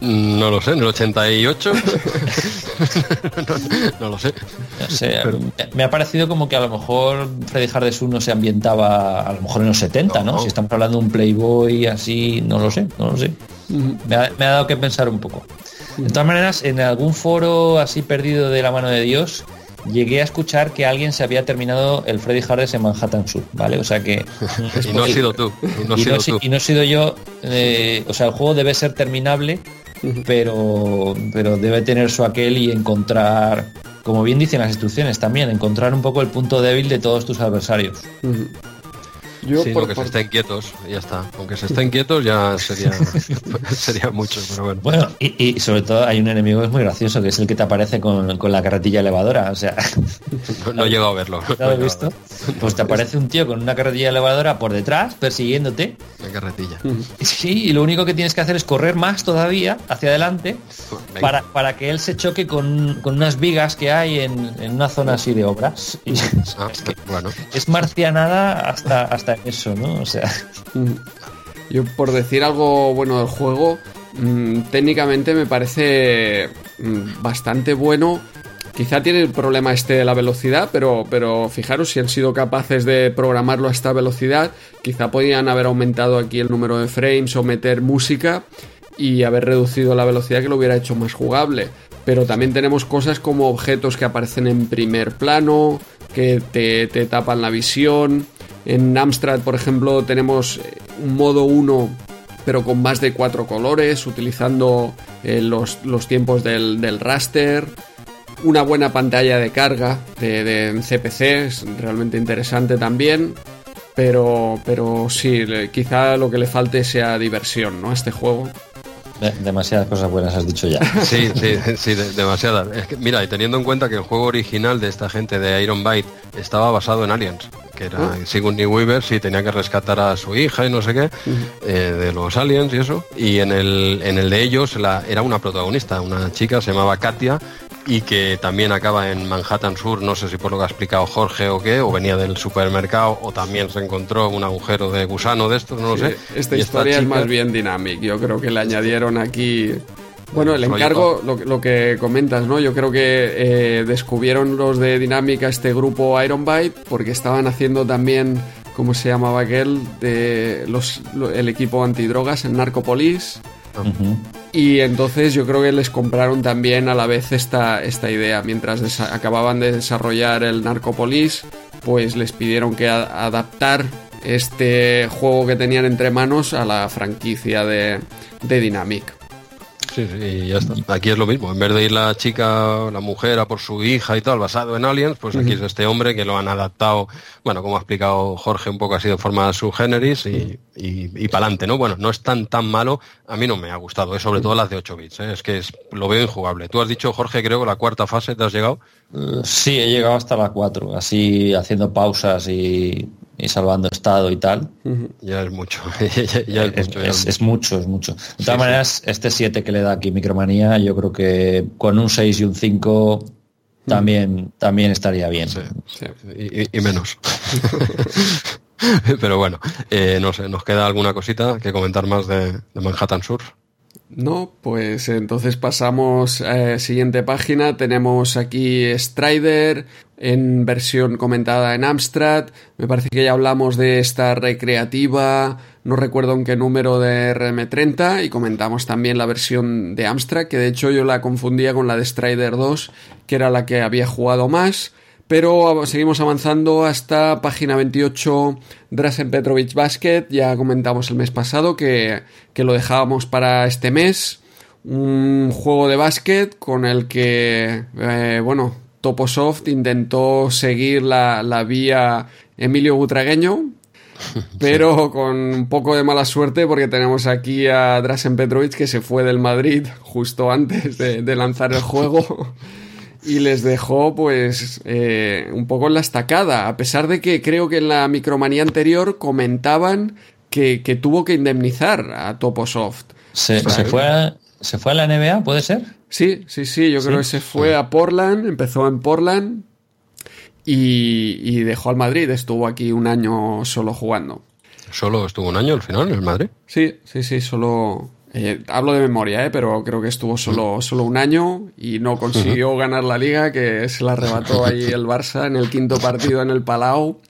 No lo sé, en el 88. no, lo sé. Me ha parecido como que a lo mejor Freddy Hardes 1 se ambientaba a lo mejor en los 70, ¿no? Si estamos hablando de un Playboy así, no lo sé, no lo sé. Me ha dado que pensar un poco. De todas maneras, en algún foro así perdido de la mano de Dios, llegué a escuchar que alguien se había terminado el Freddy Harris en Manhattan Sur, ¿vale? O sea que... y no ha sido tú. Y no, he sido yo. Eh, o sea, el juego debe ser terminable, pero, pero debe tener su aquel y encontrar, como bien dicen las instrucciones también, encontrar un poco el punto débil de todos tus adversarios. Yo sí, se estén quietos, ya está. Aunque se estén quietos ya sería, sería mucho, pero bueno. Bueno, y, sobre todo hay un enemigo que es muy gracioso, que es el que te aparece con, la carretilla elevadora, o sea... No, he llegado a verlo. ¿No lo visto? Pues te aparece un tío con una carretilla elevadora por detrás, persiguiéndote. La carretilla. Sí, y lo único que tienes que hacer es correr más todavía hacia adelante para, para que él se choque con, unas vigas que hay en, una zona así de obras. Ah, bueno. Es marcianada hasta, hasta eso, ¿no? O sea. Yo, por decir algo bueno del juego, mm, técnicamente me parece mm, bastante bueno. Quizá tiene el problema este de la velocidad, pero, pero fijaros si han sido capaces de programarlo a esta velocidad, quizá podían haber aumentado aquí el número de frames o meter música y haber reducido la velocidad que lo hubiera hecho más jugable. Pero también tenemos cosas como objetos que aparecen en primer plano, que te, te tapan la visión, en Amstrad, por ejemplo, tenemos eh, un modo 1 pero con más de cuatro colores, utilizando eh, los, tiempos del, raster. Una buena pantalla de carga de, CPC, es realmente interesante también. Pero, pero sí, quizá lo que le falte sea diversión, ¿no? A este juego. Demasiadas cosas buenas has dicho ya. Sí, sí, sí, demasiadas. mira, y teniendo en cuenta que el juego original de esta gente de Iron Byte estaba basado en Aliens, que era uh. Sigourney Weaver, sí, tenía que rescatar a su hija y no sé qué, eh, de los aliens y eso. Y en el, en el de ellos la, era una protagonista, una chica, se llamaba Katia, y que también acaba en Manhattan Sur, no sé si por lo que ha explicado Jorge o qué, o venía del supermercado, o también se encontró un agujero de gusano de estos, no lo sé. Esta historia es más bien dinámica, yo creo que le añadieron aquí bueno, el encargo, lo, que comentas, ¿no? Yo creo que eh, descubrieron los de Dinámica este grupo Iron Byte porque estaban haciendo también, ¿cómo se llamaba aquel? De los, el equipo antidrogas en Narcopolis. Y entonces yo creo que les compraron también a la vez esta, esta idea. Mientras acababan de desarrollar el Narcopolis, pues les pidieron que adaptar este juego que tenían entre manos a la franquicia de, de Dynamic. Sí, sí, y ya está. Aquí es lo mismo. En vez de ir la chica, la mujer a por su hija y tal, basado en Aliens, pues aquí es este hombre que lo han adaptado, bueno, como ha explicado Jorge, un poco así de forma subgéneris y, y, para adelante, ¿no? Bueno, no es tan tan malo. A mí no me ha gustado, ¿eh? sobre todo las de 8 bits. ¿eh? Es que es, lo veo injugable. Tú has dicho, Jorge, creo que la cuarta fase te has llegado. Uh, sí, he llegado hasta la 4, así haciendo pausas y y salvando estado y tal. Ya es mucho. es, mucho, es, mucho, De todas maneras, este 7 que le da aquí Micromanía, yo creo que con un 6 y un 5 también, también estaría bien. Y, menos. Pero bueno, eh, no sé, ¿nos queda alguna cosita que comentar más de, Manhattan Sur? No, pues entonces pasamos a la siguiente página. Tenemos aquí Strider en versión comentada en Amstrad. Me parece que ya hablamos de esta recreativa, no recuerdo en qué número de RM30, y comentamos también la versión de Amstrad, que de hecho yo la confundía con la de Strider 2, que era la que había jugado más. Pero seguimos avanzando hasta página 28, Drasen Petrovic Basket. Ya comentamos el mes pasado que, lo dejábamos para este mes. Un juego de básquet con el que, eh, bueno, Toposoft intentó seguir la, la vía Emilio Butragueño, pero con un poco de mala suerte porque tenemos aquí a Drasen Petrovic que se fue del Madrid justo antes de lanzar el juego. y les dejó pues eh, un poco en la estacada, a pesar de que creo que en la micromanía anterior comentaban que, tuvo que indemnizar a Toposoft. ¿Se, fue a, ¿Se fue a la NBA, puede ser? Sí, sí, sí, yo creo que se fue a Portland, empezó en Portland y, y dejó al Madrid, estuvo aquí un año solo jugando. ¿Solo estuvo un año al final en el Madrid? Sí, sí, sí, solo, eh, hablo de memoria, eh, pero creo que estuvo solo, solo un año y no consiguió ganar la liga, que se la arrebató ahí el Barça en el quinto partido en el Palau,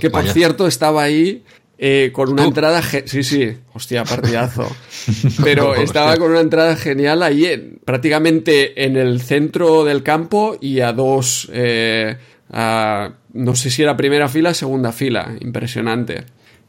que por cierto estaba ahí eh, con una entrada... Sí, sí, hostia, partidazo. Pero estaba con una entrada genial ahí, prácticamente en el centro del campo y a dos... no sé si era primera fila, segunda fila. Impresionante.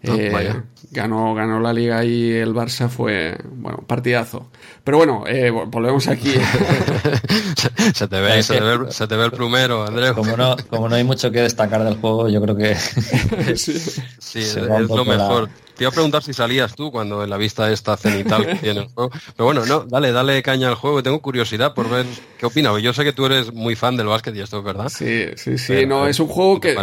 Ah, eh, ganó, ganó la liga y el Barça fue, bueno, partidazo. Pero bueno, eh, volvemos aquí. se, te ve, se, te ve, el plumero, Andrés. Como no, como no hay mucho que destacar del juego, yo creo que... sí, es, lo mejor. Te iba a preguntar si salías tú cuando en la vista esta cenital que tiene el juego. Pero bueno, no, dale, dale caña al juego. Tengo curiosidad por ver qué opinas. Yo sé que tú eres muy fan del básquet y esto es verdad. Sí, sí, sí. no, es un juego que,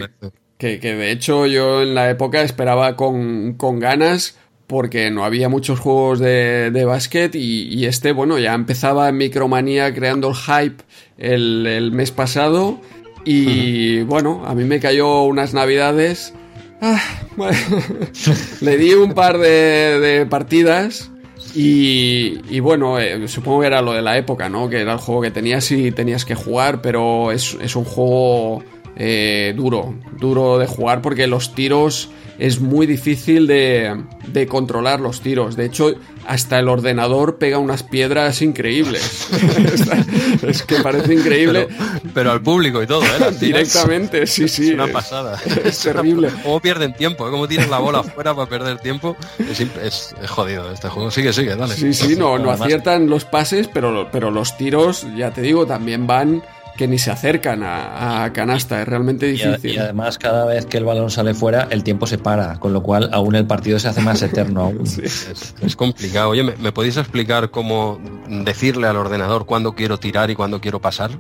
que, de hecho yo en la época esperaba con, ganas porque no había muchos juegos de, de básquet y, este, bueno, ya empezaba en Micromanía creando el hype el, mes pasado y bueno, a mí me cayó unas navidades. Ah, le di un par de, partidas y, bueno, eh, supongo que era lo de la época, ¿no? Que era el juego que tenías y tenías que jugar, pero es, es un juego eh, duro, duro de jugar porque los tiros es muy difícil de, de, controlar los tiros. De hecho, hasta el ordenador pega unas piedras increíbles. es que parece increíble. Pero, al público y todo, ¿eh? Directamente, sí, sí. Es una pasada. Es, terrible. ¿Cómo pierden tiempo? ¿eh? ¿Cómo tiran la bola afuera para perder tiempo? Es, jodido este juego. Sigue, sigue, dale. Sí, sí, no, no aciertan los pases, pero, pero los tiros, ya te digo, también van que ni se acercan a, canasta, es realmente difícil. Y, además cada vez que el balón sale fuera, el tiempo se para, con lo cual aún el partido se hace más eterno aún. es, complicado. Oye, ¿me, podéis explicar cómo decirle al ordenador cuándo quiero tirar y cuándo quiero pasar?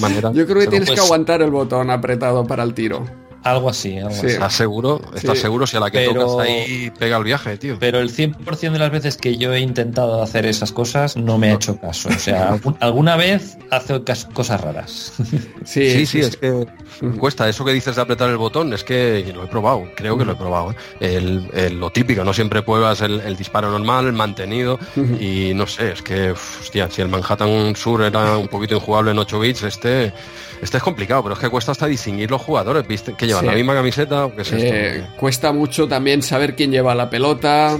manera? Yo creo que tienes que aguantar el botón apretado para el tiro. Algo así, algo así. ¿Estás seguro? ¿Estás seguro si a la que tocas ahí pega el viaje, tío? Pero el 100% de las veces que yo he intentado hacer esas cosas no me ha hecho caso. O sea, alguna vez hace cosas raras. Sí, sí, sí, es que cuesta. Eso que dices de apretar el botón, es que lo he probado, creo que lo he probado. ¿eh? lo típico, no siempre pruebas el, disparo normal, el mantenido, y no sé, es que, hostia, si el Manhattan Sur era un poquito injugable en 8 bits, este este es complicado, pero es que cuesta hasta distinguir los jugadores, ¿viste? Que llevan la misma camiseta o qué es esto. Eh, cuesta mucho también saber quién lleva la pelota.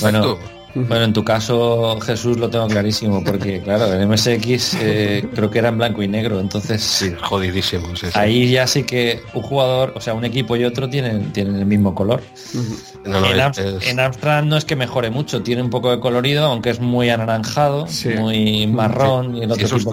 Bueno, bueno, en tu caso, Jesús, lo tengo clarísimo, porque claro, el MSX eh, creo que era en blanco y negro, entonces... Sí, jodidísimo. Ahí ya sí que un jugador, o sea, un equipo y otro tienen, tienen el mismo color. en, Amstrad no es que mejore mucho, tiene un poco de colorido, aunque es muy anaranjado, muy marrón. Y el otro esos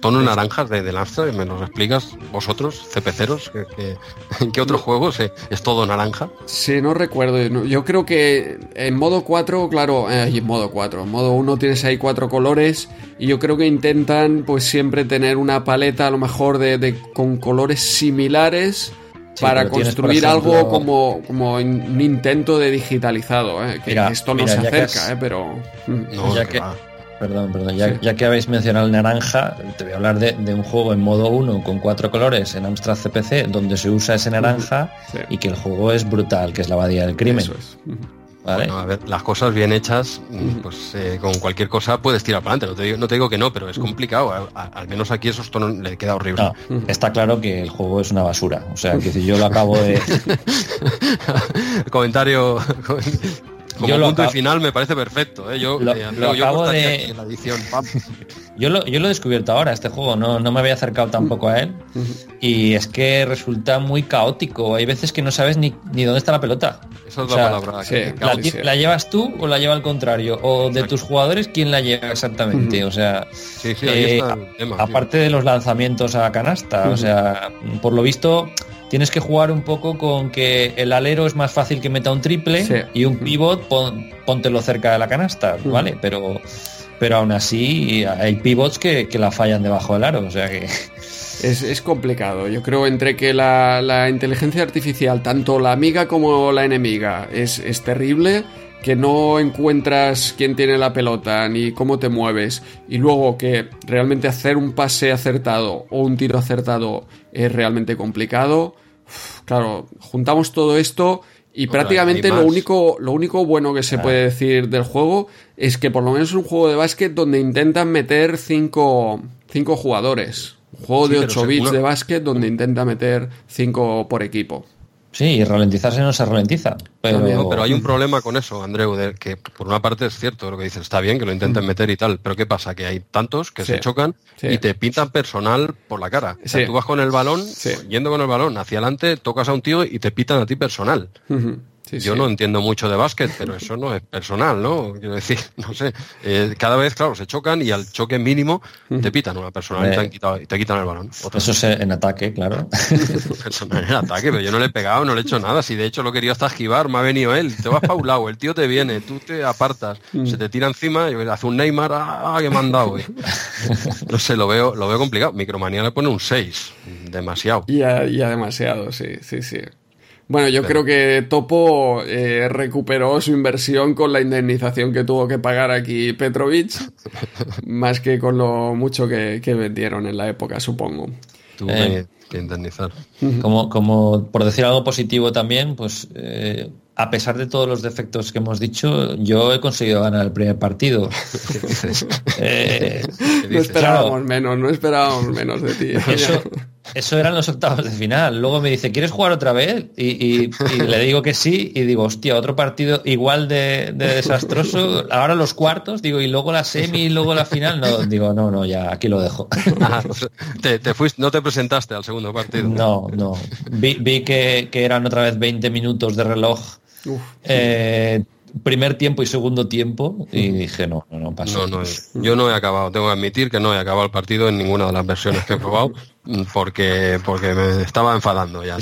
tonos, naranjas de, del Amstrad, ¿me los explicas vosotros, CPCeros? ¿En qué otro juego es todo naranja? Sí, no recuerdo. Yo creo que en modo 4, claro, eh, en modo 4. En modo 1 tienes ahí cuatro colores y yo creo que intentan pues siempre tener una paleta a lo mejor de, con colores similares para construir algo como, como un intento de digitalizado, eh, que esto no se acerca, eh, pero... Mm. ya, que, perdón, perdón. Ya, que habéis mencionado el naranja, te voy a hablar de, un juego en modo 1 con cuatro colores en Amstrad CPC donde se usa ese naranja y que el juego es brutal, que es la abadía del crimen. Bueno, a ver, las cosas bien hechas, pues eh, con cualquier cosa puedes tirar para adelante. No te, digo, que no, pero es complicado. al menos aquí esos tonos le queda horrible. está claro que el juego es una basura. O sea, que si yo lo acabo de. Comentario. Como yo punto final me parece perfecto. ¿eh? Yo, lo, acabo de... la edición. yo, lo, yo lo he descubierto ahora, este juego. No, no me había acercado tampoco a él. Y es que resulta muy caótico. Hay veces que no sabes ni, ni dónde está la pelota. Esa es la palabra. la, llevas tú o la lleva al contrario? O de tus jugadores, ¿quién la lleva exactamente? O sea, eh, aparte de los lanzamientos a canasta. O sea, por lo visto tienes que jugar un poco con que el alero es más fácil que meta un triple y un pivot póntelo cerca de la canasta, ¿vale? Pero pero aún así hay pivots que, la fallan debajo del aro, o sea que... Es, complicado. Yo creo entre que la, inteligencia artificial, tanto la amiga como la enemiga, es, es terrible que no encuentras quién tiene la pelota ni cómo te mueves y luego que realmente hacer un pase acertado o un tiro acertado es realmente complicado, claro, juntamos todo esto y prácticamente lo único, lo único bueno que se puede decir del juego es que por lo menos es un juego de básquet donde intentan meter cinco, cinco jugadores. Un juego de 8 bits de básquet donde intenta meter cinco por equipo. Sí, y ralentizarse no se ralentiza. Pero... pero hay un problema con eso, Andreu, de que por una parte es cierto lo que dices, está bien que lo intenten meter y tal, pero ¿qué pasa? Que hay tantos que se chocan y te pintan personal por la cara. O sea, tú vas con el balón, yendo con el balón hacia adelante, tocas a un tío y te pitan a ti personal. Yo no entiendo mucho de básquet, pero eso no es personal, ¿no? Quiero decir, no sé. Eh, cada vez, claro, se chocan y al choque mínimo te pitan una personal y te, quitan el balón. eso es en ataque, claro. personal en ataque, pero yo no le he pegado, no le he hecho nada. Si de hecho lo quería hasta esquivar, me ha venido él. Te vas para un lado, el tío te viene, tú te apartas, mm. se te tira encima y hace un Neymar, ¡ah, qué mandado! No sé, lo veo, lo veo complicado. Micromanía le pone un 6, demasiado. Ya, ya demasiado, sí, sí, sí. Bueno, yo creo que Topo eh, recuperó su inversión con la indemnización que tuvo que pagar aquí Petrovic, más que con lo mucho que, vendieron en la época, supongo. Tuvo eh, que indemnizar. Como, como por decir algo positivo también, pues eh, a pesar de todos los defectos que hemos dicho, yo he conseguido ganar el primer partido. Eh, no esperábamos menos, no esperábamos menos de ti. Eso, eran los octavos de final. Luego me dice, ¿quieres jugar otra vez? Y, le digo que sí, y digo, hostia, otro partido igual de, desastroso. Ahora los cuartos, digo, y luego la semi, y luego la final. No, digo, no, no, ya aquí lo dejo. Ah, pues, te, fuiste, no te presentaste al segundo partido. No, no. Vi, vi que, que eran otra vez 20 minutos de reloj eh, primer tiempo y segundo tiempo y dije no, no, no pasó. yo no he acabado, tengo que admitir que no he acabado el partido en ninguna de las versiones que he probado porque, porque me estaba enfadando ya,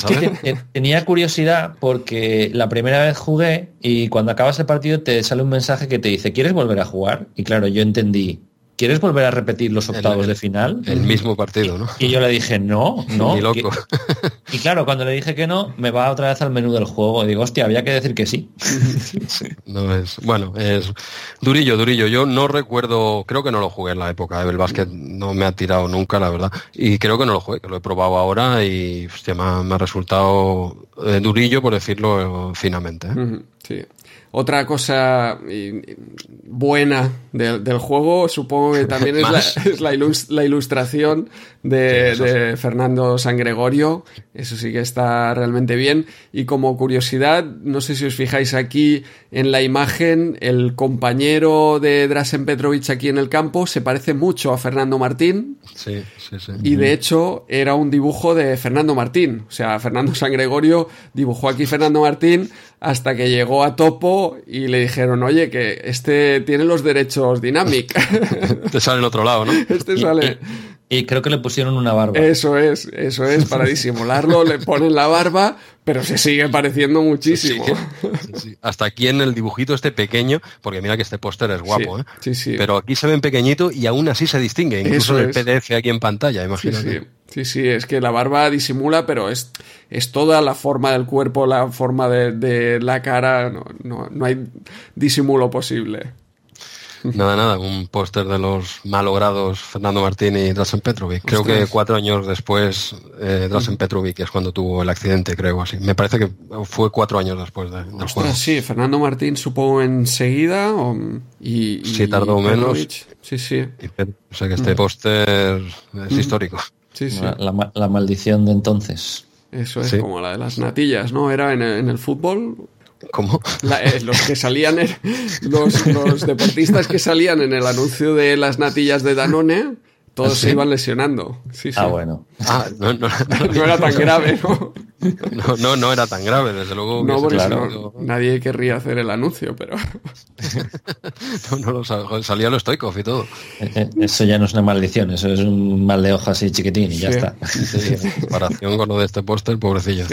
tenía curiosidad porque la primera vez jugué y cuando acabas el partido te sale un mensaje que te dice ¿quieres volver a jugar? Y claro, yo entendí ¿quieres volver a repetir los octavos de final? El mismo partido, ¿no? Y yo le dije, no, no. loco. Y claro, cuando le dije que no, me va otra vez al menú del juego. Y digo, hostia, había que decir que sí. no es, bueno, es durillo, durillo. Yo no recuerdo, creo que no lo jugué en la época. El básquet no me ha tirado nunca, la verdad. Y creo que no lo jugué, que lo he probado ahora y hostia, me, ha, resultado eh, durillo, por decirlo finamente. ¿eh? Sí. Otra cosa buena del juego, supongo que también es, la, ilustración de, Fernando San Gregorio. Eso sí que está realmente bien. Y como curiosidad, no sé si os fijáis aquí en la imagen, el compañero de Drasen Petrovic aquí en el campo se parece mucho a Fernando Martín. Sí, sí, sí. Y de hecho era un dibujo de Fernando Martín. O sea, Fernando San Gregorio dibujó aquí Fernando Martín hasta que llegó a Topo y le dijeron, oye, que este tiene los derechos Dynamic. Te sale en otro lado, ¿no? Este sale... Y, creo que le pusieron una barba. Eso es, eso es, para disimularlo le ponen la barba, pero se sigue pareciendo muchísimo. Hasta aquí en el dibujito este pequeño, porque mira que este póster es guapo, ¿eh? Sí, sí. Pero aquí se ven pequeñito y aún así se distingue, incluso en el PDF aquí en pantalla, imagínate. Sí, sí, es que la barba disimula, pero es, es toda la forma del cuerpo, la forma de, la cara, no, no, no hay disimulo posible. Nada, nada, un póster de los malogrados Fernando Martín y Drasen Petrovic. Creo que cuatro años después, eh, Drasen Petrovic es cuando tuvo el accidente, creo así. Me parece que fue cuatro años después de, del juego. Sí, Fernando Martín supo enseguida y, Sí, tardó menos. Sí, sí. o sea que este póster es histórico. Sí, sí. La, maldición de entonces. Eso es como la de las natillas, ¿no? Era en el fútbol ¿Cómo? Eh, los que salían, los, los, deportistas que salían en el anuncio de las natillas de Danone, todos ¿Ah, se iban lesionando. Sí, Ah, bueno. Ah, no, no, no, era tan grave, ¿no? No, no, no era tan grave, desde luego. No, porque claro. nadie querría hacer el anuncio, pero. no, no lo salía los Stoikov y todo. Eh, eh, eso ya no es una maldición, eso es un mal de hojas y chiquitín y ya está. en comparación con lo de este póster, pobrecillo.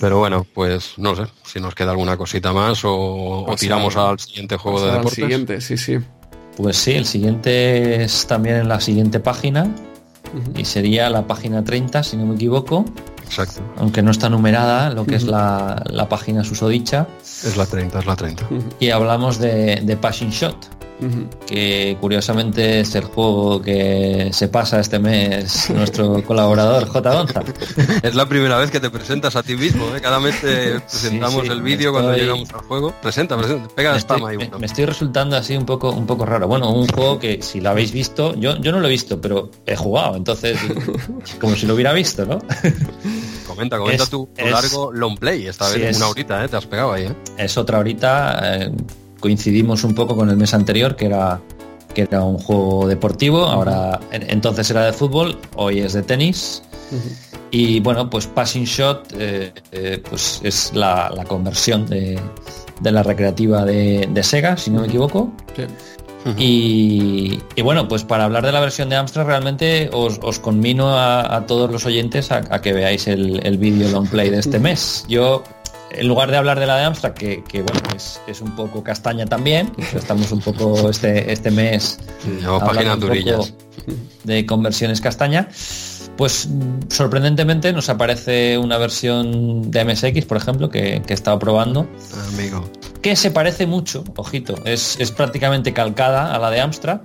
Pero bueno, pues no sé si nos queda alguna cosita más o, tiramos al siguiente juego de deportes. Al siguiente, sí, sí. Pues sí, el siguiente es también en la siguiente página y sería la página 30, si no me equivoco. Exacto. Aunque no está numerada, lo que es la, la, página susodicha. Es la 30, es la 30. Y hablamos de, de Passing Shot que curiosamente es el juego que se pasa este mes nuestro colaborador J. Gonza. Es la primera vez que te presentas a ti mismo, ¿eh? cada mes te presentamos el vídeo cuando llegamos al juego. Presenta, presenta, pega spam ahí. Me, estoy resultando así un poco, un poco raro. Bueno, un juego que si lo habéis visto, yo, yo no lo he visto, pero he jugado, entonces como si lo hubiera visto, ¿no? Comenta, comenta tu, largo long play, esta vez una horita, ¿eh? te has pegado ahí. ¿eh? Es otra horita, eh, coincidimos un poco con el mes anterior, que era, que era un juego deportivo, ahora entonces era de fútbol, hoy es de tenis. Y bueno, pues Passing Shot eh, eh, pues es la, conversión de, la recreativa de, Sega, si no me equivoco. y, bueno, pues para hablar de la versión de Amstrad realmente os, os conmino a, todos los oyentes a, que veáis el, el vídeo long play de este mes. Yo en lugar de hablar de la de Amstrad, que, bueno, es, un poco castaña también, estamos un poco este, este mes páginas durillas de conversiones castaña, pues sorprendentemente nos aparece una versión de MSX, por ejemplo, que, que he estado probando. Amigo. Que se parece mucho, ojito, es, prácticamente calcada a la de Amstrad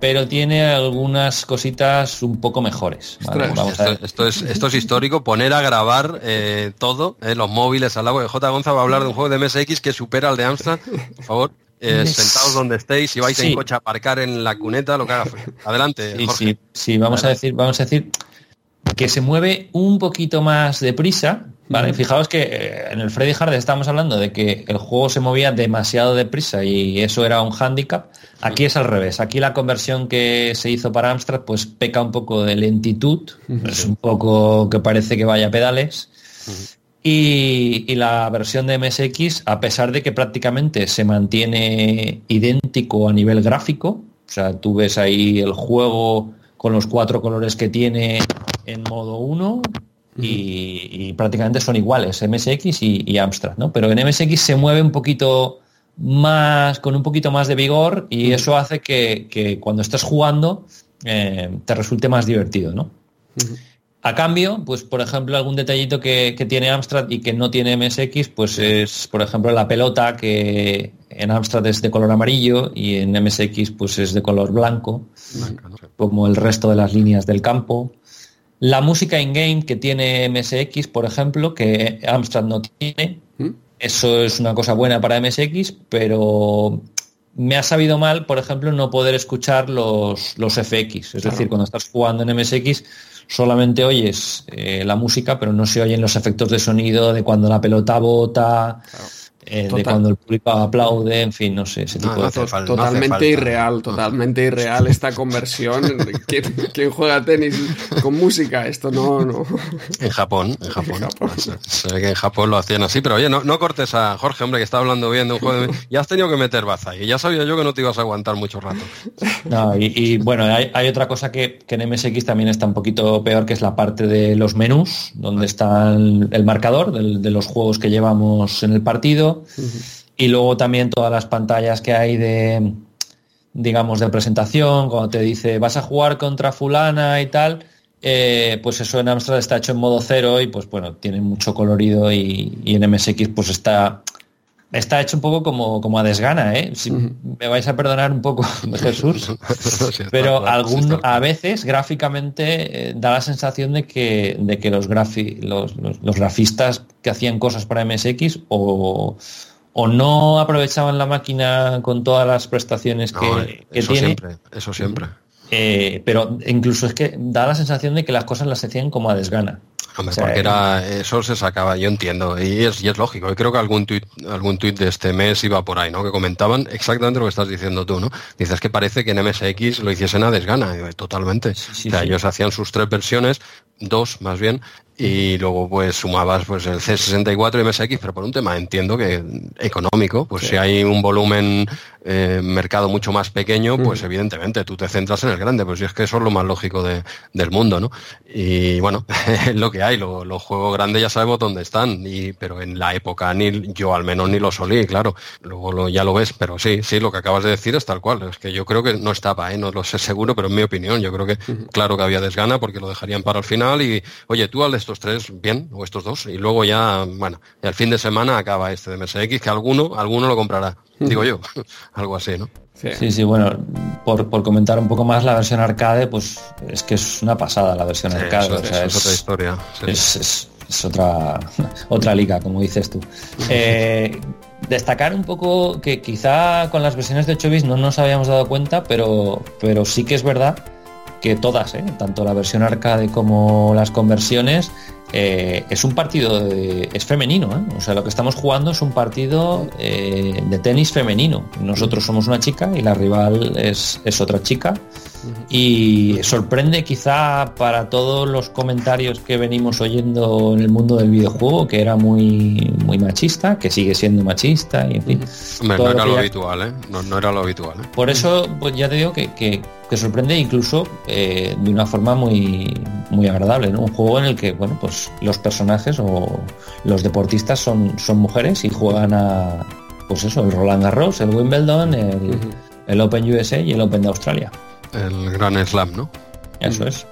pero tiene algunas cositas un poco mejores. esto, es, esto es histórico, poner a grabar eh, todo, eh, los móviles al agua. J. Gonza va a hablar de un juego de MSX que supera al de Amstrad. Por favor, eh, sentados donde estéis, si vais en coche a aparcar en la cuneta, lo que haga. Adelante, Jorge. Sí, vamos a decir, vamos a decir que se mueve un poquito más deprisa, ¿vale? Fijaos que eh, en el Freddy Hard estamos hablando de que el juego se movía demasiado deprisa y eso era un hándicap. Aquí es al revés. Aquí la conversión que se hizo para Amstrad pues peca un poco de lentitud, es un poco que parece que vaya a pedales. Y, la versión de MSX, a pesar de que prácticamente se mantiene idéntico a nivel gráfico, o sea, tú ves ahí el juego con los cuatro colores que tiene en modo 1 y, prácticamente son iguales, MSX y, Amstrad, ¿no? Pero en MSX se mueve un poquito más, con un poquito más de vigor y eso hace que, cuando estés jugando eh, te resulte más divertido, ¿no? A cambio, pues por ejemplo, algún detallito que, tiene Amstrad y que no tiene MSX, pues es, por ejemplo, la pelota que en Amstrad es de color amarillo y en MSX pues es de color blanco, como el resto de las líneas del campo. La música in-game que tiene MSX, por ejemplo, que Amstrad no tiene, ¿Mm? eso es una cosa buena para MSX, pero me ha sabido mal, por ejemplo, no poder escuchar los, los FX. Es decir, cuando estás jugando en MSX solamente oyes eh, la música, pero no se oyen los efectos de sonido de cuando la pelota bota. Eh, de cuando el público aplaude, en fin, no sé, ese tipo de Totalmente irreal, totalmente irreal esta conversión. ¿Quién, juega tenis con música? Esto no, no. En Japón, en Japón. Se ve que en Japón lo hacían así, pero oye, no, no cortes a Jorge, hombre, que está hablando bien de un juego de... Ya has tenido que meter baza y ya sabía yo que no te ibas a aguantar mucho rato. No, y, bueno, hay, otra cosa que, en MSX también está un poquito peor, que es la parte de los menús, donde está el, marcador de los juegos que llevamos en el partido y luego también todas las pantallas que hay de, digamos, de presentación, cuando te dice vas a jugar contra fulana y tal, eh, pues eso en Amstrad está hecho en modo cero y pues bueno, tiene mucho colorido y, en MSX pues está está hecho un poco como, como a desgana, ¿eh? Si me vais a perdonar un poco, Jesús, pero algún, a veces gráficamente eh, da la sensación de que, de que los, los, grafistas que hacían cosas para MSX o, o no aprovechaban la máquina con todas las prestaciones que, eso tiene. Siempre, eso siempre. Eh, pero incluso es que da la sensación de que las cosas las hacían como a desgana. Hombre, porque era, eso se sacaba, yo entiendo, y es, y es lógico. Y creo que algún tuit, algún tuit de este mes iba por ahí, ¿no? Que comentaban exactamente lo que estás diciendo tú, ¿no? Dices que parece que en MSX lo hiciesen a desgana, totalmente. o sea, ellos hacían sus tres versiones, dos más bien, y luego pues sumabas pues el C64 y MSX, pero por un tema entiendo que económico, pues si hay un volumen eh, mercado mucho más pequeño, pues evidentemente tú te centras en el grande, pues si es que eso es lo más lógico de, del mundo, ¿no? Y bueno, es lo que hay, los juegos grandes ya sabemos dónde están, y, pero en la época ni yo al menos ni lo solí, claro, luego ya lo ves, pero sí, sí, lo que acabas de decir es tal cual, es que yo creo que no estaba, ¿eh? no lo sé seguro, pero en mi opinión, yo creo que claro que había desgana porque lo dejarían para el final y, oye, tú al estos tres, bien, o estos dos, y luego ya, bueno, al fin de semana acaba este de MSX, que alguno, alguno lo comprará, digo yo, algo así, ¿no? Sí, sí, bueno, por, comentar un poco más la versión arcade, pues es que es una pasada la versión arcade. es, otra historia. Es, otra, otra liga, como dices tú. Eh, destacar un poco que quizá con las versiones de 8 bits no nos habíamos dado cuenta, pero, pero sí que es verdad que todas, ¿eh? tanto la versión arcade como las conversiones, eh, es un partido, es femenino, ¿eh? o sea, lo que estamos jugando es un partido de tenis femenino. Nosotros somos una chica y la rival es, es otra chica y sorprende quizá para todos los comentarios que venimos oyendo en el mundo del videojuego, que era muy, muy machista, que sigue siendo machista y en fin. no era lo, habitual, ¿eh? No, era lo habitual. ¿eh? Por eso, pues ya te digo que, que, sorprende incluso eh, de una forma muy, muy agradable, ¿no? Un juego en el que, bueno, pues los personajes o los deportistas son, son mujeres y juegan a, pues eso, el Roland Garros, el Wimbledon, el, el Open USA y el Open de Australia el Gran Slam, ¿no? Eso es.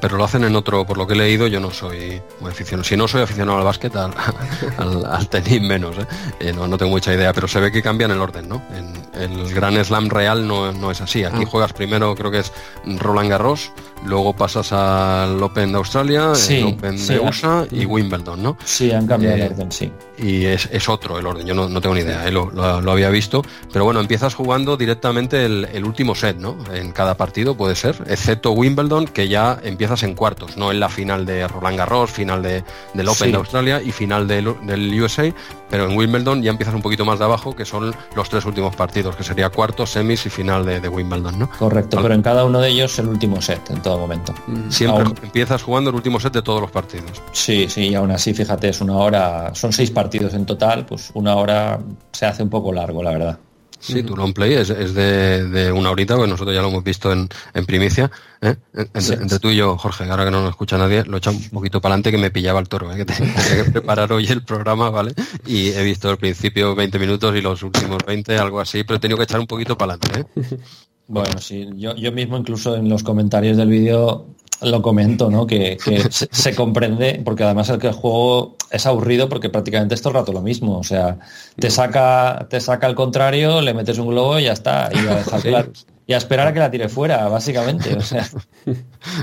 pero lo hacen en otro, por lo que he leído, yo no soy muy aficionado. Si no soy aficionado al básquet, al, tenis menos, ¿eh? Eh, no, no, tengo mucha idea, pero se ve que cambian el orden, ¿no? En, el Gran Slam real no, no es así. Aquí ah. juegas primero, creo que es Roland Garros, luego pasas al Open de Australia, el Open de USA y Wimbledon, ¿no? Sí, han cambiado el eh, orden, sí. Y es, es, otro el orden, yo no, no tengo ni idea, lo, lo, había visto, pero bueno, empiezas jugando directamente el, el, último set, ¿no? En cada partido puede ser, excepto Wimbledon, que ya empiezas en cuartos, no en la final de Roland Garros, final de, del Open de Australia y final del, del USA, pero en Wimbledon ya empiezas un poquito más de abajo, que son los tres últimos partidos, que sería cuartos, semis y final de, de Wimbledon, ¿no? Correcto, pero en cada uno de ellos el último set, en todo momento. Siempre empiezas jugando el último set de todos los partidos. Sí, sí, y aún así, fíjate, es una hora, son seis partidos en total, pues una hora se hace un poco largo, la verdad. Sí, tu long play es, de, una horita, porque nosotros ya lo hemos visto en, primicia. ¿eh? Entre, tú y yo, Jorge, ahora que no nos escucha nadie, lo he echado un poquito para adelante que me pillaba el toro, ¿eh? que tenía que preparar hoy el programa, ¿vale? Y he visto el principio 20 minutos y los últimos 20, algo así, pero he tenido que echar un poquito para adelante. ¿eh? Bueno, sí, yo, yo mismo incluso en los comentarios del vídeo lo comento, ¿no? Que, se, comprende, porque además el que el juego es aburrido porque prácticamente es todo el rato lo mismo. O sea, te saca, te saca al contrario, le metes un globo y ya está. Y a, y a esperar a que la tire fuera, básicamente. O sea.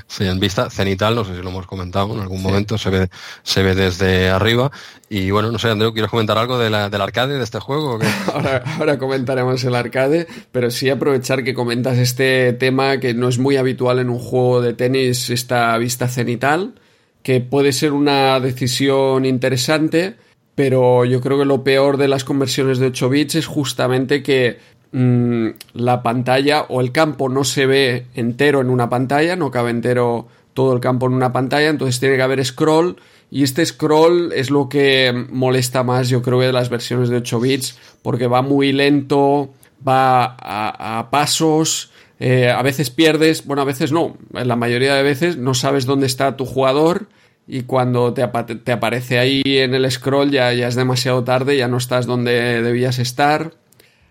Sí, en vista cenital, no sé si lo hemos comentado en algún momento, se ve, se ve desde arriba. Y bueno, no sé, Andreu, ¿quieres comentar algo de la, del arcade de este juego? ahora, ahora comentaremos el arcade, pero sí aprovechar que comentas este tema que no es muy habitual en un juego de tenis, esta vista cenital, que puede ser una decisión interesante, pero yo creo que lo peor de las conversiones de 8 bits es justamente que mm, la pantalla o el campo no se ve entero en una pantalla, no cabe entero todo el campo en una pantalla, entonces tiene que haber scroll y este scroll es lo que molesta más yo creo de las versiones de 8 bits porque va muy lento, va a, pasos, eh, a veces pierdes, bueno a veces no, la mayoría de veces no sabes dónde está tu jugador y cuando te, te aparece ahí en el scroll ya, ya es demasiado tarde, ya no estás donde debías estar.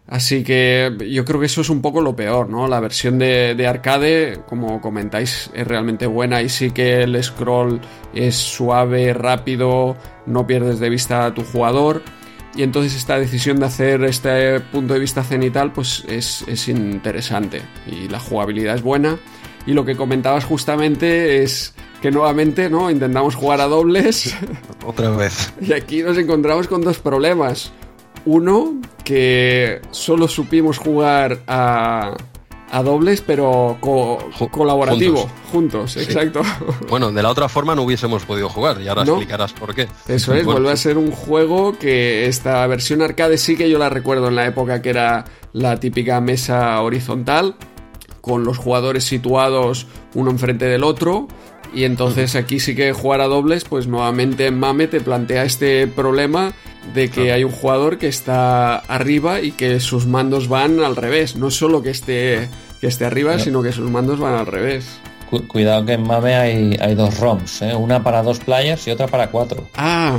Así que yo creo que eso es un poco lo peor, ¿no? La versión de, arcade, como comentáis, es realmente buena y sí que el scroll es suave, rápido, no pierdes de vista a tu jugador. y entonces esta decisión de hacer este punto de vista cenital pues es, es interesante y la jugabilidad es buena. Y lo que comentabas justamente es que nuevamente no intentamos jugar a dobles. Otra vez. Y aquí nos encontramos con dos problemas uno que solo supimos jugar a a dobles, pero colaborativo, juntos, exacto. Bueno, de la otra forma no hubiésemos podido jugar y ahora explicarás por qué. Eso es, vuelve a ser un juego que esta versión arcade sí que yo la recuerdo en la época que era la típica mesa horizontal, con los jugadores situados uno enfrente del otro. Y entonces aquí sí que jugar a dobles, pues nuevamente Mame te plantea este problema de que hay un jugador que está arriba y que sus mandos van al revés. No solo que esté, que esté arriba, sino que sus mandos van al revés. cuidado que en Mame hay, hay dos ROMs, ¿eh? una para dos players y otra para cuatro. Ah,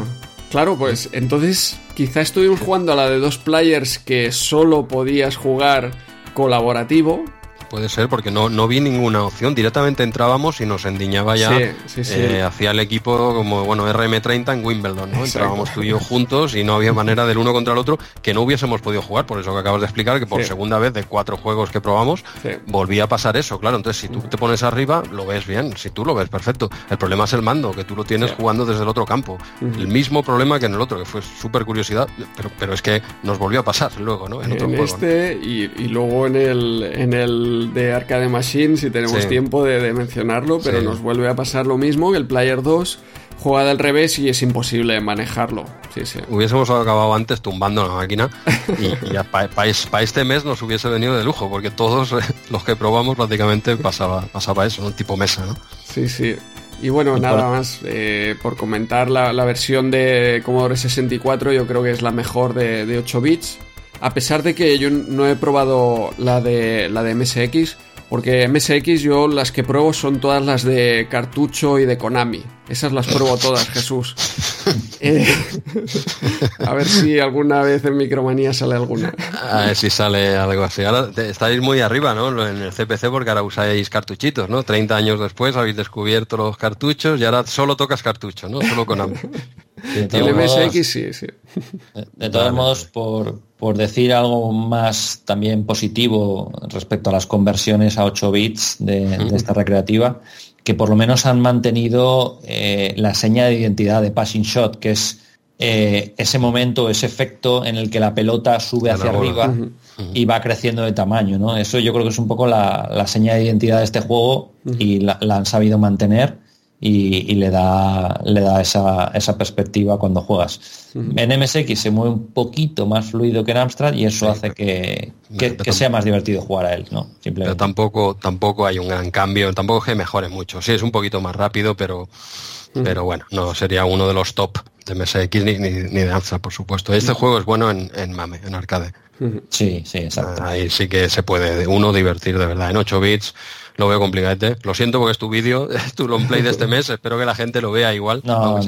claro, pues entonces quizá estuvimos jugando a la de dos players que solo podías jugar colaborativo Puede ser, porque no, no vi ninguna opción. Directamente entrábamos y nos endiñaba ya eh, hacia el equipo como, bueno, RM30 en Wimbledon, ¿no? Entrábamos tú y yo juntos y no había manera del uno contra el otro que no hubiésemos podido jugar. Por eso que acabas de explicar, que por segunda vez de cuatro juegos que probamos, volvía a pasar eso, claro. Entonces, si tú te pones arriba, lo ves bien. Si tú lo ves, perfecto. El problema es el mando, que tú lo tienes jugando desde el otro campo. El mismo problema que en el otro, que fue súper curiosidad, pero, pero es que nos volvió a pasar luego, ¿no? En, otro este y, y, luego en el, en el de Arcade Machine, si tenemos tiempo de, mencionarlo, pero nos vuelve a pasar lo mismo que el Player 2 juega del revés y es imposible manejarlo. Sí, sí. Hubiésemos acabado antes tumbando la máquina y, para este mes nos hubiese venido de lujo, porque todos los que probamos prácticamente pasaba, pasaba eso, un tipo mesa, ¿no? Sí, sí. Y bueno, nada más, eh, por comentar la, versión de Commodore 64, yo creo que es la mejor de, de 8 bits. A pesar de que yo no he probado la de, la de MSX, porque MSX yo las que pruebo son todas las de cartucho y de Konami. Esas las pruebo todas, Jesús. Eh, a ver si alguna vez en Micromanía sale alguna. A ver si sale algo así. Ahora estáis muy arriba, ¿no? En el CPC porque ahora usáis cartuchitos, ¿no? 30 años después habéis descubierto los cartuchos y ahora solo tocas cartucho, ¿no? Solo Konami. el MSX sí, sí. De, todos modos, por, por decir algo más también positivo respecto a las conversiones a 8 bits de, esta recreativa, que por lo menos han mantenido eh, la seña de identidad de passing shot, que es eh, ese momento, ese efecto en el que la pelota sube hacia arriba y va creciendo de tamaño. ¿no? Eso yo creo que es un poco la, seña de identidad de este juego y la han sabido mantener y, le da, le da esa, esa perspectiva cuando juegas. En MSX se mueve un poquito más fluido que en Amstrad y eso hace que, que, sea más divertido jugar a él, ¿no? Simplemente. Pero tampoco, tampoco hay un gran cambio, tampoco que mejore mucho. Sí, es un poquito más rápido, pero, pero bueno, no sería uno de los top de MSX ni, ni, de Amstrad, por supuesto. Este juego es bueno en, en MAME, en arcade. Sí, sí, exacto. Ahí sí que se puede uno divertir de verdad. En 8 bits lo veo complicado. Lo siento porque es tu vídeo, es tu long play de este mes. Espero que la gente lo vea igual, aunque,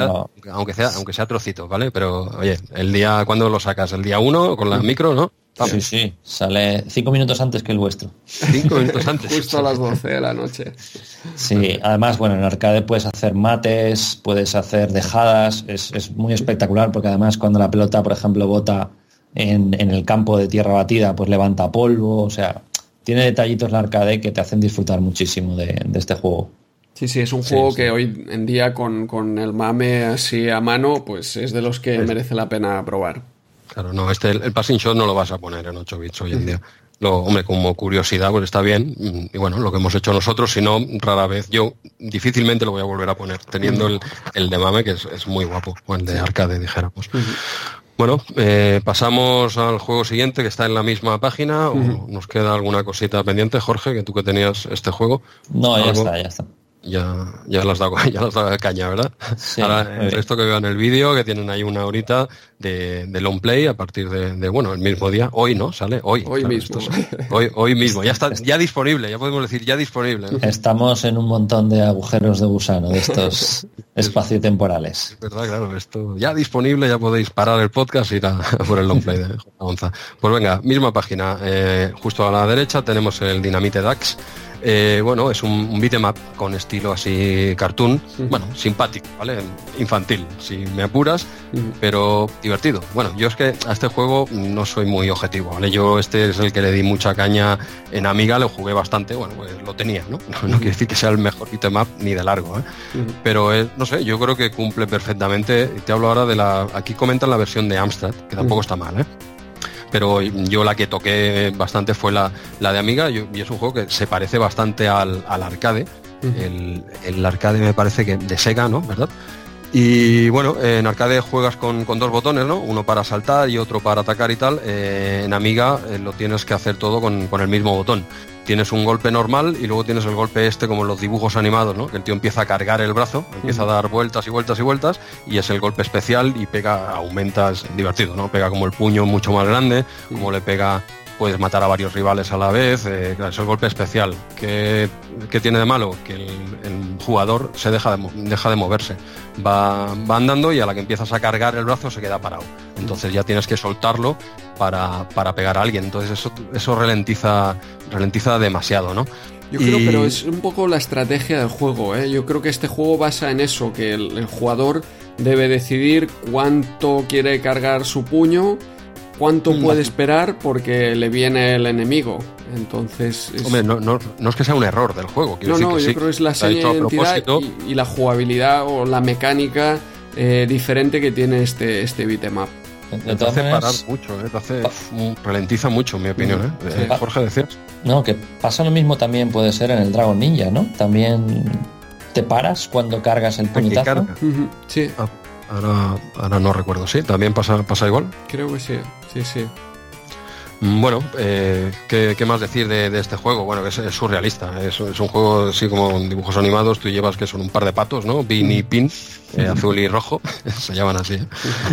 sea, aunque, sea, trocito, ¿vale? Pero oye, el día, ¿cuándo lo sacas? ¿El día uno con la micro, no? Sí, sí, sale cinco minutos antes que el vuestro. Cinco minutos antes. Justo a las 12 de la noche. Sí, además, bueno, en arcade puedes hacer mates, puedes hacer dejadas, es, muy espectacular porque además cuando la pelota, por ejemplo, bota en, en, el campo de tierra batida, pues levanta polvo, o sea, tiene detallitos la arcade que te hacen disfrutar muchísimo de, este juego. Sí, sí, es un juego que hoy en día con, el mame así a mano, pues es de los que merece la pena probar. Claro, no, este, el, passing shot no lo vas a poner en 8 bits hoy en día. Lo, hombre, como curiosidad, pues está bien. Y bueno, lo que hemos hecho nosotros, si no, rara vez. Yo difícilmente lo voy a volver a poner, teniendo el, el de mame, que es, muy guapo, o el de arcade, dijéramos. Bueno, eh, pasamos al juego siguiente que está en la misma página. ¿O ¿Nos queda alguna cosita pendiente, Jorge, que tú que tenías este juego? No, ya está, ya está ya, ya las dado, ya las dado caña, ¿verdad? Ahora, esto que veo en el vídeo, que tienen ahí una horita de, de long play a partir de, bueno, el mismo día, hoy, ¿no? Sale hoy. Hoy mismo. hoy, hoy mismo, ya está, ya disponible, ya podemos decir ya disponible. Estamos en un montón de agujeros de gusano, de estos espaciotemporales. Es verdad, claro, esto ya disponible, ya podéis parar el podcast y ir a, por el long play de Gonza. Pues venga, misma página, eh, justo a la derecha tenemos el Dinamite DAX Eh, bueno, es un, un beat'em up con estilo así cartoon, bueno, simpático, ¿vale? Infantil, si me apuras, pero divertido. Bueno, yo es que a este juego no soy muy objetivo, ¿vale? Yo este es el que le di mucha caña en Amiga, lo jugué bastante, bueno, pues lo tenía, ¿no? No, quiere decir que sea el mejor beat'em up ni de largo, ¿eh? Pero, no sé, yo creo que cumple perfectamente. Te hablo ahora de la... Aquí comentan la versión de Amstrad, que tampoco está mal, ¿eh? Pero yo la que toqué bastante fue la, la de Amiga y es un juego que se parece bastante al, arcade. el, arcade me parece que de Sega, ¿no? ¿Verdad? Y bueno, en arcade juegas con, dos botones, ¿no? Uno para saltar y otro para atacar y tal. Eh, en Amiga eh, lo tienes que hacer todo con, con, el mismo botón tienes un golpe normal y luego tienes el golpe este como en los dibujos animados, ¿no? Que el tío empieza a cargar el brazo, empieza a dar vueltas y vueltas y vueltas y es el golpe especial y pega, aumenta, es divertido, ¿no? Pega como el puño mucho más grande, como le pega puedes matar a varios rivales a la vez, eh, es el golpe especial. ¿Qué, tiene de malo? Que el, jugador se deja de, deja de moverse, va, va, andando y a la que empiezas a cargar el brazo se queda parado. Entonces ya tienes que soltarlo para, para pegar a alguien. Entonces eso, eso ralentiza, ralentiza demasiado, ¿no? Yo creo, pero es un poco la estrategia del juego. ¿eh? Yo creo que este juego basa en eso, que el jugador debe decidir cuánto quiere cargar su puño cuánto mm. puede esperar porque le viene el enemigo. Entonces. Hombre, no, no, no, es que sea un error del juego. no, no, yo creo que es la señal de identidad y, la jugabilidad o la mecánica eh, diferente que tiene este, este beat'em up. Te hace parar mucho, ¿eh? te hace, ralentiza mucho, en mi opinión. ¿eh? eh Jorge, decías. No, que pasa lo mismo también puede ser en el Dragon Ninja, ¿no? También te paras cuando cargas el puñetazo. Sí. Ah. Ahora, ahora no recuerdo, sí, también pasa, pasa igual. Creo que sí, sí, sí. Mm, bueno, eh, ¿qué, más decir de, este juego? Bueno, que es, surrealista. Es, es, un juego así como dibujos animados. Tú llevas que son un par de patos, ¿no? Bin y Pin, eh, azul y rojo, se llaman así.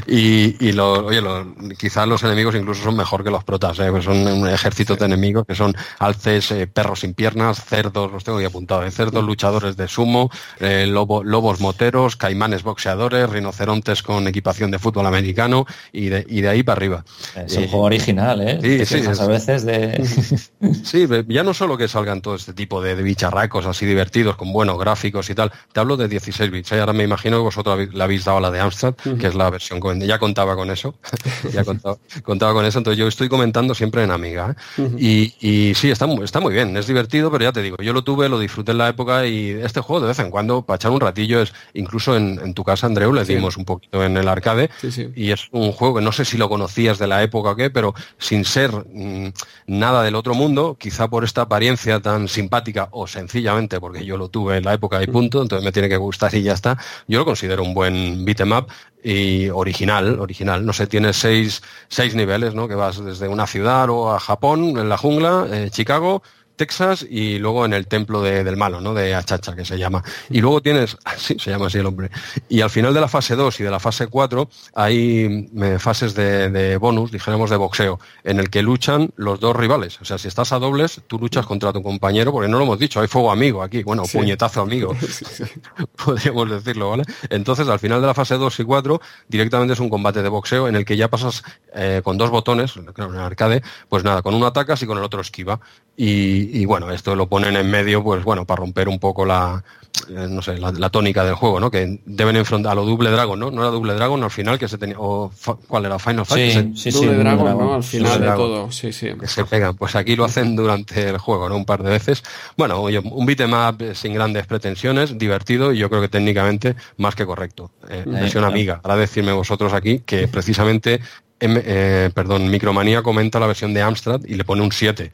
Y, y lo, oye, lo, quizás los enemigos incluso son mejor que los protas, ¿eh? pues son un ejército de enemigos que son alces, eh, perros sin piernas, cerdos, los tengo ahí apuntados, cerdos luchadores de sumo, lobo, lobos moteros, caimanes boxeadores, rinocerontes con equipación de fútbol americano y de, y de ahí para arriba. Es un juego original, ¿eh? Sí, sí. A veces de... sí, ya no solo que salgan todo este tipo de, bicharracos así divertidos, con buenos gráficos y tal, te hablo de 16 bits, ahora me imagino vosotros le habéis dado la de Amstrad, que es la versión ya contaba con eso, ya contaba, contaba, con eso, entonces yo estoy comentando siempre en Amiga. ¿eh? y, y, sí, está, está muy bien, es divertido, pero ya te digo, yo lo tuve, lo disfruté en la época y este juego de vez en cuando, para echar un ratillo, es incluso en, tu casa, Andreu, le dimos un poquito en el arcade y es un juego que no sé si lo conocías de la época o qué, pero sin ser mm, nada del otro mundo, quizá por esta apariencia tan simpática o sencillamente porque yo lo tuve en la época y punto, entonces me tiene que gustar y ya está, yo lo considero un buen beat'em up y original, original. No sé, tiene seis, seis niveles, ¿no? Que vas desde una ciudad o a Japón, en la jungla, eh, Chicago, Texas y luego en el templo del malo, ¿no? De Achacha, que se llama. Y luego tienes, sí, se llama así el hombre. Y al final de la fase 2 y de la fase 4 hay mm, fases de, bonus, dijéramos de boxeo, en el que luchan los dos rivales. O sea, si estás a dobles, tú luchas contra tu compañero, porque no lo hemos dicho, hay fuego amigo aquí, bueno, puñetazo amigo, podríamos decirlo, ¿vale? Entonces, al final de la fase 2 y 4, directamente es un combate de boxeo en el que ya pasas eh, con dos botones, claro, en el arcade, pues nada, con uno atacas y con el otro esquiva. Y, bueno, esto lo ponen en medio, pues bueno, para romper un poco la, eh, no sé, la, tónica del juego, ¿no? Que deben enfrentar a lo Double Dragon, ¿no? No era Double Dragon al final que se tenía, o ¿cuál era? Final Fight. Sí, sí, sí, Double Dragon, ¿no? Al final de todo, sí, sí. Que se pegan. Pues aquí lo hacen durante el juego, ¿no? Un par de veces. Bueno, oye, un beat'em up sin grandes pretensiones, divertido y yo creo que técnicamente más que correcto. Eh, versión amiga. Ahora decirme vosotros aquí que precisamente eh, perdón, Micromanía comenta la versión de Amstrad y le pone un 7.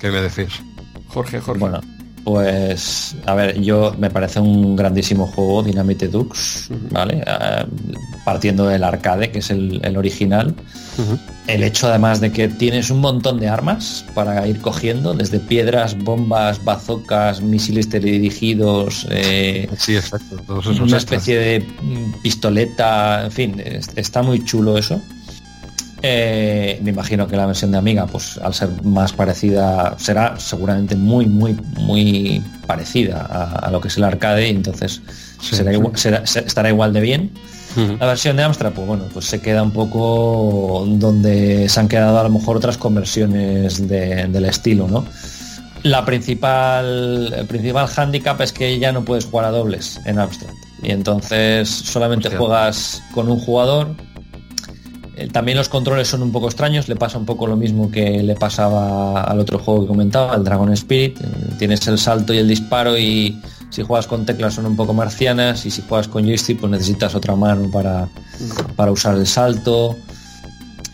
¿Qué me decís? Jorge, Jorge. Bueno, pues a ver, yo me parece un grandísimo juego Dynamite Dux, ¿vale? Eh, partiendo del arcade, que es el, original. El hecho además de que tienes un montón de armas para ir cogiendo, desde piedras, bombas, bazocas, misiles teledirigidos. Eh, sí, exacto. una especie de pistoleta, en fin, está muy chulo eso. Eh, me imagino que la versión de Amiga, pues al ser más parecida, será seguramente muy, muy, muy parecida a, lo que es el arcade y entonces estará igual de bien. La versión de Amstrad, pues bueno, pues se queda un poco donde se han quedado a lo mejor otras conversiones del estilo, ¿no? La principal, el principal handicap es que ya no puedes jugar a dobles en Abstract. Y entonces solamente juegas con un jugador. Eh, también los controles son un poco extraños, le pasa un poco lo mismo que le pasaba al otro juego que comentaba, el Dragon Spirit. Eh, tienes el salto y el disparo y si juegas con teclas son un poco marcianas y si juegas con joystick pues necesitas otra mano para, para usar el salto.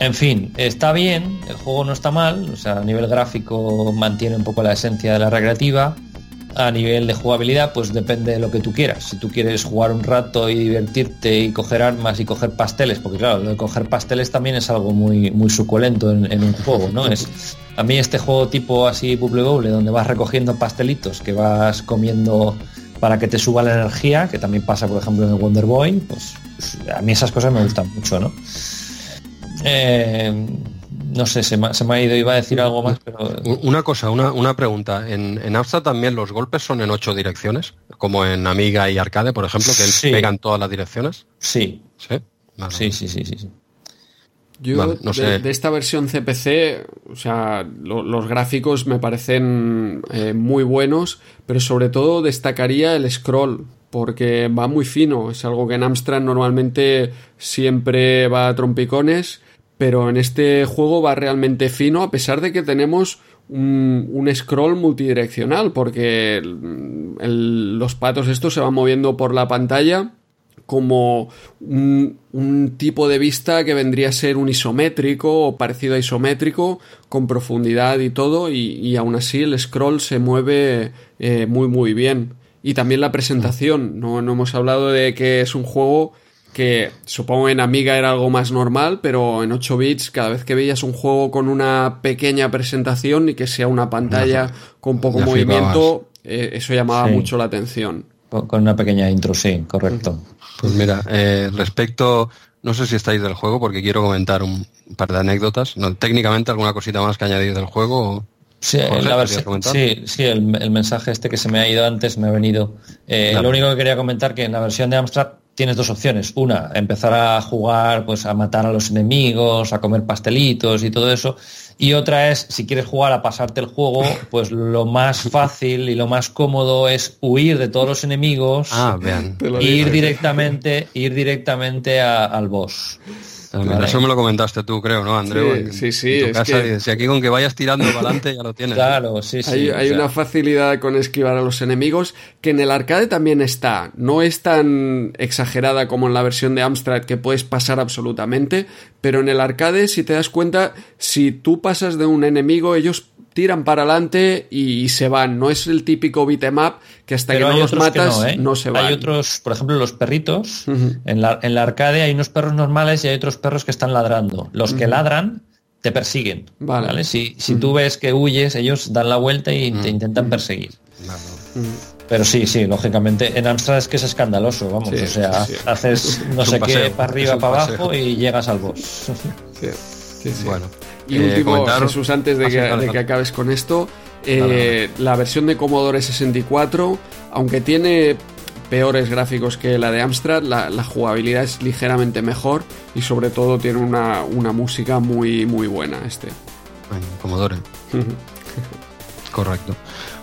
En fin, está bien, el juego no está mal, o sea, a nivel gráfico mantiene un poco la esencia de la recreativa. A nivel de jugabilidad, pues depende de lo que tú quieras. Si tú quieres jugar un rato y divertirte y coger armas y coger pasteles, porque claro, lo de coger pasteles también es algo muy, muy suculento en, un juego, ¿no? Es, a mí este juego tipo así bubble, donde vas recogiendo pastelitos que vas comiendo para que te suba la energía, que también pasa, por ejemplo, en el Wonder Boy, pues, pues a mí esas cosas me gustan mucho, ¿no? Eh, no sé, se me, ha ido, iba a decir algo más, pero... Una cosa, una, pregunta. ¿En, en también los golpes son en ocho direcciones? Como en Amiga y Arcade, por ejemplo, que sí. pegan todas las direcciones. Sí. ¿Sí? sí, sí, sí, sí, Yo no sé. de, esta versión CPC, o sea, los gráficos me parecen eh, muy buenos, pero sobre todo destacaría el scroll, porque va muy fino. Es algo que en Amstrad normalmente siempre va a trompicones pero en este juego va realmente fino a pesar de que tenemos un, scroll multidireccional porque los patos estos se van moviendo por la pantalla como un, tipo de vista que vendría a ser un isométrico o parecido a isométrico con profundidad y todo y, aún así el scroll se mueve eh, muy muy bien. Y también la presentación no, no hemos hablado de que es un juego que supongo en Amiga era algo más normal, pero en 8 bits cada vez que veías un juego con una pequeña presentación y que sea una pantalla con poco movimiento, eh, eso llamaba mucho la atención. Con una pequeña intro, sí, correcto. Pues mira, eh, respecto, no sé si estáis del juego porque quiero comentar un par de anécdotas. No, técnicamente alguna cosita más que añadir del juego. Sí, sí, el, mensaje este que se me ha ido antes me ha venido. Eh, lo único que quería comentar que en la versión de Amstrad tienes dos opciones. Una, empezar a jugar, pues a matar a los enemigos, a comer pastelitos y todo eso. Y otra es, si quieres jugar a pasarte el juego, pues lo más fácil y lo más cómodo es huir de todos los enemigos ah, e ir directamente, ir directamente al boss. Eso me lo comentaste tú, creo, ¿no, Andreu? Sí, sí, sí. Si aquí con que vayas tirando para adelante ya lo tienes. Claro, sí, sí. Hay, una facilidad con esquivar a los enemigos que en el arcade también está. No es tan exagerada como en la versión de Amstrad que puedes pasar absolutamente, pero en el arcade, si te das cuenta, si tú pasas de un enemigo, ellos tiran para adelante y, se van. No es el típico beatmap que hasta que no los matas ¿eh? no, se van. Hay otros, por ejemplo, los perritos. en, la, en, la, arcade hay unos perros normales y hay otros perros que están ladrando. Los que ladran te persiguen. Vale. Si, si tú ves que huyes, ellos dan la vuelta y te intentan perseguir. Pero sí, sí, lógicamente. En Amstrad es que es escandaloso, vamos. o sea, haces no sé qué para arriba, para abajo y llegas al boss. bueno. Y eh, último, Jesús, antes de, ah, que, acabes con esto, eh, la versión de Commodore 64, aunque tiene peores gráficos que la de Amstrad, la, jugabilidad es ligeramente mejor y sobre todo tiene una, música muy, muy buena este. Bueno, Commodore. Correcto.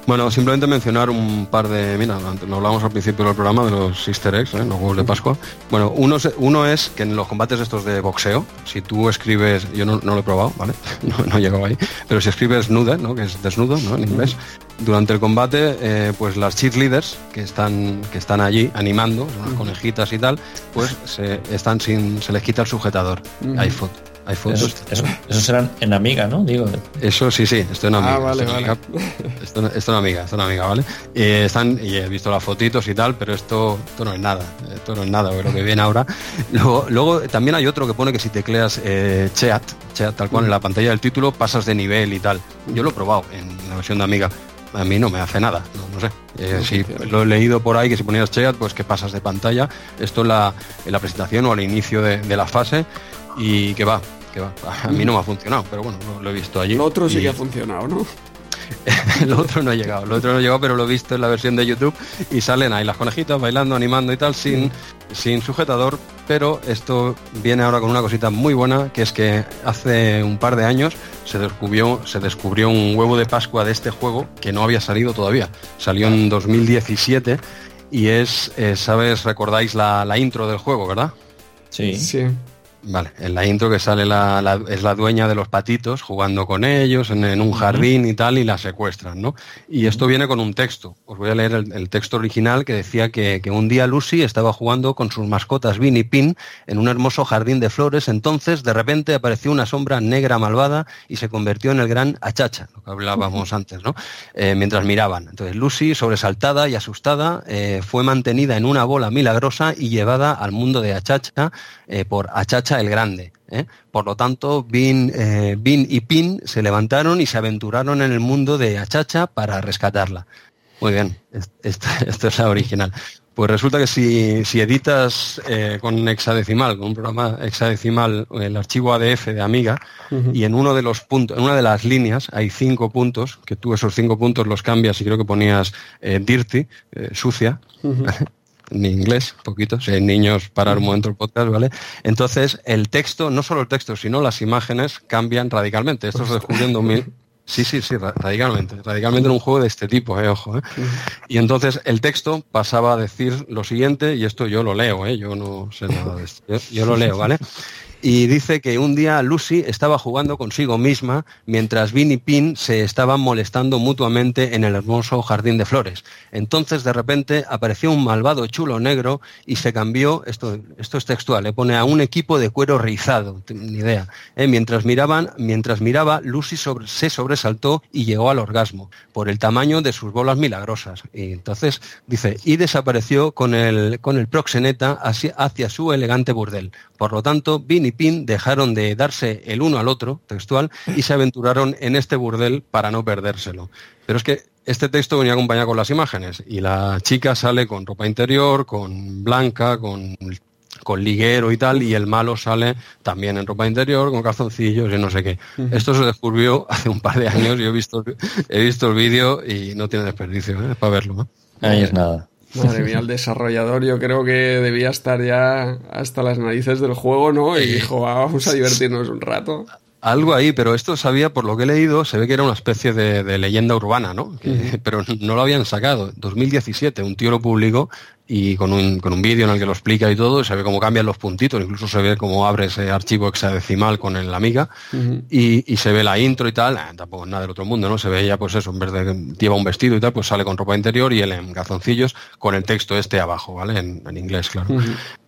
Bueno, simplemente mencionar un par de. Mira, lo hablamos al principio del programa de los Easter eggs, ¿eh? los huevos de Pascua. Bueno, uno es, uno es que en los combates estos de boxeo, si tú escribes. Yo no, lo he probado, ¿vale? No, he llegado ahí. Pero si escribes nude, ¿no? Que es desnudo, ¿no? En inglés. Durante el combate, eh, pues las cheerleaders que están, que están allí animando, conejitas y tal, pues se, están sin, se les quita el sujetador. Hay hay fotos. Eso, serán en Amiga, ¿no? Digo. Eso sí, sí, estoy en Amiga. Ah, vale, vale. Esto, esto, en Amiga, esto en Amiga, ¿vale? Y están, y he visto las fotitos y tal, pero esto, esto no es nada. Esto no es nada, lo que viene ahora. Luego, luego también hay otro que pone que si tecleas eh, Cheat, Cheat tal cual en la pantalla del título, pasas de nivel y tal. Yo lo he probado en la versión de Amiga a mí no me hace nada, no, sé. Eh, si lo he leído por ahí que si ponías Cheat, pues que pasas de pantalla. Esto es la, en la presentación o al inicio de, de la fase y que va, que va. A mí no me ha funcionado, pero bueno, lo, he visto allí. Lo otro sí que ha funcionado, ¿no? el otro no ha llegado, el otro no ha llegado, pero lo he visto en la versión de YouTube y salen ahí las conejitas bailando, animando y tal, sin, sin sujetador, pero esto viene ahora con una cosita muy buena, que es que hace un par de años se descubrió, se descubrió un huevo de Pascua de este juego que no había salido todavía. Salió en 2017 y es, eh, ¿sabes? Recordáis la, la intro del juego, ¿verdad? Sí. Sí. Vale, en la intro que sale la, es la dueña de los patitos jugando con ellos en, un jardín y tal y la secuestran, ¿no? Y esto viene con un texto. Os voy a leer el, texto original que decía que, un día Lucy estaba jugando con sus mascotas Vin y Pin en un hermoso jardín de flores. Entonces, de repente apareció una sombra negra malvada y se convirtió en el gran Achacha, lo que hablábamos antes, ¿no? Eh, mientras miraban. Entonces, Lucy, sobresaltada y asustada, eh, fue mantenida en una bola milagrosa y llevada al mundo de Achacha eh, por Achacha el Grande. ¿eh? Por lo tanto, Bin, eh, Bin, y Pin se levantaron y se aventuraron en el mundo de Achacha para rescatarla. Muy bien, esto es la original. Pues resulta que si, si editas eh, con hexadecimal, con un programa hexadecimal, el archivo ADF de Amiga, y en uno de los puntos, en una de las líneas hay cinco puntos, que tú esos cinco puntos los cambias y creo que ponías dirty, sucia, en inglés, poquito, si hay niños, parar un momento el podcast, ¿vale? Entonces, el texto, no solo el texto, sino las imágenes cambian radicalmente. Esto se descubrió en 2000. Sí, sí, sí, radicalmente. Radicalmente en un juego de este tipo, eh, ojo. Eh. Y entonces el texto pasaba a decir lo siguiente, y esto yo lo leo, eh, yo no sé nada de esto. yo lo leo, ¿vale? Y dice que un día Lucy estaba jugando consigo misma mientras Vin y Pin se estaban molestando mutuamente en el hermoso jardín de flores. Entonces de repente apareció un malvado chulo negro y se cambió, esto, esto es textual, le pone a un equipo de cuero rizado, ni idea. ¿eh? Mientras miraban, mientras miraba, Lucy se sobresaltó y llegó al orgasmo por el tamaño de sus bolas milagrosas. Y entonces dice, y desapareció con el, con el proxeneta hacia, hacia su elegante burdel. Por lo tanto, Vin y Pin dejaron de darse el uno al otro, textual, y se aventuraron en este burdel para no perdérselo. Pero es que este texto venía acompañado con las imágenes y la chica sale con ropa interior, con blanca, con, con liguero y tal, y el malo sale también en ropa interior, con calzoncillos y no sé qué. Esto se descubrió hace un par de años, yo he visto, he visto el vídeo y no tiene desperdicio ¿eh? para verlo. Ahí es nada. Madre mía, el desarrollador yo creo que debía estar ya hasta las narices del juego, ¿no? Y dijo, vamos a divertirnos un rato. Algo ahí, pero esto sabía, por lo que he leído, se ve que era una especie de, leyenda urbana, ¿no? Pero no lo habían sacado. 2017, un tío lo publicó y con un, con un vídeo en el que lo explica y todo, se ve cómo cambian los puntitos, incluso se ve cómo abre ese archivo hexadecimal con el amiga y, se ve la intro y tal, ah, tampoco nada del otro mundo, ¿no? Se ve ella, pues eso, en vez de lleva un vestido y tal, pues sale con ropa interior y él en calzoncillos con el texto este abajo, ¿vale? En, inglés, claro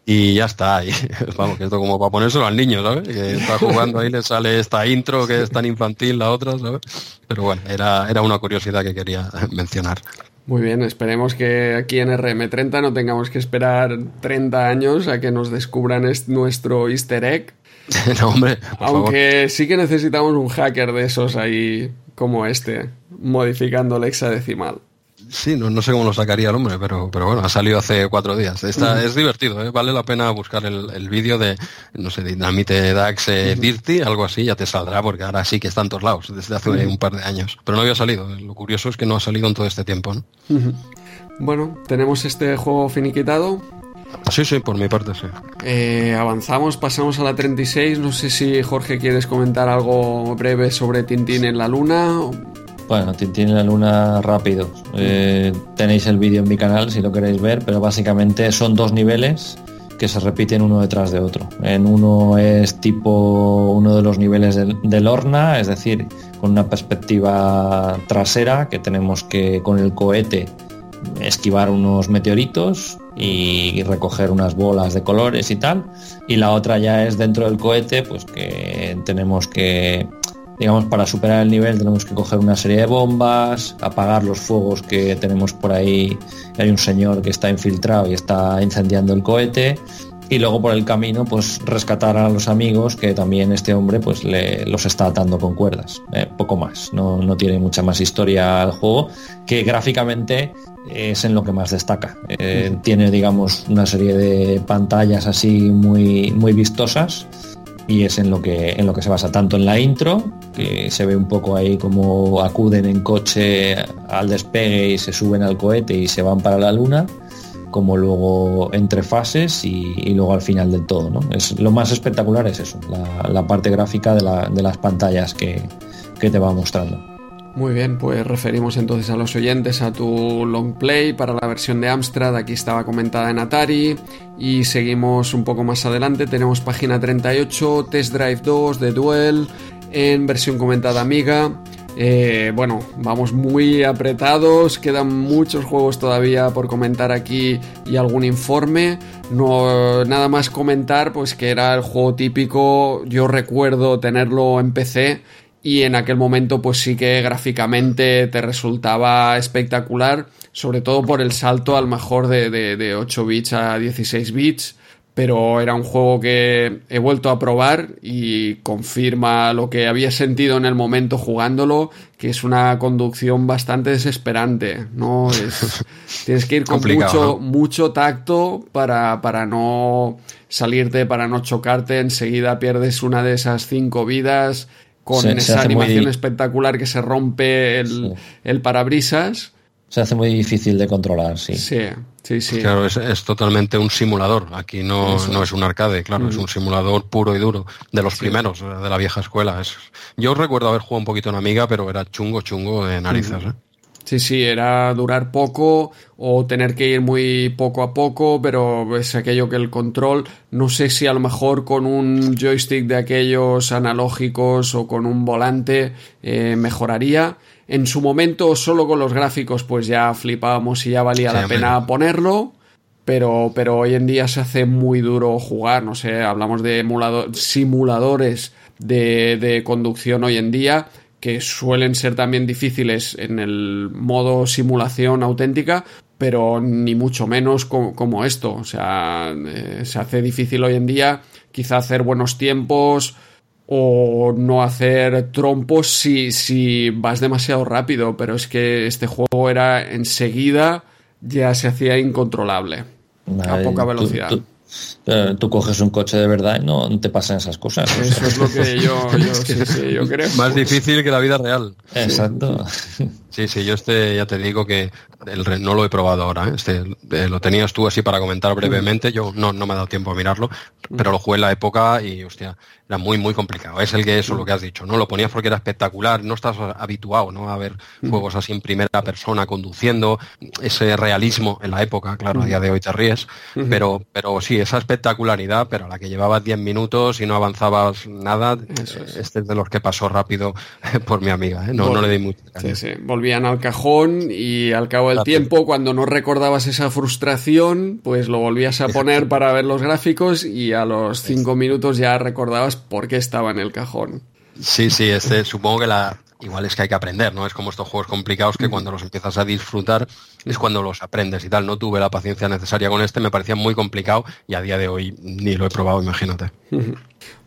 y ya está. Y, vamos, que esto como para ponérselo al niño, ¿sabes? Que está jugando ahí, le sale esta intro que es tan infantil, la otra, ¿sabes? Pero bueno, era, era una curiosidad que quería mencionar. Muy bien, esperemos que aquí en RM30 no tengamos que esperar 30 años a que nos descubran nuestro easter egg. no, hombre. Aunque sí que necesitamos un hacker de esos ahí como este, modificando el hexadecimal. Sí, no, sé cómo lo sacaría el hombre, pero, pero bueno, ha salido hace cuatro días. Está, Es divertido, ¿eh? vale la pena buscar el, vídeo de, no sé, Dinamite Dax eh, Dirty, algo así, ya te saldrá, porque ahora sí que está en todos lados, desde hace un par de años. Pero no había salido, lo curioso es que no ha salido en todo este tiempo. ¿no? Bueno, tenemos este juego finiquitado. Sí, sí, por mi parte sí. Eh, avanzamos, pasamos a la 36. No sé si Jorge quieres comentar algo breve sobre Tintín en la Luna. Bueno, Tintín en la Luna rápido. Eh, tenéis el vídeo en mi canal si lo queréis ver, pero básicamente son dos niveles que se repiten uno detrás de otro. En uno es tipo uno de los niveles de Lorna, es decir, con una perspectiva trasera que tenemos que con el cohete esquivar unos meteoritos y recoger unas bolas de colores y tal. Y la otra ya es dentro del cohete, pues que tenemos que digamos, para superar el nivel tenemos que coger una serie de bombas, apagar los fuegos que tenemos por ahí. Hay un señor que está infiltrado y está incendiando el cohete. Y luego por el camino, pues rescatar a los amigos que también este hombre pues le, los está atando con cuerdas. Eh, poco más, no, no, tiene mucha más historia el juego, que gráficamente es en lo que más destaca. Eh, tiene, digamos, una serie de pantallas así muy, muy vistosas y es en lo que en lo que se basa tanto en la intro que se ve un poco ahí como acuden en coche al despegue y se suben al cohete y se van para la luna como luego entre fases y, luego al final del todo ¿no? es lo más espectacular es eso la, parte gráfica de, las pantallas que, que te va mostrando muy bien, pues referimos entonces a los oyentes a tu long play para la versión de Amstrad, aquí estaba comentada en Atari y seguimos un poco más adelante, tenemos página 38, Test Drive 2 de Duel en versión comentada Amiga. Eh, bueno, vamos muy apretados, quedan muchos juegos todavía por comentar aquí y algún informe. No, nada más comentar, pues que era el juego típico. Yo recuerdo tenerlo en PC y en aquel momento pues sí que gráficamente te resultaba espectacular, sobre todo por el salto al mejor de, de, 8 bits a 16 bits, pero era un juego que he vuelto a probar y confirma lo que había sentido en el momento jugándolo, que es una conducción bastante desesperante, ¿no? tienes que ir con mucho, mucho tacto para, para no salirte, para no chocarte, enseguida pierdes una de esas cinco vidas con esa animación espectacular que se rompe el, parabrisas. Se hace muy difícil de controlar, sí. Sí, sí, sí. Claro, es, totalmente un simulador. Aquí no, no es un arcade, claro, es mm. un simulador puro y duro. De los primeros, de la vieja escuela. Es... Yo recuerdo haber jugado un poquito en Amiga, pero era chungo, chungo de narices. ¿eh? Sí, sí, era durar poco o tener que ir muy poco a poco, pero es aquello que el control, no sé si a lo mejor con un joystick de aquellos analógicos o con un volante eh, mejoraría. En su momento, solo con los gráficos, pues ya flipábamos y ya valía la pena ponerlo. Pero, pero hoy en día se hace muy duro jugar, no sé, hablamos de simuladores de, de conducción hoy en día que suelen ser también difíciles en el modo simulación auténtica, pero ni mucho menos como, esto. O sea, eh, se hace difícil hoy en día quizá hacer buenos tiempos o no hacer trompos si, si vas demasiado rápido, pero es que este juego era enseguida ya se hacía incontrolable a poca velocidad. Eh, tú coges un coche de verdad y no te pasan esas cosas. Eso es lo que yo, yo creo. Más difícil que la vida real. Exacto. Sí, sí, yo este ya te digo que el, no lo he probado ahora. ¿eh? Este, eh, lo tenías tú así para comentar brevemente. Yo no, no me ha dado tiempo a mirarlo, pero lo jugué en la época y, hostia, era muy, muy complicado. Es el que eso, lo que has dicho, ¿no? Lo ponías porque era espectacular. No estás habituado, ¿no? A ver juegos así en primera persona conduciendo. Ese realismo en la época, claro, a día de hoy te ríes. Pero, pero sí, esa espectacularidad, pero a la que llevabas 10 minutos y no avanzabas nada, este es de los que pasó rápido por mi amiga, ¿eh? No, no le di mucho. Sí, sí al cajón y al cabo del tiempo, cuando no recordabas esa frustración, pues lo volvías a poner para ver los gráficos y a los cinco minutos ya recordabas por qué estaba en el cajón. Sí, sí, este, supongo que la, igual es que hay que aprender, ¿no? Es como estos juegos complicados que cuando los empiezas a disfrutar es cuando los aprendes y tal. No tuve la paciencia necesaria con este, me parecía muy complicado y a día de hoy ni lo he probado, imagínate.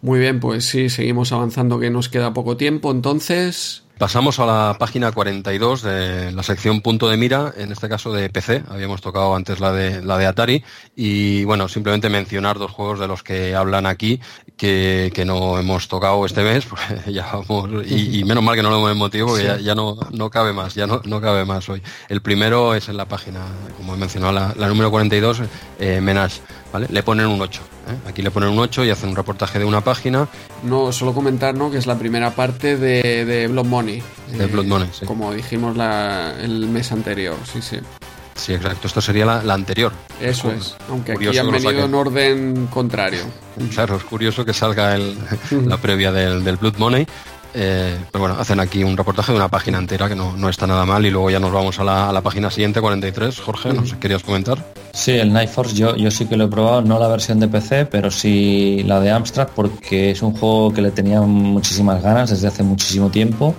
Muy bien, pues sí, seguimos avanzando que nos queda poco tiempo, entonces... Pasamos a la página 42 de la sección punto de mira, en este caso de PC. Habíamos tocado antes la de, la de Atari. Y bueno, simplemente mencionar dos juegos de los que hablan aquí que, que no hemos tocado este mes. Ya vamos, y, menos mal que no lo hemos motivo, porque ya, no, no cabe más, ya no, no cabe más hoy. El primero es en la página, como he mencionado, la, la número 42, eh, Menage. ¿Vale? Le ponen un 8. ¿eh? Aquí le ponen un 8 y hacen un reportaje de una página. No, solo comentar ¿no? que es la primera parte de, de Blood Money. De Blood Money, sí. Como dijimos el mes anterior, sí, sí. Sí, exacto. Esto sería la, anterior. Eso es. Aunque aquí han venido en orden contrario. Claro, es curioso que salga el, la previa del, del Blood Money. Eh, pero bueno, hacen aquí un reportaje de una página entera que no, está nada mal y luego ya nos vamos a la, página siguiente, 43. Jorge, no sé, ¿querías comentar? Sí, el Night Force yo, yo sí que lo he probado, no la versión de PC, pero sí la de Amstrad porque es un juego que le tenía muchísimas ganas desde hace muchísimo tiempo.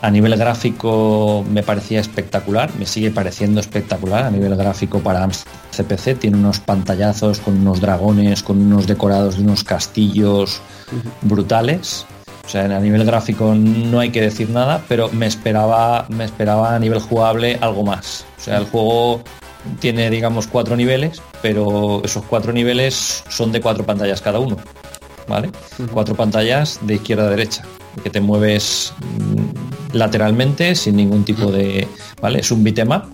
A nivel gráfico me parecía espectacular, me sigue pareciendo espectacular a nivel gráfico para Amstrad CPC. Tiene unos pantallazos con unos dragones, con unos decorados de unos castillos brutales o sea, a nivel gráfico no hay que decir nada, pero me esperaba, me esperaba a nivel jugable algo más. O sea, el juego tiene, digamos, cuatro niveles, pero esos cuatro niveles son de cuatro pantallas cada uno. ¿vale? Cuatro pantallas de izquierda a derecha, que te mueves mm, lateralmente sin ningún tipo de... ¿Vale? Es un bitmap.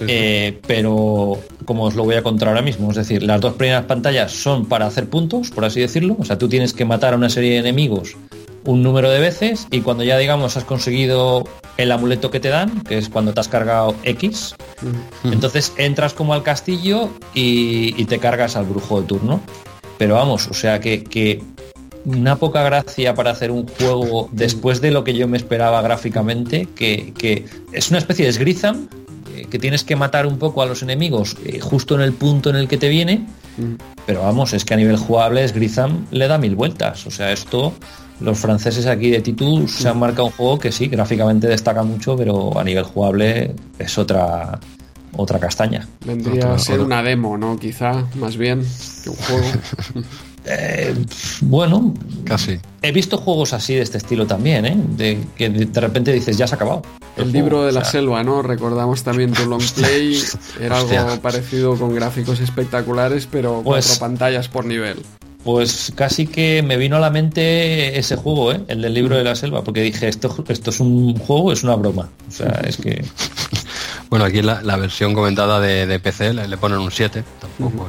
Eh, pero como os lo voy a contar ahora mismo, es decir, las dos primeras pantallas son para hacer puntos, por así decirlo, o sea, tú tienes que matar a una serie de enemigos un número de veces y cuando ya digamos has conseguido el amuleto que te dan, que es cuando te has cargado X, entonces entras como al castillo y, te cargas al brujo de turno. Pero vamos, o sea que, una poca gracia para hacer un juego después de lo que yo me esperaba gráficamente, que, es una especie de Sgrizam, que tienes que matar un poco a los enemigos eh, justo en el punto en el que te viene, pero vamos, es que a nivel jugable Sgrizam le da mil vueltas, o sea, esto los franceses aquí de Titus se han marcado un juego que sí, gráficamente destaca mucho, pero a nivel jugable es otra otra castaña. Vendría a ser una demo, ¿no? Quizá, más bien, que un juego. Eh, bueno, casi. He visto juegos así de este estilo también, ¿eh? De que de repente dices, ya se ha acabado. El, libro de la selva, ¿no? Recordamos también tu long play. Era algo parecido con gráficos espectaculares, pero pues, cuatro pantallas por nivel. Pues casi que me vino a la mente ese juego, ¿eh? el del libro de la selva, porque dije, esto, esto es un juego, es una broma. O sea, es que... Bueno, aquí la, la versión comentada de, PC le, ponen un 7.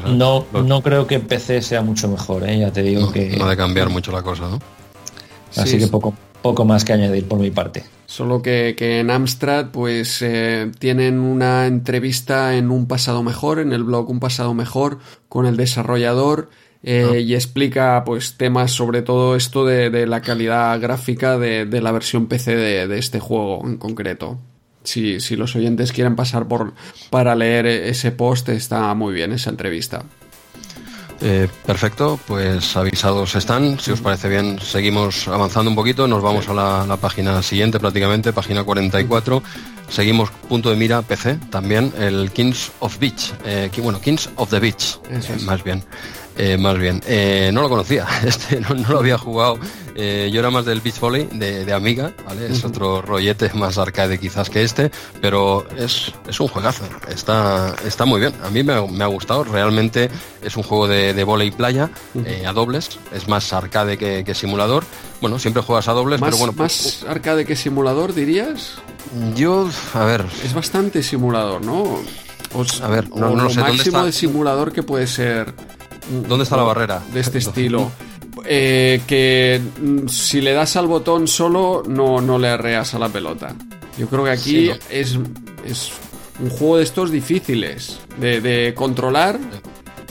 no, no creo que PC sea mucho mejor, ¿eh? ya te digo que... No de cambiar mucho la cosa, ¿no? Así que poco, poco más que añadir por mi parte. Solo que, en Amstrad pues eh, tienen una entrevista en un pasado mejor, en el blog Un pasado mejor, con el desarrollador eh, y explica pues temas sobre todo esto de, la calidad gráfica de, la versión PC de, este juego en concreto. Si, si los oyentes quieren pasar por para leer ese post, está muy bien esa entrevista. Eh, perfecto, pues avisados están. Si os parece bien, seguimos avanzando un poquito. Nos vamos a la, página siguiente, prácticamente, página 44. Seguimos punto de mira PC, también el Kings of Beach. Eh, bueno, Kings of the Beach, más bien. Eh, más bien. Eh, no lo conocía, este no, lo había jugado. Eh, yo era más del beach volley de, Amiga, ¿vale? Es otro rollete más arcade quizás que este, pero es, es un juegazo. Está, está muy bien. A mí me, ha gustado. Realmente es un juego de, de volei playa a dobles. Es más arcade que, simulador. Bueno, siempre juegas a dobles, pero bueno. ¿Más pues, arcade que simulador dirías? Yo, a ver. Es bastante simulador, ¿no? a ver, no, lo sé. máximo de simulador que puede ser ¿Dónde está la barrera? De este estilo. Eh, que mm, si le das al botón solo, no, no le arreas a la pelota. Yo creo que aquí es, es un juego de estos difíciles de, controlar.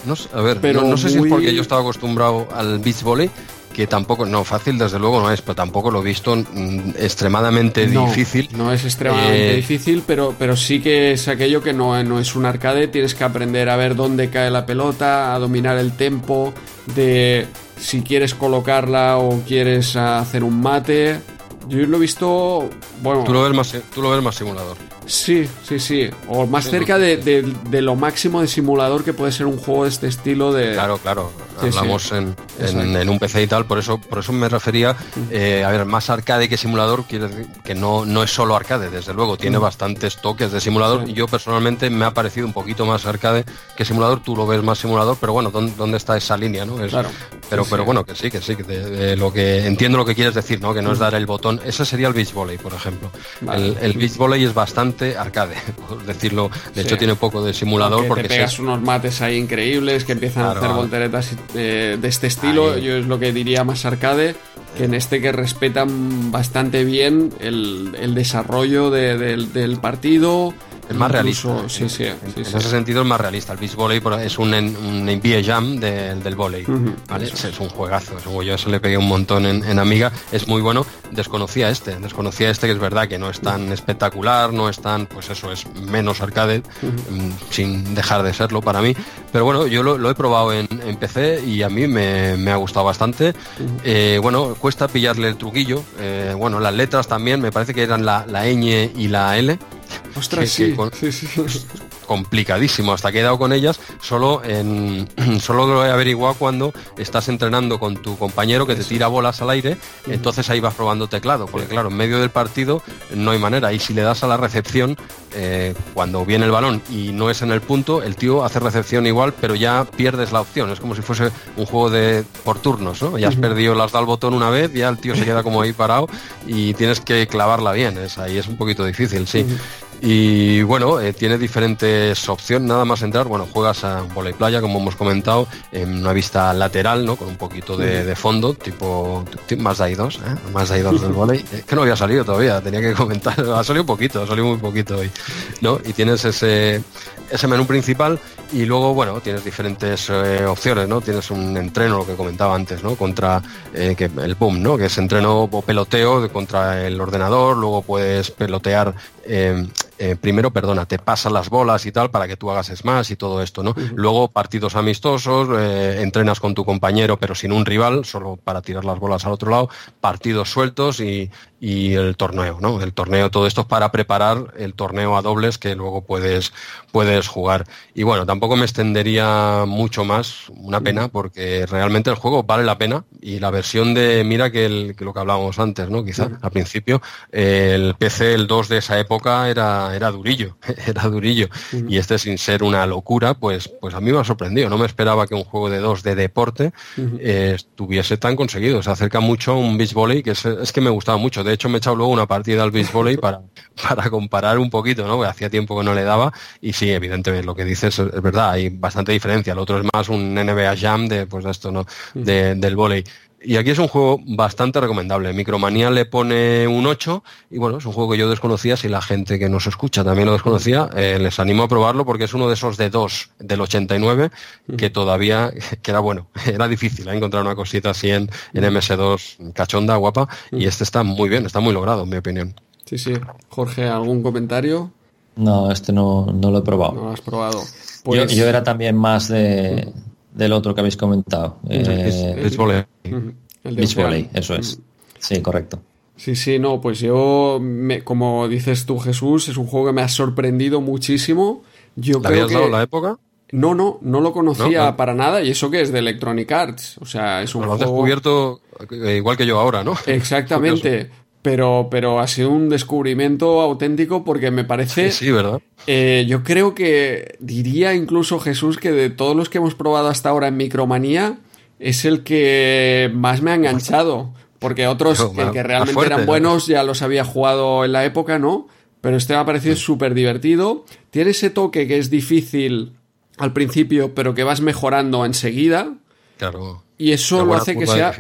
No, a ver, pero no, sé si es porque yo estaba acostumbrado al beach volley que tampoco, no, fácil desde luego no es, pero tampoco lo he visto mm, extremadamente difícil. No es extremadamente eh, difícil, pero, pero sí que es aquello que no, no es un arcade, tienes que aprender a ver dónde cae la pelota, a dominar el tempo, de si quieres colocarla o quieres hacer un mate. Yo lo he visto, bueno... Tú lo ves más, tú lo ves más simulador. Sí, sí, sí. O más cerca de, lo máximo de simulador que puede ser un juego de este estilo de... Claro, claro. Hablamos En, en, un PC y tal, por eso, por eso me refería, eh, a ver, más arcade que simulador, quiere decir que no, no es solo arcade, desde luego, tiene bastantes toques de simulador. y Yo personalmente me ha parecido un poquito más arcade que simulador, tú lo ves más simulador, pero bueno, ¿dónde, está esa línea? ¿no? Es, claro. Pero, pero bueno, que sí, que sí, de, lo que entiendo lo que quieres decir, ¿no? Que no es dar el botón. Ese sería el beach volley, por ejemplo. El, el beach volley es bastante arcade, por decirlo. De hecho, tiene un poco de simulador. porque te pegas unos mates ahí increíbles que empiezan a hacer volteretas eh, de este estilo. Yo es lo que diría más arcade. Que en este que respetan bastante bien el, desarrollo del partido, es más realista. Sí, sí, en, ese sentido es más realista. El beach volley es un, un jam del volley. es, un juegazo. Yo eso le pegué un montón en, Amiga. Es muy bueno. Desconocía este. Desconocía este que es verdad que no es tan espectacular, no es tan, pues eso, es menos arcade, mm, sin dejar de serlo para mí. Pero bueno, yo lo, he probado en, PC y a mí me, ha gustado bastante. Eh, bueno, cuesta pillarle el truquillo. Eh, bueno, las letras también, me parece que eran la, la ñ y la L. Ostras, sí, complicadísimo. Hasta que he dado con ellas, solo, en, solo lo he averiguado cuando estás entrenando con tu compañero que te tira bolas al aire, entonces ahí vas probando teclado, porque claro, en medio del partido no hay manera. Y si le das a la recepción, eh, cuando viene el balón y no es en el punto, el tío hace recepción igual, pero ya pierdes la opción. Es como si fuese un juego de por turnos, ¿no? Ya has perdido, las da el botón una vez, ya el tío se queda como ahí parado y tienes que clavarla bien. Es, ahí es un poquito difícil, sí. Y bueno, eh, tiene diferentes opciones, nada más entrar, bueno, juegas a volei playa, como hemos comentado, en una vista lateral, ¿no? Con un poquito de, fondo, tipo más de 2, ¿eh? Más de 2 del volei. Es que no había salido todavía, tenía que comentar, ha salido un poquito, ha salido muy poquito hoy, ¿no? Y tienes ese, ese menú principal y luego, bueno, tienes diferentes eh, opciones, ¿no? Tienes un entreno, lo que comentaba antes, ¿no? Contra eh, que el boom, ¿no? Que es entreno o peloteo contra el ordenador, luego puedes pelotear eh, primero, perdona, te pasan las bolas y tal para que tú hagas smash y todo esto, ¿no? Luego partidos amistosos, eh, entrenas con tu compañero pero sin un rival, solo para tirar las bolas al otro lado, partidos sueltos y, y el torneo, ¿no? El torneo, todo esto es para preparar el torneo a dobles que luego puedes, puedes jugar. Y bueno, tampoco me extendería mucho más, una pena, porque realmente el juego vale la pena y la versión de, mira que, el, que lo que hablábamos antes, ¿no? Quizá al principio, el PC, el 2 de esa época era, era durillo, era durillo. Y este sin ser una locura, pues, pues a mí me ha sorprendido. No me esperaba que un juego de 2 de deporte eh, estuviese tan conseguido. Se acerca mucho a un beach volley que es, es que me gustaba mucho de hecho, me he echado luego una partida al beach volley para, para comparar un poquito, ¿no? hacía tiempo que no le daba. Y sí, evidentemente, lo que dices es, verdad, hay bastante diferencia. El otro es más un NBA Jam de, pues, esto, ¿no? del volley. Y aquí es un juego bastante recomendable. Micromanía le pone un 8 y bueno, es un juego que yo desconocía, si la gente que nos escucha también lo desconocía, eh, les animo a probarlo porque es uno de esos de dos del 89 que todavía, que era bueno, era difícil ¿eh? encontrar una cosita así en, en MS2 cachonda, guapa, y este está muy bien, está muy logrado en mi opinión. Sí, sí. Jorge, ¿algún comentario? No, este no, no lo he probado. No lo has probado. Yo, yo, era también más de, del otro que habéis comentado. Eh, Beach Volley. Beach Volley, eso es. Sí, correcto. Sí, sí, no, pues yo, me, como dices tú, Jesús, es un juego que me ha sorprendido muchísimo. Yo ¿Le habías dado la época? No, no, no lo conocía para nada y eso que es de Electronic Arts. O sea, es un juego... Lo has descubierto eh, igual que yo ahora, ¿no? Exactamente. pero, pero ha sido un descubrimiento auténtico porque me parece... Sí, ¿verdad? Eh, yo creo que diría incluso Jesús que de todos los que hemos probado hasta ahora en Micromanía es el que más me ha enganchado. Porque otros que, realmente eran buenos ya los había jugado en la época, ¿no? Pero este me ha parecido súper divertido. Tiene ese toque que es difícil al principio, pero que vas mejorando enseguida. Claro. Y eso lo hace que sea.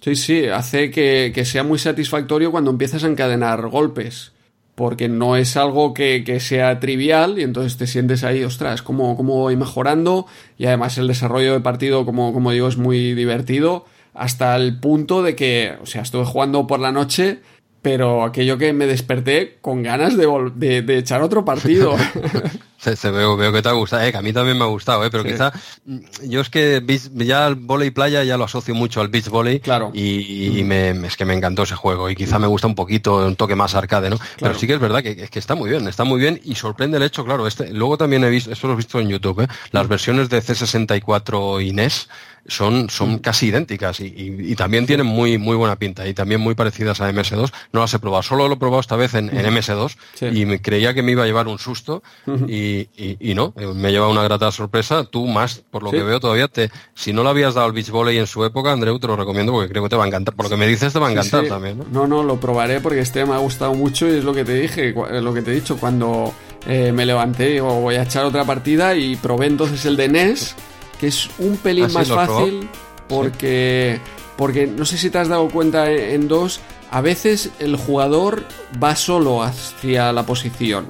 Sí, sí, hace que, que, sea muy satisfactorio cuando empiezas a encadenar golpes. Porque no es algo que, que sea trivial y entonces te sientes ahí, ostras, cómo, cómo voy mejorando. Y además el desarrollo de partido, como, como digo, es muy divertido. Hasta el punto de que, o sea, estuve jugando por la noche pero aquello que me desperté con ganas de, de, echar otro partido. se, veo, veo que te ha gustado, eh, que a mí también me ha gustado, eh, pero quizá mm, yo es que ya el volei playa ya lo asocio mucho al beach volley claro. y, me, es que me encantó ese juego y quizá me gusta un poquito, un toque más arcade, ¿no? Pero sí que es verdad que, que, está muy bien, está muy bien y sorprende el hecho, claro, este, luego también he visto, esto lo he visto en YouTube, ¿eh? las versiones de C64 y NES son, son casi idénticas y, y, también tienen muy, muy buena pinta y también muy parecidas a MS2. No las he probado, solo lo he probado esta vez en, en MS2 y me creía que me iba a llevar un susto y, y, no, eh, me lleva una grata sorpresa. Tú más, por lo que veo todavía, te, si no lo habías dado al beach volley en su época, Andreu, te lo recomiendo porque creo que te va a encantar. Por lo que me dices, te va a encantar también. ¿no? ¿no? no, lo probaré porque este me ha gustado mucho y es lo que te dije, lo que te he dicho cuando eh, me levanté o voy a echar otra partida y probé entonces el de NES que es un pelín ah, más fácil porque, porque no sé si te has dado cuenta en dos, a veces el jugador va solo hacia la posición.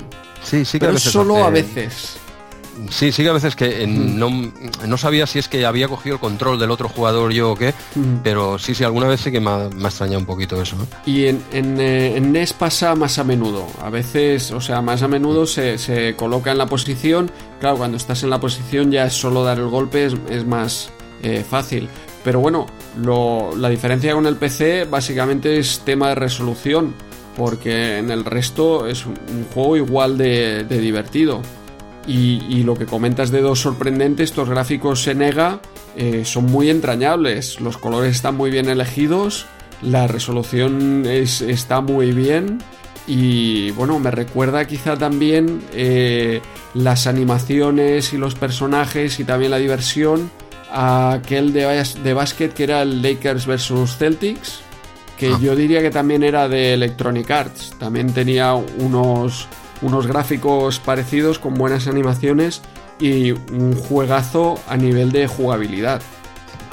Sí, sí que pero solo a veces. Sí, sí que a veces que mm. no, sabía si es que había cogido el control del otro jugador yo o qué, mm. pero sí, sí, alguna vez sí que me ha, extrañado un poquito eso. Y en, en, eh, en, NES pasa más a menudo, a veces, o sea, más a menudo se, se, coloca en la posición, claro, cuando estás en la posición ya es solo dar el golpe, es, más eh, fácil. Pero bueno, lo, la diferencia con el PC básicamente es tema de resolución, porque en el resto es un, juego igual de divertido. Y, lo que comentas de dos sorprendentes, estos gráficos Senega eh, son muy entrañables, los colores están muy bien elegidos, la resolución está muy bien. Y bueno, me recuerda quizá también eh, las animaciones y los personajes y también la diversión a aquel de, de básquet que era el Lakers vs Celtics, que ah. yo diría que también era de Electronic Arts. También tenía unos, unos gráficos parecidos con buenas animaciones y un juegazo a nivel de jugabilidad.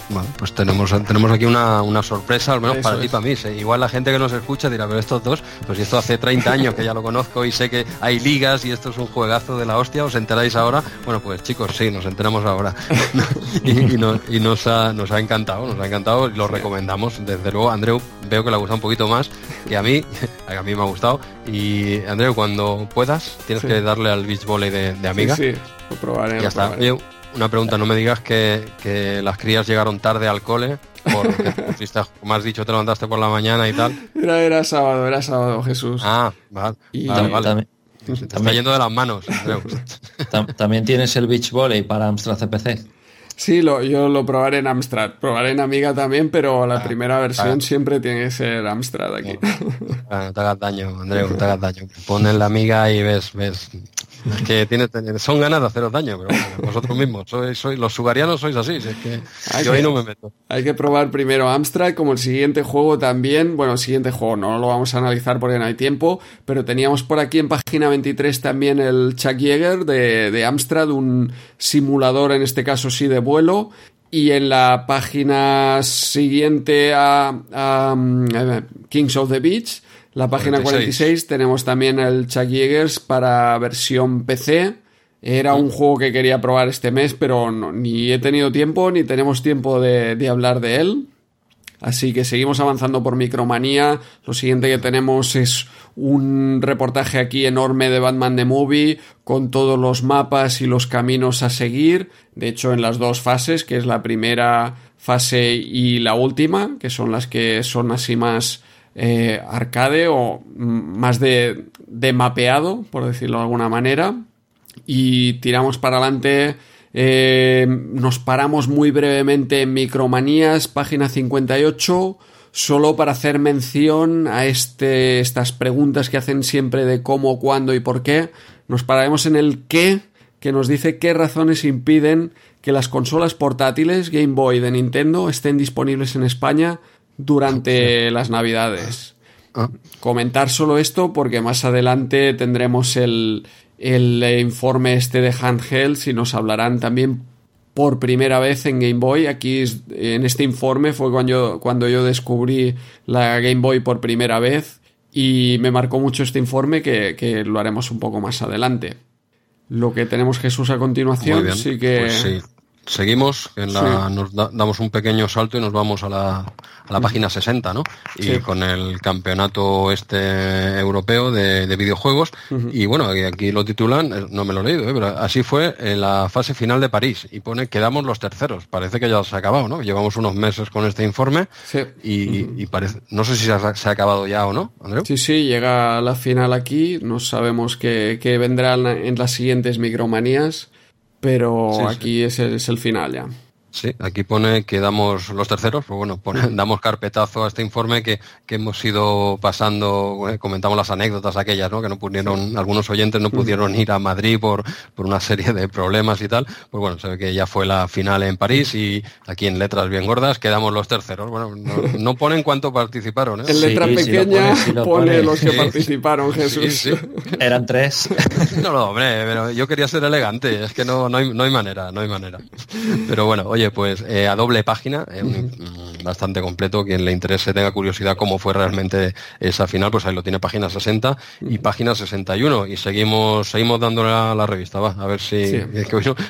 Bueno, pues tenemos, tenemos aquí una, sorpresa, al menos para ti y para mí. Igual la gente que nos escucha dirá, pero estos dos, pues esto hace 30 años que ya lo conozco y sé que hay ligas y esto es un juegazo de la hostia, ¿os enteráis ahora? Bueno, pues chicos, sí, nos enteramos ahora. y, nos, ha, nos ha encantado, nos ha encantado y lo recomendamos. Desde luego, Andreu, veo que le ha gustado un poquito más que a mí, a mí me ha gustado. Y Andreu, cuando puedas, tienes que darle al beach volley de, amiga. Sí, lo probaré. Ya está. Una pregunta, no me digas que, las crías llegaron tarde al cole, porque como has dicho, te levantaste por la mañana y tal. Era, era sábado, era sábado, Jesús. Ah, vale, y vale, está yendo de las manos. también tienes el beach volley para Amstrad CPC. Sí, lo, yo lo probaré en Amstrad. Probaré en Amiga también, pero la ah, primera versión siempre tiene que ser Amstrad aquí. no te hagas daño, Andreu, no te hagas daño. Pon en la Amiga y ves, ves que tiene, son ganas de haceros daño, pero vosotros mismos, sois, sois, los sugarianos sois así, es que yo ahí no me meto. Hay que probar primero Amstrad, como el siguiente juego también, bueno, el siguiente juego no lo vamos a analizar porque no hay tiempo, pero teníamos por aquí en página 23 también el Chuck Yeager de, de Amstrad, un simulador en este caso sí de vuelo, y en la página siguiente a, a Kings of the Beach la página 46, tenemos también el Chuck Yeagers para versión PC. Era un juego que quería probar este mes, pero ni he tenido tiempo ni tenemos tiempo de, hablar de él. Así que seguimos avanzando por Micromanía. Lo siguiente que tenemos es un reportaje aquí enorme de Batman The Movie con todos los mapas y los caminos a seguir. De hecho, en las dos fases, que es la primera fase y la última, que son las que son así más eh, arcade o más de, mapeado, por decirlo de alguna manera. Y tiramos para adelante. Eh, nos paramos muy brevemente en Micromanías, página 58, solo para hacer mención a este, estas preguntas que hacen siempre de cómo, cuándo y por qué. Nos pararemos en el qué, que nos dice qué razones impiden que las consolas portátiles Game Boy de Nintendo estén disponibles en España durante las navidades. Ah. Comentar solo esto porque más adelante tendremos el, informe este de handhelds y nos hablarán también por primera vez en Game Boy. Aquí en este informe fue cuando yo, cuando yo descubrí la Game Boy por primera vez y me marcó mucho este informe que, lo haremos un poco más adelante. Lo que tenemos Jesús a continuación, sí que... Pues Seguimos, en la, nos damos un pequeño salto y nos vamos a la, a la página 60, ¿no? Y con el campeonato este europeo de, de videojuegos. Y bueno, aquí, lo titulan, eh, no me lo he leído, ¿eh? pero así fue en la fase final de París. Y pone, quedamos los terceros. Parece que ya se ha acabado, ¿no? Llevamos unos meses con este informe. Y, parece, no sé si se ha, acabado ya o no, Andreu. Sí, sí, llega la final aquí. No sabemos qué, qué vendrán en las siguientes micromanías pero aquí Es, el, es el final ya. Sí, aquí pone que damos los terceros, pues bueno, damos carpetazo a este informe que, que hemos ido pasando, eh, comentamos las anécdotas aquellas, ¿no? Que no pudieron, algunos oyentes no pudieron ir a Madrid por, por una serie de problemas y tal. Pues bueno, se ve que ya fue la final en París y aquí en letras bien gordas quedamos los terceros. Bueno, no, ponen cuánto participaron, ¿eh? En letra pequeña pone, los que participaron, Jesús. Eran tres. No, no, hombre, pero yo quería ser elegante, es que no, no hay, no hay manera, no hay manera. Pero bueno, oye, pues eh, a doble página, eh, bastante completo. Quien le interese, tenga curiosidad cómo fue realmente esa final, pues ahí lo tiene página 60 y página 61. Y seguimos seguimos dándole a la revista, va, a ver si...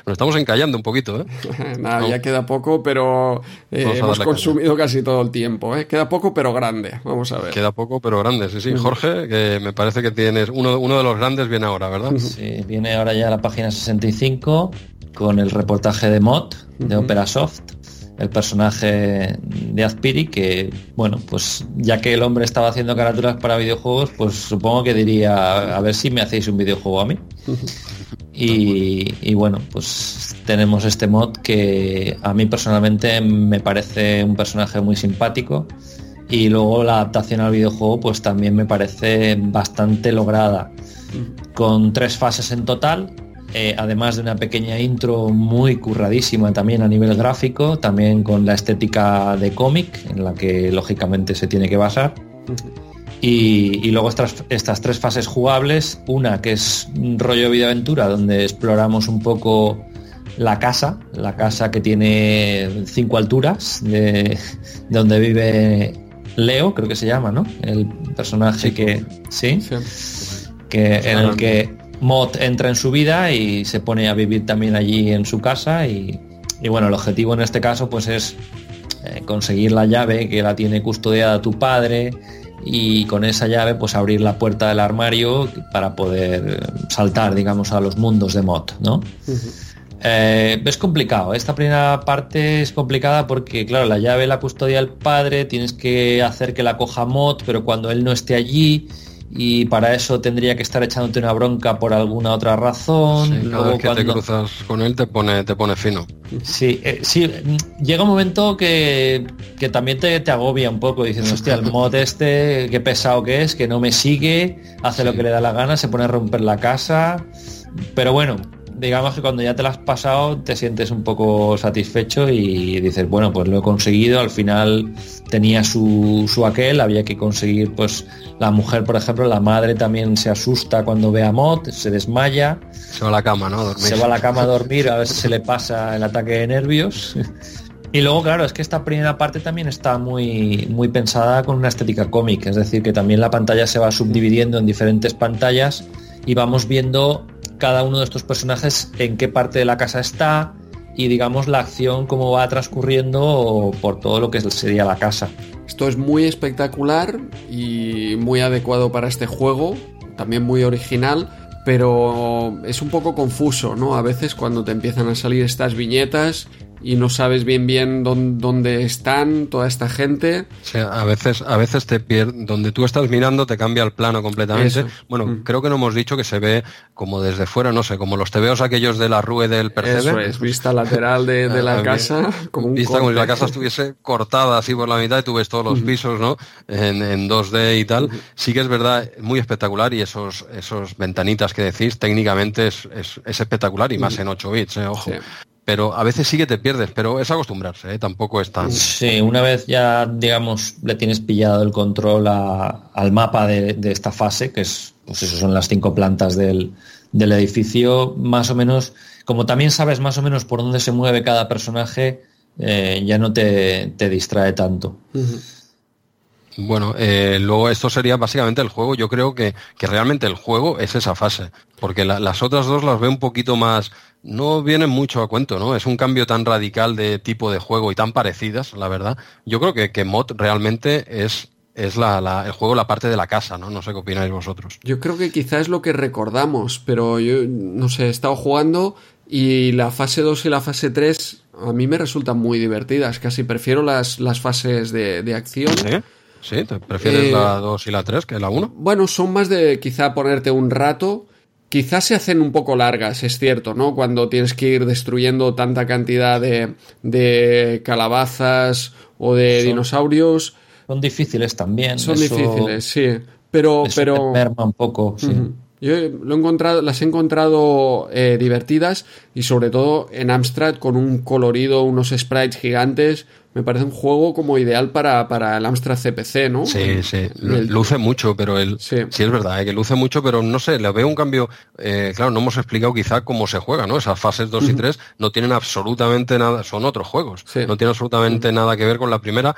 nos estamos encallando un poquito, ¿eh? Nada, ya queda poco, pero hemos consumido casi todo el tiempo. Queda poco, pero grande. Vamos a ver. Queda poco, pero grande, sí, sí. Jorge, que me parece que tienes... Uno, uno de los grandes viene ahora, ¿verdad? Sí, viene ahora ya la página 65 con el reportaje de Mod de Opera Soft, el personaje de Azpiri, que, bueno, pues ya que el hombre estaba haciendo carátulas para videojuegos, pues supongo que diría, a ver si me hacéis un videojuego a mí. Y, bueno, pues tenemos este mod que a mí personalmente me parece un personaje muy simpático y luego la adaptación al videojuego pues también me parece bastante lograda. Con tres fases en total eh, además de una pequeña intro muy curradísima también a nivel gráfico también con la estética de cómic en la que lógicamente se tiene que basar y, luego estas, estas, tres fases jugables, una que es un rollo de vida aventura, donde exploramos un poco la casa, la casa que tiene cinco alturas, de, donde vive Leo, creo que se llama, ¿no? El personaje que. ¿sí? Que, en el que Mod entra en su vida y se pone a vivir también allí en su casa. Y, bueno, el objetivo en este caso, pues es eh, conseguir la llave que la tiene custodiada tu padre y con esa llave pues abrir la puerta del armario para poder saltar digamos a los mundos de mod ¿no? Eh, es complicado esta primera parte es complicada porque claro la llave la custodia el padre tienes que hacer que la coja mod pero cuando él no esté allí y para eso tendría que estar echándote una bronca por alguna otra razón. cada vez que te cruzas con él te pone, te pone fino. Sí, eh, sí, llega un momento que, también te, te, agobia un poco diciendo, hostia, el mod este, qué pesado que es, que no me sigue, hace lo que le da la gana, se pone a romper la casa. Pero bueno, digamos que cuando ya te lo has pasado te sientes un poco satisfecho y dices, bueno, pues lo he conseguido, al final tenía su, su aquel, había que conseguir, pues la mujer, por ejemplo, la madre también se asusta cuando ve a Mott, se desmaya. Se va a la cama, ¿no? Se va a la cama a dormir, a ver si se le pasa el ataque de nervios. Y luego, claro, es que esta primera parte también está muy, muy pensada con una estética cómic, es decir, que también la pantalla se va subdividiendo en diferentes pantallas y vamos viendo cada uno de estos personajes en qué parte de la casa está y digamos la acción cómo va transcurriendo por todo lo que sería la casa. Esto es muy espectacular y muy adecuado para este juego, también muy original, pero es un poco confuso, ¿no? A veces cuando te empiezan a salir estas viñetas y no sabes bien bien dónde, están toda esta gente. a veces, a veces te pierdes, donde tú estás mirando te cambia el plano completamente. Bueno, mm. creo que no hemos dicho que se ve como desde fuera, no sé, como los tebeos aquellos de la rue del Percebe. Eso es, vista lateral de, la casa. Como un vista como si la casa estuviese cortada así por la mitad y tú ves todos los pisos, ¿no? En, en 2D y tal. Sí que es verdad, muy espectacular y esos, esos ventanitas que decís, técnicamente es, es, espectacular y más en 8 bits, ¿eh? ojo pero a veces sí que te pierdes, pero es acostumbrarse, ¿eh? tampoco es tan... Sí, una vez ya, digamos, le tienes pillado el control al mapa de, esta fase, que es, pues eso son las cinco plantas del, edificio, más o menos, como también sabes más o menos por dónde se mueve cada personaje, eh, ya no te, distrae tanto. Bueno, eh, luego esto sería básicamente el juego. Yo creo que, que realmente el juego es esa fase, porque las otras dos las veo un poquito más, no vienen mucho a cuento, ¿no? Es un cambio tan radical de tipo de juego y tan parecidas, la verdad. Yo creo que, que Mod realmente es, es la, el juego la parte de la casa, ¿no? No sé qué opináis vosotros. Yo creo que quizá es lo que recordamos, pero yo, no sé, he estado jugando y la fase 2 y la fase 3 a mí me resultan muy divertidas. Casi prefiero las, las fases de, acción. ¿Sí? ¿Sí? ¿Te prefieres la 2 y la 3 que la 1? Bueno, son más de quizá ponerte un rato Quizás se hacen un poco largas, es cierto, ¿no? Cuando tienes que ir destruyendo tanta cantidad de, calabazas o de dinosaurios. Son difíciles también. Son difíciles, sí. Pero. pero... un poco, sí. Yo lo he encontrado, las he encontrado eh, divertidas y sobre todo en Amstrad con un colorido, unos sprites gigantes, me parece un juego como ideal para, para el Amstrad CPC, ¿no? Sí, sí, luce mucho, pero él, sí. es verdad, ¿eh? que luce mucho, pero no sé, le veo un cambio, eh, claro, no hemos explicado quizá cómo se juega, ¿no? Esas fases 2 y 3 no tienen absolutamente nada, son otros juegos, no tienen absolutamente nada que ver con la primera,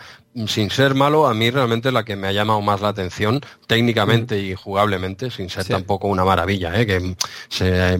sin ser malo, a mí realmente la que me ha llamado más la atención técnicamente y jugablemente, sin ser tampoco una maravilla, ¿eh? que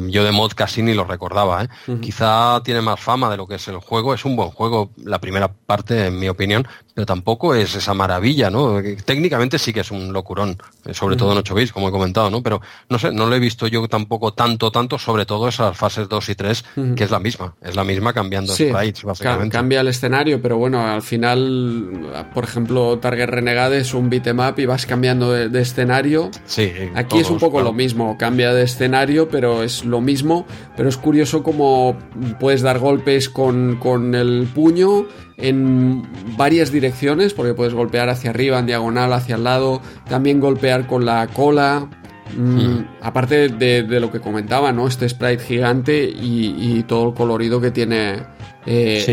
yo de mod casi ni lo recordaba, ¿eh? quizá tiene más fama de lo que es el juego, es un buen juego la primera parte en mi opinión, pero tampoco es esa maravilla, ¿no? Técnicamente sí que es un locurón, sobre todo en 8 bits, como he comentado, ¿no? Pero no sé, no lo he visto yo tampoco tanto, tanto, sobre todo esas fases 2 y 3, que es la misma, es la misma cambiando sprites, básicamente. cambia el escenario, pero bueno, al final, por ejemplo, Target Renegade es un beatmap y vas cambiando de, escenario. Sí. Aquí es un poco lo mismo, cambia de escenario, pero es lo mismo, pero es curioso cómo puedes dar golpes con, con el puño en varias direcciones, porque puedes golpear hacia arriba, en diagonal, hacia el lado, también golpear con la cola. Mm. Aparte de, lo que comentaba, ¿no? Este sprite gigante y, todo el colorido que tiene eh,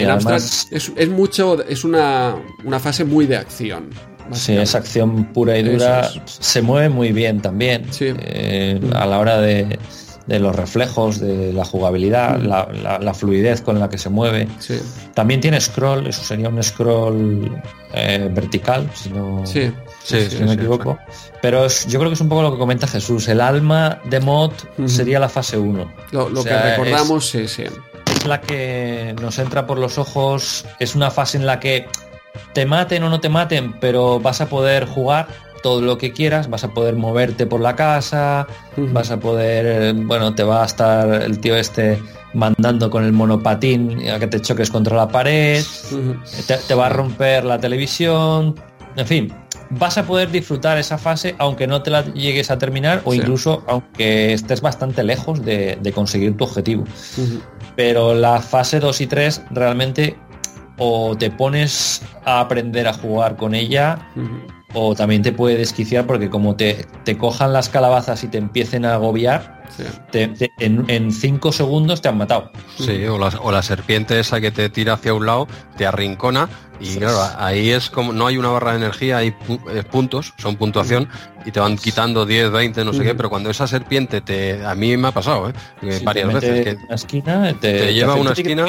Es, mucho, es una, fase muy de acción. Sí, es acción pura y dura. Se mueve muy bien también. Eh, a la hora de, de los reflejos, de la jugabilidad, mm. la, fluidez con la que se mueve. También tiene scroll, eso sería un scroll eh, vertical, si no, me equivoco. Pero yo creo que es un poco lo que comenta Jesús. El alma de mod sería la fase 1. Lo, que recordamos es, es la que nos entra por los ojos, es una fase en la que te maten o no te maten, pero vas a poder jugar todo lo que quieras, vas a poder moverte por la casa, vas a poder, bueno, te va a estar el tío este mandando con el monopatín a que te choques contra la pared, te, va a romper la televisión, en fin, vas a poder disfrutar esa fase aunque no te la llegues a terminar o incluso aunque estés bastante lejos de, conseguir tu objetivo. Pero la fase 2 y 3 realmente o te pones a aprender a jugar con ella o también te puede desquiciar porque como te, te cojan las calabazas y te empiecen a agobiar, en, cinco segundos te han matado. Sí, o la, o la serpiente esa que te tira hacia un lado, te arrincona y claro, ahí es como, no hay una barra de energía, hay eh, puntos, son puntuación, y te van quitando 10, 20, no sé qué, pero cuando esa serpiente te, a mí me ha pasado, ¿eh? varias veces. Que una esquina, te, lleva a una esquina.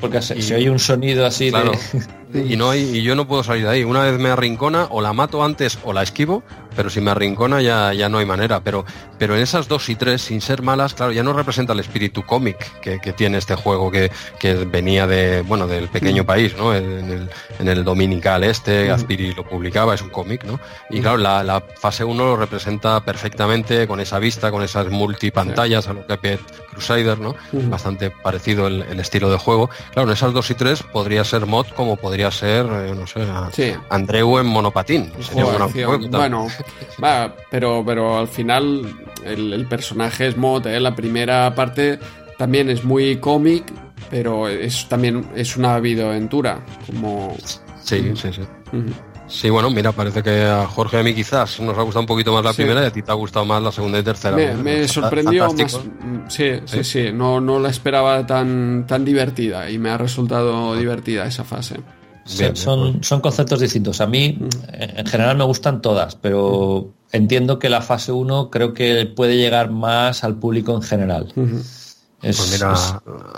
porque si hay un sonido así Y, no hay, y yo no puedo salir de ahí. Una vez me arrincona, o la mato antes o la esquivo, pero si me arrincona ya, ya no hay manera. Pero, pero en esas dos y tres, sin ser malas, claro, ya no representa el espíritu cómic que, tiene este juego, que, que, venía de, bueno, del pequeño mm. país, ¿no? En el, en el dominical este, Azpiri lo publicaba, es un cómic, ¿no? Y claro, la, fase 1 lo representa perfectamente con esa vista, con esas multipantallas a lo que Pet Crusader, ¿no? Bastante parecido el, estilo de juego. Claro, en esas 2 y 3 podría ser mod como podría ser, eh, no sé, Andreu en monopatín. bueno, va, pero, pero al final el, personaje es mod, ¿eh? la primera parte también es muy cómic, pero es también es una videoaventura, como... Sí, sí, sí. Sí, bueno, mira, parece que a Jorge y a mí quizás nos ha gustado un poquito más la primera y a ti te ha gustado más la segunda y tercera. Me, sorprendió más. Sí, sí, sí, No, no la esperaba tan, tan divertida y me ha resultado divertida esa fase. Son, son conceptos distintos. A mí, en general, me gustan todas, pero entiendo que la fase 1 creo que puede llegar más al público en general pues mira,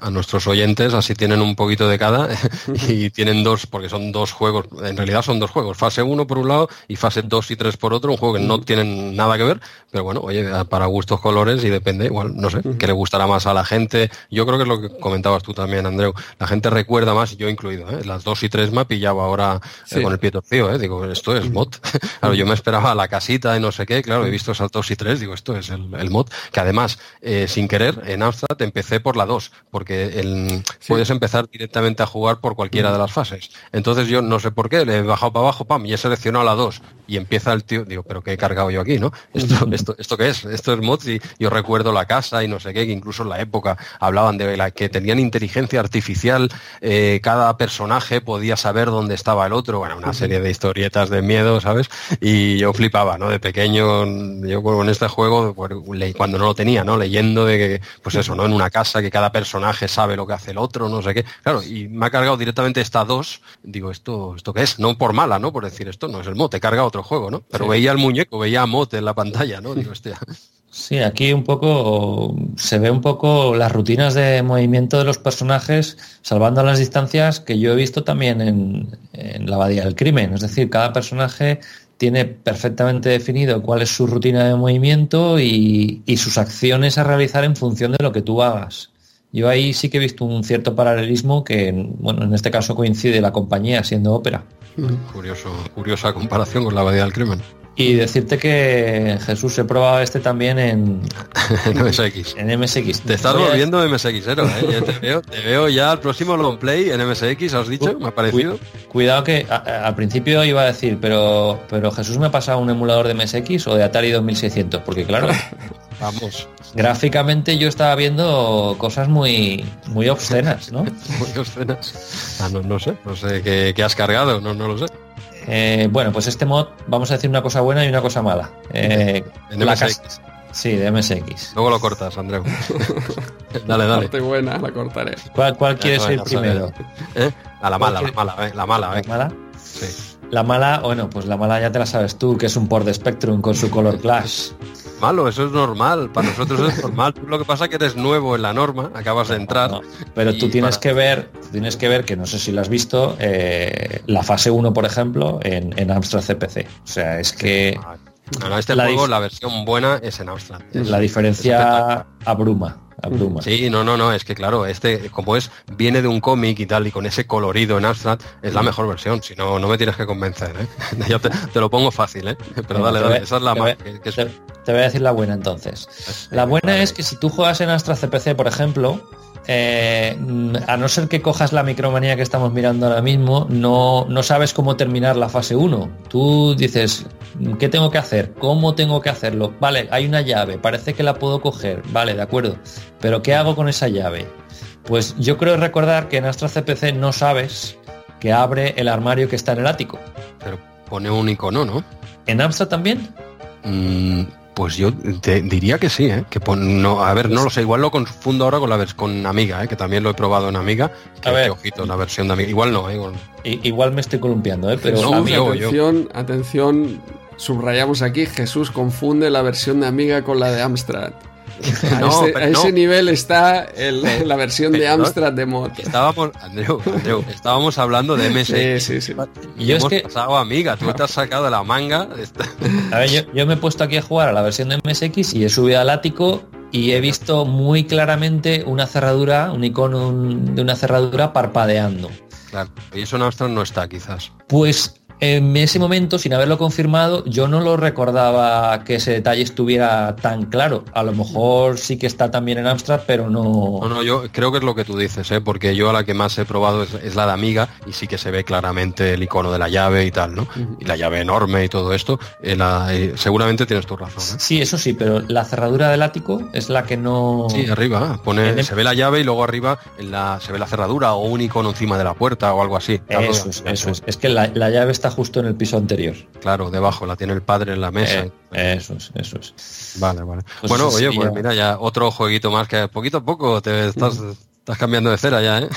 a nuestros oyentes así tienen un poquito de cada y tienen dos, porque son dos juegos, en realidad son dos juegos, fase 1 por un lado y fase 2 y 3 por otro, un juego que no tienen nada que ver, pero bueno, oye, para gustos colores y depende, igual, no sé, que le gustará más a la gente. Yo creo que es lo que comentabas tú también, Andreu, la gente recuerda más, yo incluido, ¿eh? las 2 y 3 me ha pillado ahora eh, con el pie torcido, ¿eh? digo, esto es mod. claro, yo me esperaba la casita y no sé qué, claro, he visto esas 2 y 3, digo, esto es el, mod, que además, sin querer, en Amstrad empecé por la 2, porque el, puedes empezar directamente a jugar por cualquiera de las fases. Entonces yo no sé por qué, le he bajado para abajo, pam, y he seleccionado la 2 y empieza el tío, digo, pero ¿qué he cargado yo aquí, no? Esto, esto, esto qué es? Esto es mods y yo recuerdo la casa y no sé qué, que incluso en la época hablaban de la que tenían inteligencia artificial, eh, cada personaje podía saber dónde estaba el otro, bueno, una serie de historietas de miedo, ¿sabes? Y yo flipaba, ¿no? De pequeño, yo con este juego, cuando no lo tenía, ¿no? Leyendo de que, pues eso, ¿no? En una casa que cada personaje sabe lo que hace el otro, no sé qué. Claro, y me ha cargado directamente esta dos. Digo, ¿esto, esto qué es? No por mala, ¿no? Por decir esto, no es el mod, he cargado otro juego, ¿no? Pero veía el muñeco, veía a mod en la pantalla, ¿no? Digo, este. Sí, aquí un poco se ve un poco las rutinas de movimiento de los personajes, salvando las distancias que yo he visto también en, en la Abadía del Crimen. Es decir, cada personaje tiene perfectamente definido cuál es su rutina de movimiento y, sus acciones a realizar en función de lo que tú hagas. Yo ahí sí que he visto un cierto paralelismo que, bueno, en este caso coincide la compañía siendo ópera. Curioso, curiosa comparación con la Abadía del Crimen. Y decirte que Jesús he probado este también en, en MSX. En MSX. Te estás volviendo MSXero, ¿eh? te, veo, te veo ya al próximo long play en MSX, ¿has dicho? Me ha parecido. Cuidado que al principio iba a decir, pero, pero Jesús me ha pasado un emulador de MSX o de Atari 2600, porque claro, vamos. Gráficamente yo estaba viendo cosas muy, muy obscenas, ¿no? muy obscenas. Ah, no, no sé, no sé qué, has cargado, no, no lo sé. Eh, bueno, pues este mod, vamos a decir una cosa buena y una cosa mala. Eh, en MSX. Sí, de MSX. Luego lo cortas, Andreu. dale, dale. Parte buena, la cortaré. ¿Cuál, cuál quieres ir primero? ¿Eh? A la mala, la mala, eh, la mala. ¿La mala? Sí. La mala, bueno, pues la mala ya te la sabes tú, que es un port de Spectrum con su color clash. Malo, eso es normal, para nosotros es normal. lo que pasa es que eres nuevo en la norma, acabas de entrar. pero tú tienes que ver, tienes que ver que no sé si lo has visto, eh, la fase 1, por ejemplo, en, en Amstrad CPC. O sea, es que. este la juego, la versión buena es en Amstrad. la diferencia abruma. Sí, no, no, no, es que claro, este, como es, viene de un cómic y tal, y con ese colorido en Amstrad, es la mejor versión, si no, no me tienes que convencer, ¿eh? Yo te, lo pongo fácil, ¿eh? Pero dale, dale, esa es la más. Te, voy a decir la buena entonces. La buena es que si tú juegas en Amstrad CPC, por ejemplo, eh, a no ser que cojas la micromanía que estamos mirando ahora mismo, no, no sabes cómo terminar la fase 1. Tú dices, ¿qué tengo que hacer? ¿Cómo tengo que hacerlo? Vale, hay una llave, parece que la puedo coger, vale, de acuerdo. Pero ¿qué hago con esa llave? Pues yo creo recordar que en Astra CPC no sabes que abre el armario que está en el ático. Pero pone un icono, ¿no? ¿En Amstrad también? Mm, pues yo te diría que sí, ¿eh? que no, a ver, no lo sé, igual lo confundo ahora con la con Amiga, ¿eh? que también lo he probado en Amiga, que, a ver, ojito, la versión de Amiga, igual no, ¿eh? igual, me estoy columpiando, ¿eh? pero atención, atención, subrayamos aquí, Jesús confunde la versión de Amiga con la de Amstrad. A, ese, nivel está la versión de Amstrad de mod. Estábamos, Andreu, estábamos hablando de MSX. Sí, sí, sí. Y hemos pasado amiga, tú te has sacado de la manga. A ver, yo, me he puesto aquí a jugar a la versión de MSX y he subido al ático y he visto muy claramente una cerradura, un icono de una cerradura parpadeando. Claro, y eso en Amstrad no está quizás. Pues en ese momento, sin haberlo confirmado, yo no lo recordaba que ese detalle estuviera tan claro. A lo mejor sí que está también en Amstrad, pero no... No, no, yo creo que es lo que tú dices, ¿eh? porque yo a la que más he probado es, la de Amiga y sí que se ve claramente el icono de la llave y tal, ¿no? Y la llave enorme y todo esto. Eh, eh, seguramente tienes tu razón. ¿eh? Sí, eso sí, pero la cerradura del ático es la que no... Sí, arriba, pone, se ve la llave y luego arriba en la, se ve la cerradura o un icono encima de la puerta o algo así. Eso es, eso es. Es que la, la llave está justo en el piso anterior. Claro, debajo, la tiene el padre en la mesa. Eh, eso es, eso es. Vale, vale. Pues bueno, oye, pues mira, ya otro jueguito más que poquito a poco te estás, estás cambiando de cera ya, ¿eh?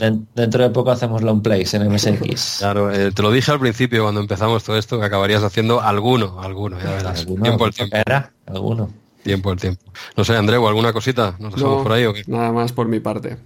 Dentro de poco hacemos long plays en MSX. Claro, eh, te lo dije al principio cuando empezamos todo esto, que acabarías haciendo alguno, alguno, ya verás. tiempo al tiempo. Era, alguno. Tiempo al tiempo. No sé, Andreu, ¿alguna cosita? ¿Nos dejamos por ahí o qué? Nada más por mi parte.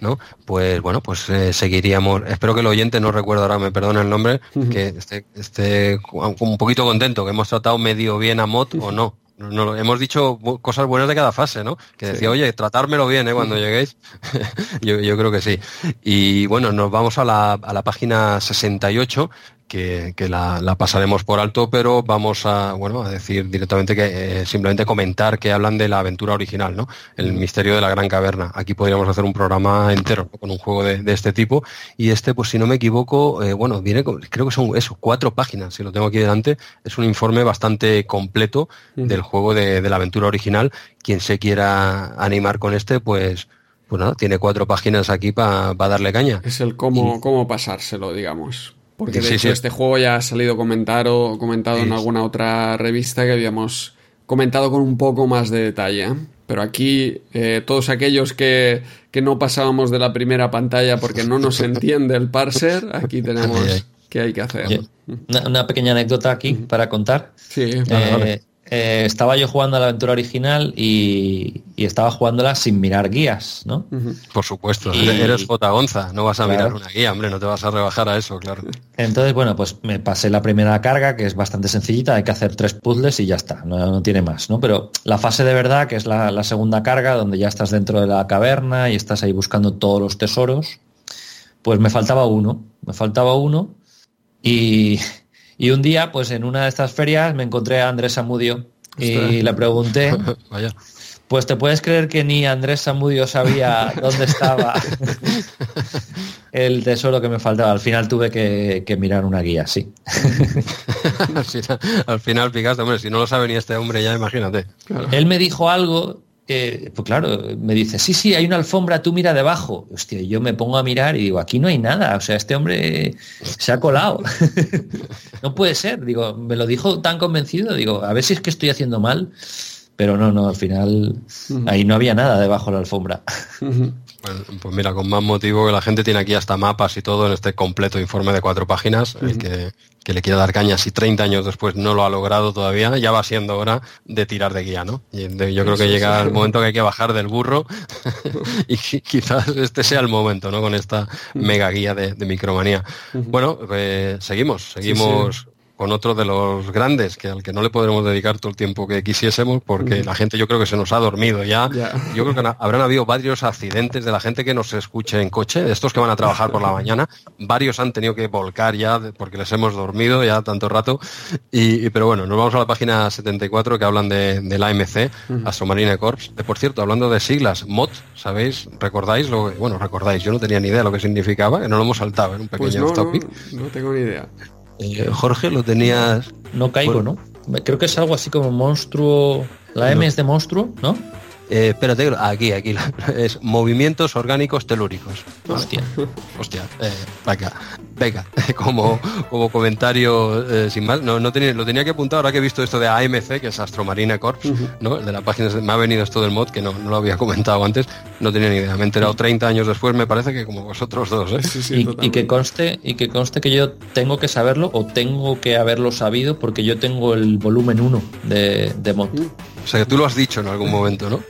¿No? Pues bueno, pues eh, seguiríamos. Espero que el oyente, no recuerdo ahora, me perdone el nombre, que esté, esté un poquito contento, que hemos tratado medio bien a Mod o no. No, hemos dicho cosas buenas de cada fase, ¿no? Que decía, oye, tratármelo bien, ¿eh? Cuando lleguéis. yo, yo, creo que sí. Y bueno, nos vamos a la, a la página 68, que, la, pasaremos por alto, pero vamos a, bueno, a decir directamente que eh, simplemente comentar que hablan de la aventura original, ¿no? El misterio de la gran caverna. Aquí podríamos hacer un programa entero con un juego de, este tipo. Y este, pues si no me equivoco, eh, bueno, viene, creo que son eso, cuatro páginas, si lo tengo aquí delante. Es un informe bastante completo del juego de, la aventura original. Quien se quiera animar con este, pues, pues nada, tiene cuatro páginas aquí para darle caña. Es el cómo, cómo pasárselo, digamos. Porque de hecho este juego ya ha salido comentar o comentado en alguna otra revista que habíamos comentado con un poco más de detalle. Pero aquí eh, todos aquellos que, no pasábamos de la primera pantalla porque no nos entiende el parser, aquí tenemos que hay que hacer. Una, pequeña anécdota aquí para contar. Sí, eh, eh, estaba yo jugando a la aventura original y, estaba jugándola sin mirar guías, ¿no? Por supuesto, eres fotagonza, no vas a mirar una guía, hombre, no te vas a rebajar a eso, claro. Entonces, bueno, pues me pasé la primera carga, que es bastante sencillita, hay que hacer tres puzzles y ya está, no, tiene más, ¿no? Pero la fase de verdad, que es la, segunda carga, donde ya estás dentro de la caverna y estás ahí buscando todos los tesoros, pues me faltaba uno, me faltaba uno y, y un día, pues en una de estas ferias me encontré a Andrés Amudio y le pregunté, Vaya. pues te puedes creer que ni Andrés Amudio sabía dónde estaba el tesoro que me faltaba. Al final tuve que, mirar una guía, sí. al, final, picaste, hombre, si no lo sabe ni este hombre ya, imagínate. Él me dijo algo pues claro, me dice, sí, sí, hay una alfombra, tú mira debajo. Hostia, yo me pongo a mirar y digo, aquí no hay nada, o sea, este hombre se ha colado. no puede ser, digo, me lo dijo tan convencido, digo, a ver si es que estoy haciendo mal, pero no, no, al final ahí no había nada debajo de la alfombra. Pues mira, con más motivo que la gente tiene aquí hasta mapas y todo en este completo informe de cuatro páginas, que, le quiera dar caña si 30 años después no lo ha logrado todavía, ya va siendo hora de tirar de guía, ¿no? Y yo creo que llega el momento que hay que bajar del burro y quizás este sea el momento, ¿no? Con esta mega guía de, micromanía. Bueno, pues seguimos, seguimos con otro de los grandes, que al que no le podremos dedicar todo el tiempo que quisiésemos, porque la gente yo creo que se nos ha dormido ya. Yo creo que habrán habido varios accidentes de la gente que nos escuche en coche, de estos que van a trabajar por la mañana. Varios han tenido que volcar ya porque les hemos dormido ya tanto rato. Y, pero bueno, nos vamos a la página 74 que hablan de, la AMC, Astromarine Corps. De, por cierto, hablando de siglas, MOT, ¿sabéis? ¿Recordáis? Lo, bueno, recordáis, yo no tenía ni idea lo que significaba, que no lo hemos saltado en un pues pequeño topic. no tengo ni idea. Eh, Jorge, lo tenías. No caigo, ¿no? Creo que es algo así como monstruo. La M es de monstruo, ¿no? Eh, espérate, aquí, aquí. Es movimientos orgánicos telúricos. Hostia. Hostia. Eh, venga, venga. Como, como comentario eh, sin más. No, no tenía, lo tenía que apuntar ahora que he visto esto de AMC, que es Astromarine Corps, ¿no? de la página. Me ha venido esto del mod, que no, lo había comentado antes. No tenía ni idea. Me he enterado 30 años después, me parece que como vosotros dos. ¿eh? y, que conste, y que conste que yo tengo que saberlo o tengo que haberlo sabido porque yo tengo el volumen 1 de, de mod. O sea, que tú lo has dicho en algún momento, ¿no?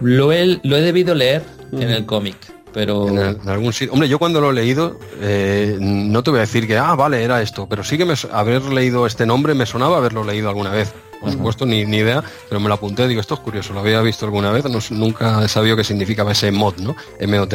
Lo he, lo he debido leer en el cómic, pero... Hombre, yo cuando lo he leído, eh, no te voy a decir que, ah, vale, era esto, pero sí que me, haber leído este nombre me sonaba haberlo leído alguna vez por supuesto, ni, ni, idea, pero me lo apunté, digo, esto es curioso, lo había visto alguna vez, nunca he sabido qué significaba ese mod, ¿no? MOT.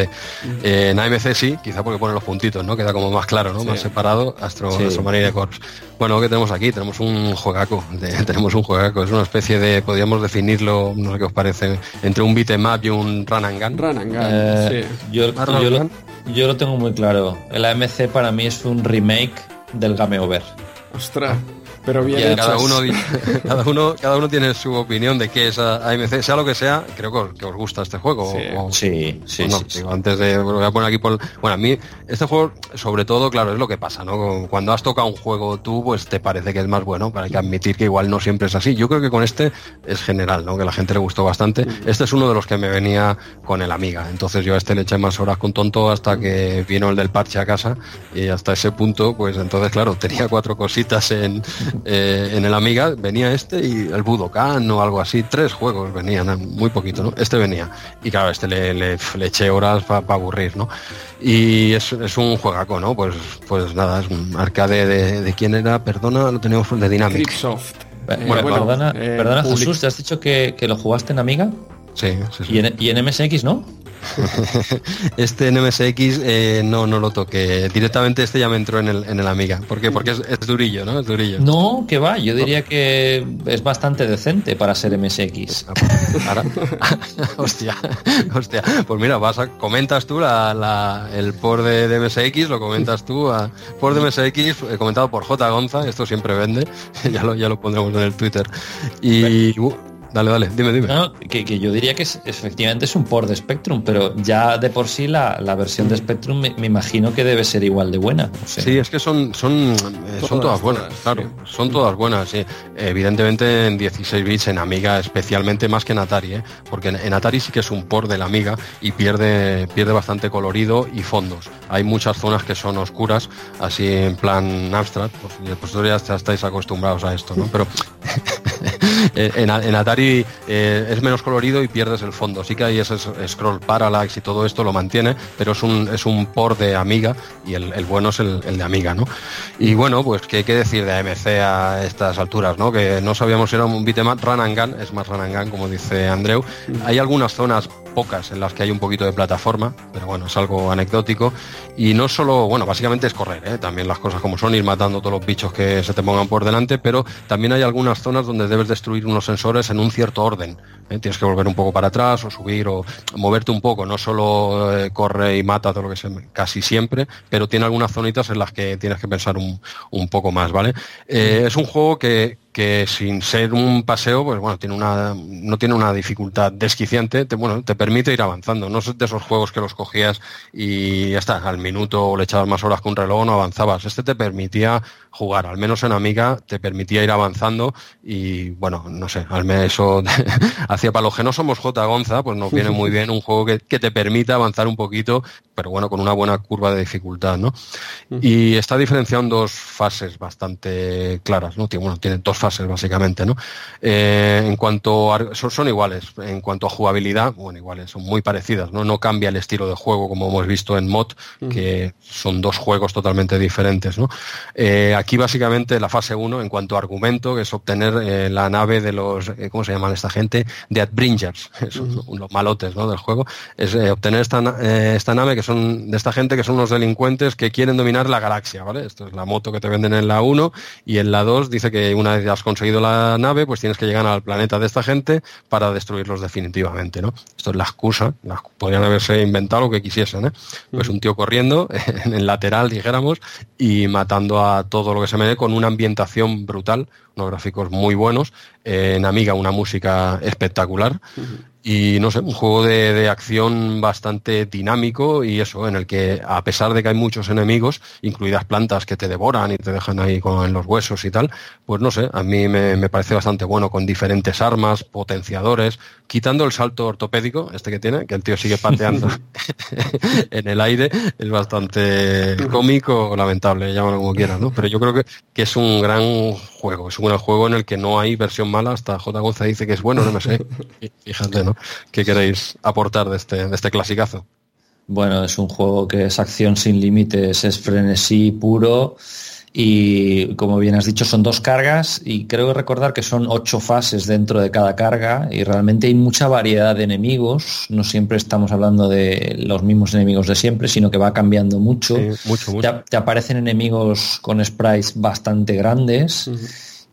Eh, en AMC sí, quizá porque pone los puntitos, ¿no? Queda como más claro, ¿no? Más separado, Astro, sí. Marine Corps. Bueno, ¿qué tenemos aquí? Tenemos un juegaco, tenemos un juegaco, es una especie de, podríamos definirlo, no sé qué os parece, entre un beat'em y un run and gun. Run and gun, eh, sí. Yo, lo, yo, lo, tengo muy claro, el AMC para mí es un remake del Game Over. Ostras. Pero bien cada uno, cada uno, cada uno tiene su opinión de qué es AMC, sea lo que sea, creo que os, gusta este juego. Sí, sí, sí, Antes de voy a poner aquí por, bueno, a mí este juego, sobre todo, claro, es lo que pasa, ¿no? Cuando has tocado un juego tú, pues te parece que es más bueno, pero hay que admitir que igual no siempre es así. Yo creo que con este es general, ¿no? Que a la gente le gustó bastante. Este es uno de los que me venía con el Amiga, entonces yo a este le eché más horas con tonto hasta que vino el del parche a casa y hasta ese punto, pues entonces claro, tenía cuatro cositas en eh, en el Amiga venía este y el Budokan o algo así, tres juegos venían, muy poquito, ¿no? Este venía. Y claro, este le, le, eché horas para aburrir, ¿no? Y es, un juegaco, ¿no? Pues, pues nada, es un arcade de, quién era, perdona, lo teníamos de Dynamic. Eh, bueno, perdona, eh, perdona Jesús, ¿te has dicho que, lo jugaste en Amiga? Sí, sí, ¿Y, en, ¿Y en MSX no? este NMSX eh, no, no lo toqué. Directamente este ya me entró en el, en el Amiga. ¿Por qué? Porque es, durillo, ¿no? Es durillo. No, que va. Yo diría que es bastante decente para ser MSX. hostia, hostia. Pues mira, vas a, comentas tú la, el por de, MSX, lo comentas tú. A, por de MSX, eh, comentado por J. Gonza, esto siempre vende. ya, lo, ya lo pondremos en el Twitter. Y... Dale, dale, dime, dime. que, yo diría que efectivamente es un port de Spectrum, pero ya de por sí la, versión de Spectrum me, imagino que debe ser igual de buena. Sí, es que son, son, eh, son todas buenas, claro, son todas buenas. Sí. Evidentemente en 16 bits, en Amiga especialmente más que en Atari, ¿eh? porque en, Atari sí que es un port de la Amiga y pierde, pierde bastante colorido y fondos. Hay muchas zonas que son oscuras, así en plan abstract, pues, pues ya estáis acostumbrados a esto, ¿no? Pero en, Atari eh, es menos colorido y pierdes el fondo. Sí que hay ese scroll parallax y todo esto lo mantiene, pero es un, es un por de Amiga y el, bueno es el, de Amiga, ¿no? Y bueno, pues qué hay que decir de AMC a estas alturas, ¿no? Que no sabíamos si era un beat'em run and gun, es más run and gun, como dice Andreu. Hay algunas zonas pocas en las que hay un poquito de plataforma, pero bueno, es algo anecdótico. Y no solo, bueno, básicamente es correr, ¿eh? también las cosas como son, ir matando todos los bichos que se te pongan por delante, pero también hay algunas zonas donde debes destruir unos sensores en un cierto orden. ¿eh? Tienes que volver un poco para atrás o subir o moverte un poco, no solo eh, corre y mata todo lo que se casi siempre, pero tiene algunas zonitas en las que tienes que pensar un, un poco más, ¿vale? es un juego que, que sin ser un paseo, pues bueno, tiene una, no tiene una dificultad desquiciante, te, bueno, te permite ir avanzando. No es de esos juegos que los cogías y ya está, al minuto o le echabas más horas que un reloj no avanzabas. Este te permitía jugar, al menos en Amiga te permitía ir avanzando y bueno, no sé, al menos eso hacia para los que no somos J. Gonza, pues nos viene muy bien un juego que, que, te permita avanzar un poquito, pero bueno, con una buena curva de dificultad, ¿no? Y está diferenciado en dos fases bastante claras, ¿no? Bueno, tiene dos fases básicamente, ¿no? Eh, en cuanto a, son, son, iguales, en cuanto a jugabilidad, bueno, iguales, son muy parecidas, ¿no? No cambia el estilo de juego como hemos visto en Mod, que son dos juegos totalmente diferentes, ¿no? Eh, aquí básicamente la fase 1 en cuanto a argumento, que es obtener eh, la nave de los, ¿cómo se llaman esta gente? De Adbringers, los malotes ¿no? del juego, es obtener esta, esta nave que son de esta gente que son unos delincuentes que quieren dominar la galaxia, ¿vale? Esto es la moto que te venden en la 1 y en la 2 dice que una has conseguido la nave, pues tienes que llegar al planeta de esta gente para destruirlos definitivamente, ¿no? Esto es la excusa, podrían haberse inventado lo que quisiesen, ¿eh? Pues un tío corriendo en el lateral, dijéramos, y matando a todo que se me dé con una ambientación brutal, unos gráficos muy buenos, en Amiga una música espectacular y no sé, un juego de, acción bastante dinámico y eso, en el que a pesar de que hay muchos enemigos, incluidas plantas que te devoran y te dejan ahí con los huesos y tal, pues no sé, a mí me, parece bastante bueno con diferentes armas, potenciadores, quitando el salto ortopédico, este que tiene, que el tío sigue pateando en el aire, es bastante cómico o lamentable, llámalo como quieras, ¿no? Pero yo creo que, que es un gran juego, es un gran juego en el que no hay versión mala, hasta J. Gonza dice que es bueno, no me sé, fíjate, ¿no? ¿Qué queréis aportar de este, de este clasicazo? Bueno, es un juego que es acción sin límites, es frenesí puro y como bien has dicho son dos cargas y creo recordar que son ocho fases dentro de cada carga y realmente hay mucha variedad de enemigos, no siempre estamos hablando de los mismos enemigos de siempre, sino que va cambiando mucho. mucho, Te, aparecen enemigos con sprites bastante grandes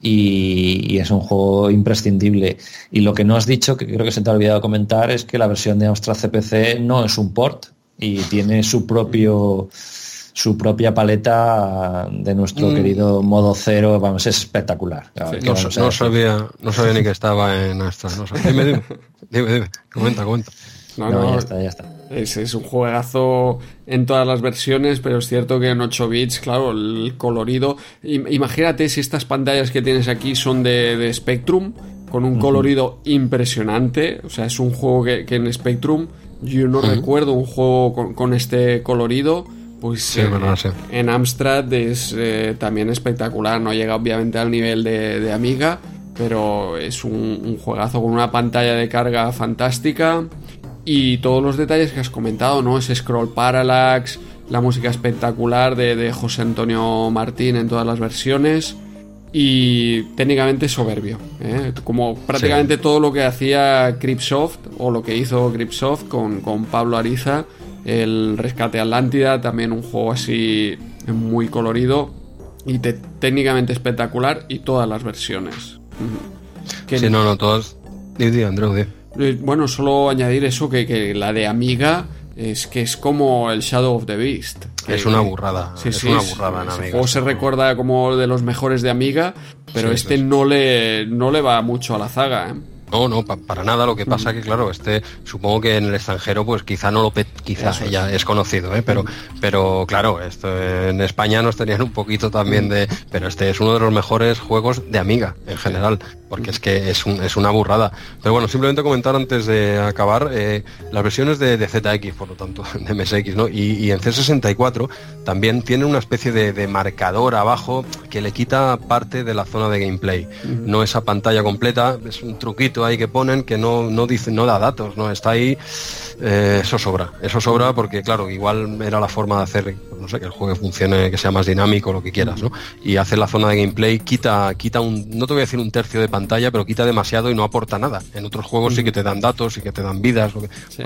y, es un juego imprescindible. Y lo que no has dicho, que creo que se te ha olvidado comentar, es que la versión de Amstrad CPC no es un port y tiene su propio su propia paleta de nuestro mm. querido modo cero, vamos, es espectacular. no, sabía, no sabía ni que estaba en Amstrad. Dime, dime, dime, dime, comenta, comenta. No, no, ya está, ya está. Es, es, un juegazo en todas las versiones, pero es cierto que en 8 bits, claro, el colorido. Imagínate si estas pantallas que tienes aquí son de, Spectrum, con un colorido impresionante. O sea, es un juego que, en Spectrum yo no recuerdo un juego con, este colorido. Pues eh, en Amstrad es eh, también espectacular. No llega obviamente al nivel de, Amiga, pero es un, un juegazo con una pantalla de carga fantástica y todos los detalles que has comentado, ¿no? Ese scroll parallax, la música espectacular de, José Antonio Martín en todas las versiones y técnicamente soberbio, ¿eh? como prácticamente todo lo que hacía Cripsoft o lo que hizo Cripsoft con, con Pablo Ariza, el Rescate Atlántida, también un juego así muy colorido y técnicamente espectacular y todas las versiones. Sí, no, no, todos. Andrew, eh, bueno, solo añadir eso que, la de Amiga es que es como el Shadow of the Beast. es una burrada. es una burrada en Amiga. O se recuerda como de los mejores de Amiga, pero este no le no le va mucho a la zaga. ¿eh? No, no, para nada. Lo que pasa que, claro, este, supongo que en el extranjero, pues quizá no lo, quizá ya es conocido, ¿eh? pero, pero claro, esto en España nos tenían un poquito también de, pero este es uno de los mejores juegos de Amiga en general porque es que es, es una burrada. Pero bueno, simplemente comentar antes de acabar eh, las versiones de, ZX, por lo tanto, de MSX, ¿no? Y, en C64 también tiene una especie de, marcador abajo que le quita parte de la zona de gameplay. No esa pantalla completa, es un truquito ahí que ponen que no, no dice, no da datos, ¿no? Está ahí eh, eso sobra, eso sobra porque claro, igual era la forma de hacer, no sé, que el juego funcione, que sea más dinámico, lo que quieras, ¿no? Y hace la zona de gameplay, quita, quita un, no te voy a decir un tercio de pantalla, pero quita demasiado y no aporta nada. En otros juegos sí que te dan datos y que te dan vidas.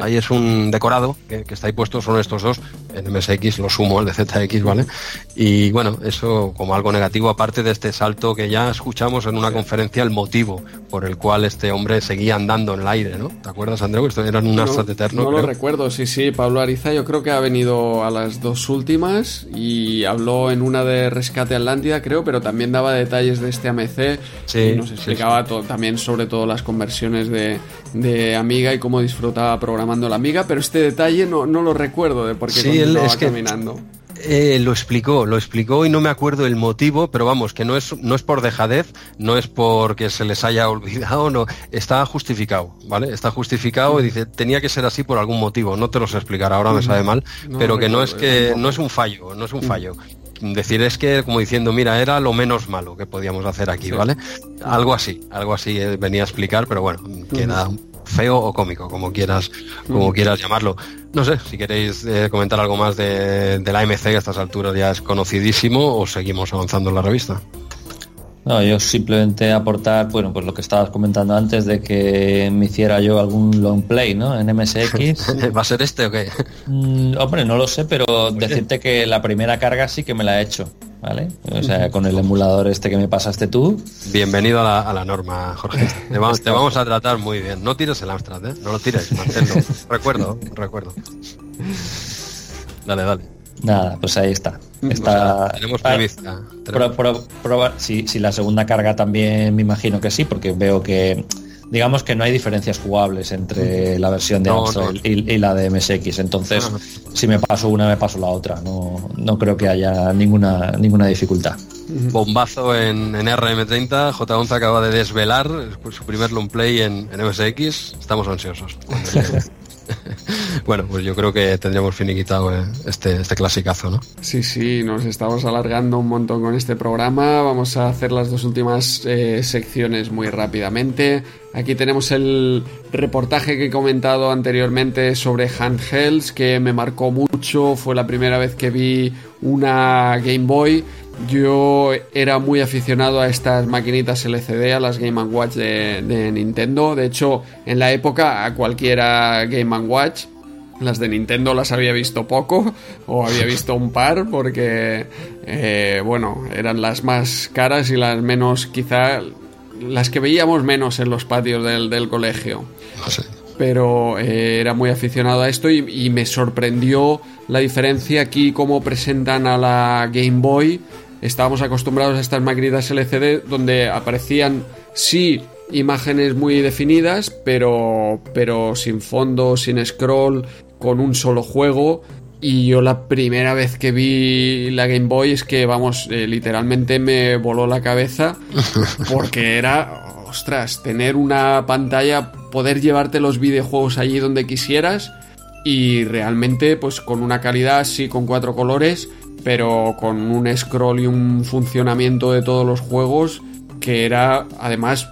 Ahí es un decorado que, está ahí puesto, son estos dos, en MSX lo sumo, el de ZX, ¿vale? Y bueno, eso como algo negativo, aparte de este salto que ya escuchamos en una conferencia, el motivo por el cual este hombre seguía andando en el aire, ¿no? ¿Te acuerdas, Andreu? Esto eran un astro eterno no lo recuerdo, sí, sí. Pablo Ariza yo creo que ha venido a las dos últimas y habló en una de Rescate Atlántida, creo, pero también daba detalles de este AMC sí, y nos explicaba también sobre todo las conversiones de, de, Amiga y cómo disfrutaba programando la Amiga, pero este detalle no, no lo recuerdo de por qué continuaba caminando. Eh, lo explicó, lo explicó y no me acuerdo el motivo, pero vamos, que no es, no es por dejadez, no es porque se les haya olvidado, no, está justificado, ¿vale? Está justificado y dice, tenía que ser así por algún motivo, no te lo sé explicar, ahora me sabe mal, pero que no es que, no es un fallo, no es un fallo decir es que como diciendo mira era lo menos malo que podíamos hacer aquí vale algo así algo así eh, venía a explicar pero bueno queda feo o cómico, como quieras, como quieras llamarlo. No sé, si queréis eh, comentar algo más de, la AMC, que a estas alturas ya es conocidísimo, o seguimos avanzando en la revista. No, yo simplemente aportar, bueno, pues lo que estabas comentando antes de que me hiciera yo algún long play, ¿no? En MSX. ¿Va a ser este o qué? Mm, hombre, no lo sé, pero decirte que la primera carga sí que me la he hecho. ¿vale? O sea, con el emulador este que me pasaste tú. Bienvenido a la, norma, Jorge. Te vamos, a tratar muy bien. No tires el Amstrad, ¿eh? No lo tires, manténlo. recuerdo, recuerdo. Dale, dale. Nada, pues ahí está. está tenemos prevista. si, si la segunda carga también me imagino que sí, porque veo que digamos que no hay diferencias jugables entre la versión de Amstrad Y, la de MSX. Entonces, si me paso una, me paso la otra. No, no creo que haya ninguna, ninguna dificultad. Bombazo en, RM30. J11 acaba de desvelar su primer long play en, en MSX. Estamos ansiosos. bueno, pues yo creo que tendríamos finiquitado eh, este, este clasicazo, ¿no? Sí, sí, nos estamos alargando un montón con este programa. Vamos a hacer las dos últimas eh, secciones muy rápidamente. Aquí tenemos el reportaje que he comentado anteriormente sobre handhelds, que me marcó mucho. Fue la primera vez que vi una Game Boy yo era muy aficionado a estas maquinitas LCD, a las Game Watch de, Nintendo. De hecho, en la época a cualquiera Game Watch, las de Nintendo las había visto poco o había visto un par porque, eh, bueno, eran las más caras y las menos, quizá, las que veíamos menos en los patios del, colegio. Pero eh, era muy aficionado a esto y, y me sorprendió la diferencia aquí, cómo presentan a la Game Boy estábamos acostumbrados a estas maquinitas LCD donde aparecían sí imágenes muy definidas, pero, pero sin fondo, sin scroll, con un solo juego. Y yo la primera vez que vi la Game Boy es que, vamos, eh, literalmente me voló la cabeza porque era, ostras, tener una pantalla, poder llevarte los videojuegos allí donde quisieras y realmente pues con una calidad así, con cuatro colores pero con un scroll y un funcionamiento de todos los juegos que era además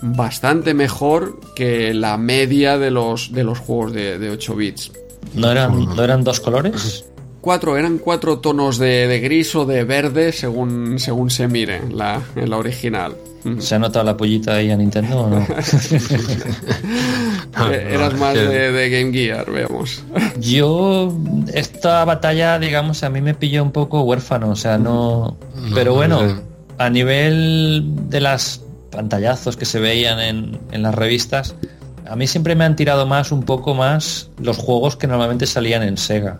bastante mejor que la media de los, de los juegos de, 8 bits. ¿No eran, ¿No eran dos colores? Cuatro, eran cuatro tonos de, gris o de verde según, según se mire la, en la original. ¿Se ha notado la pollita ahí a Nintendo o no? Eh, eras más de, Game Gear, veamos. Yo, esta batalla, digamos, a mí me pilló un poco huérfano, o sea, no... Pero bueno, a nivel de las pantallazos que se veían en, en las revistas, a mí siempre me han tirado más, un poco más, los juegos que normalmente salían en Sega.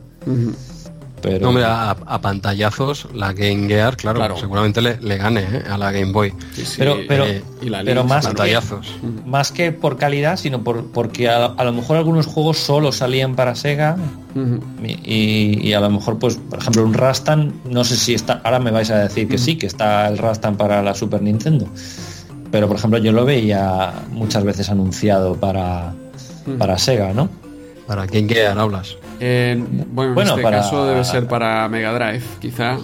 Pero... a, pantallazos la Game Gear, claro, seguramente le, gane ¿eh? a la Game Boy. pero pero, eh, pero más, pantallazos. Que, más que por calidad, sino por, porque a, lo mejor algunos juegos solo salían para Sega y, a lo mejor, pues, por ejemplo, un Rastan, no sé si está, ahora me vais a decir que sí, que está el Rastan para la Super Nintendo pero por ejemplo yo lo veía muchas veces anunciado para, mm. para Sega, ¿no? ¿Para quién Gear hablas? Bueno, en este caso debe ser para Mega Drive, quizá.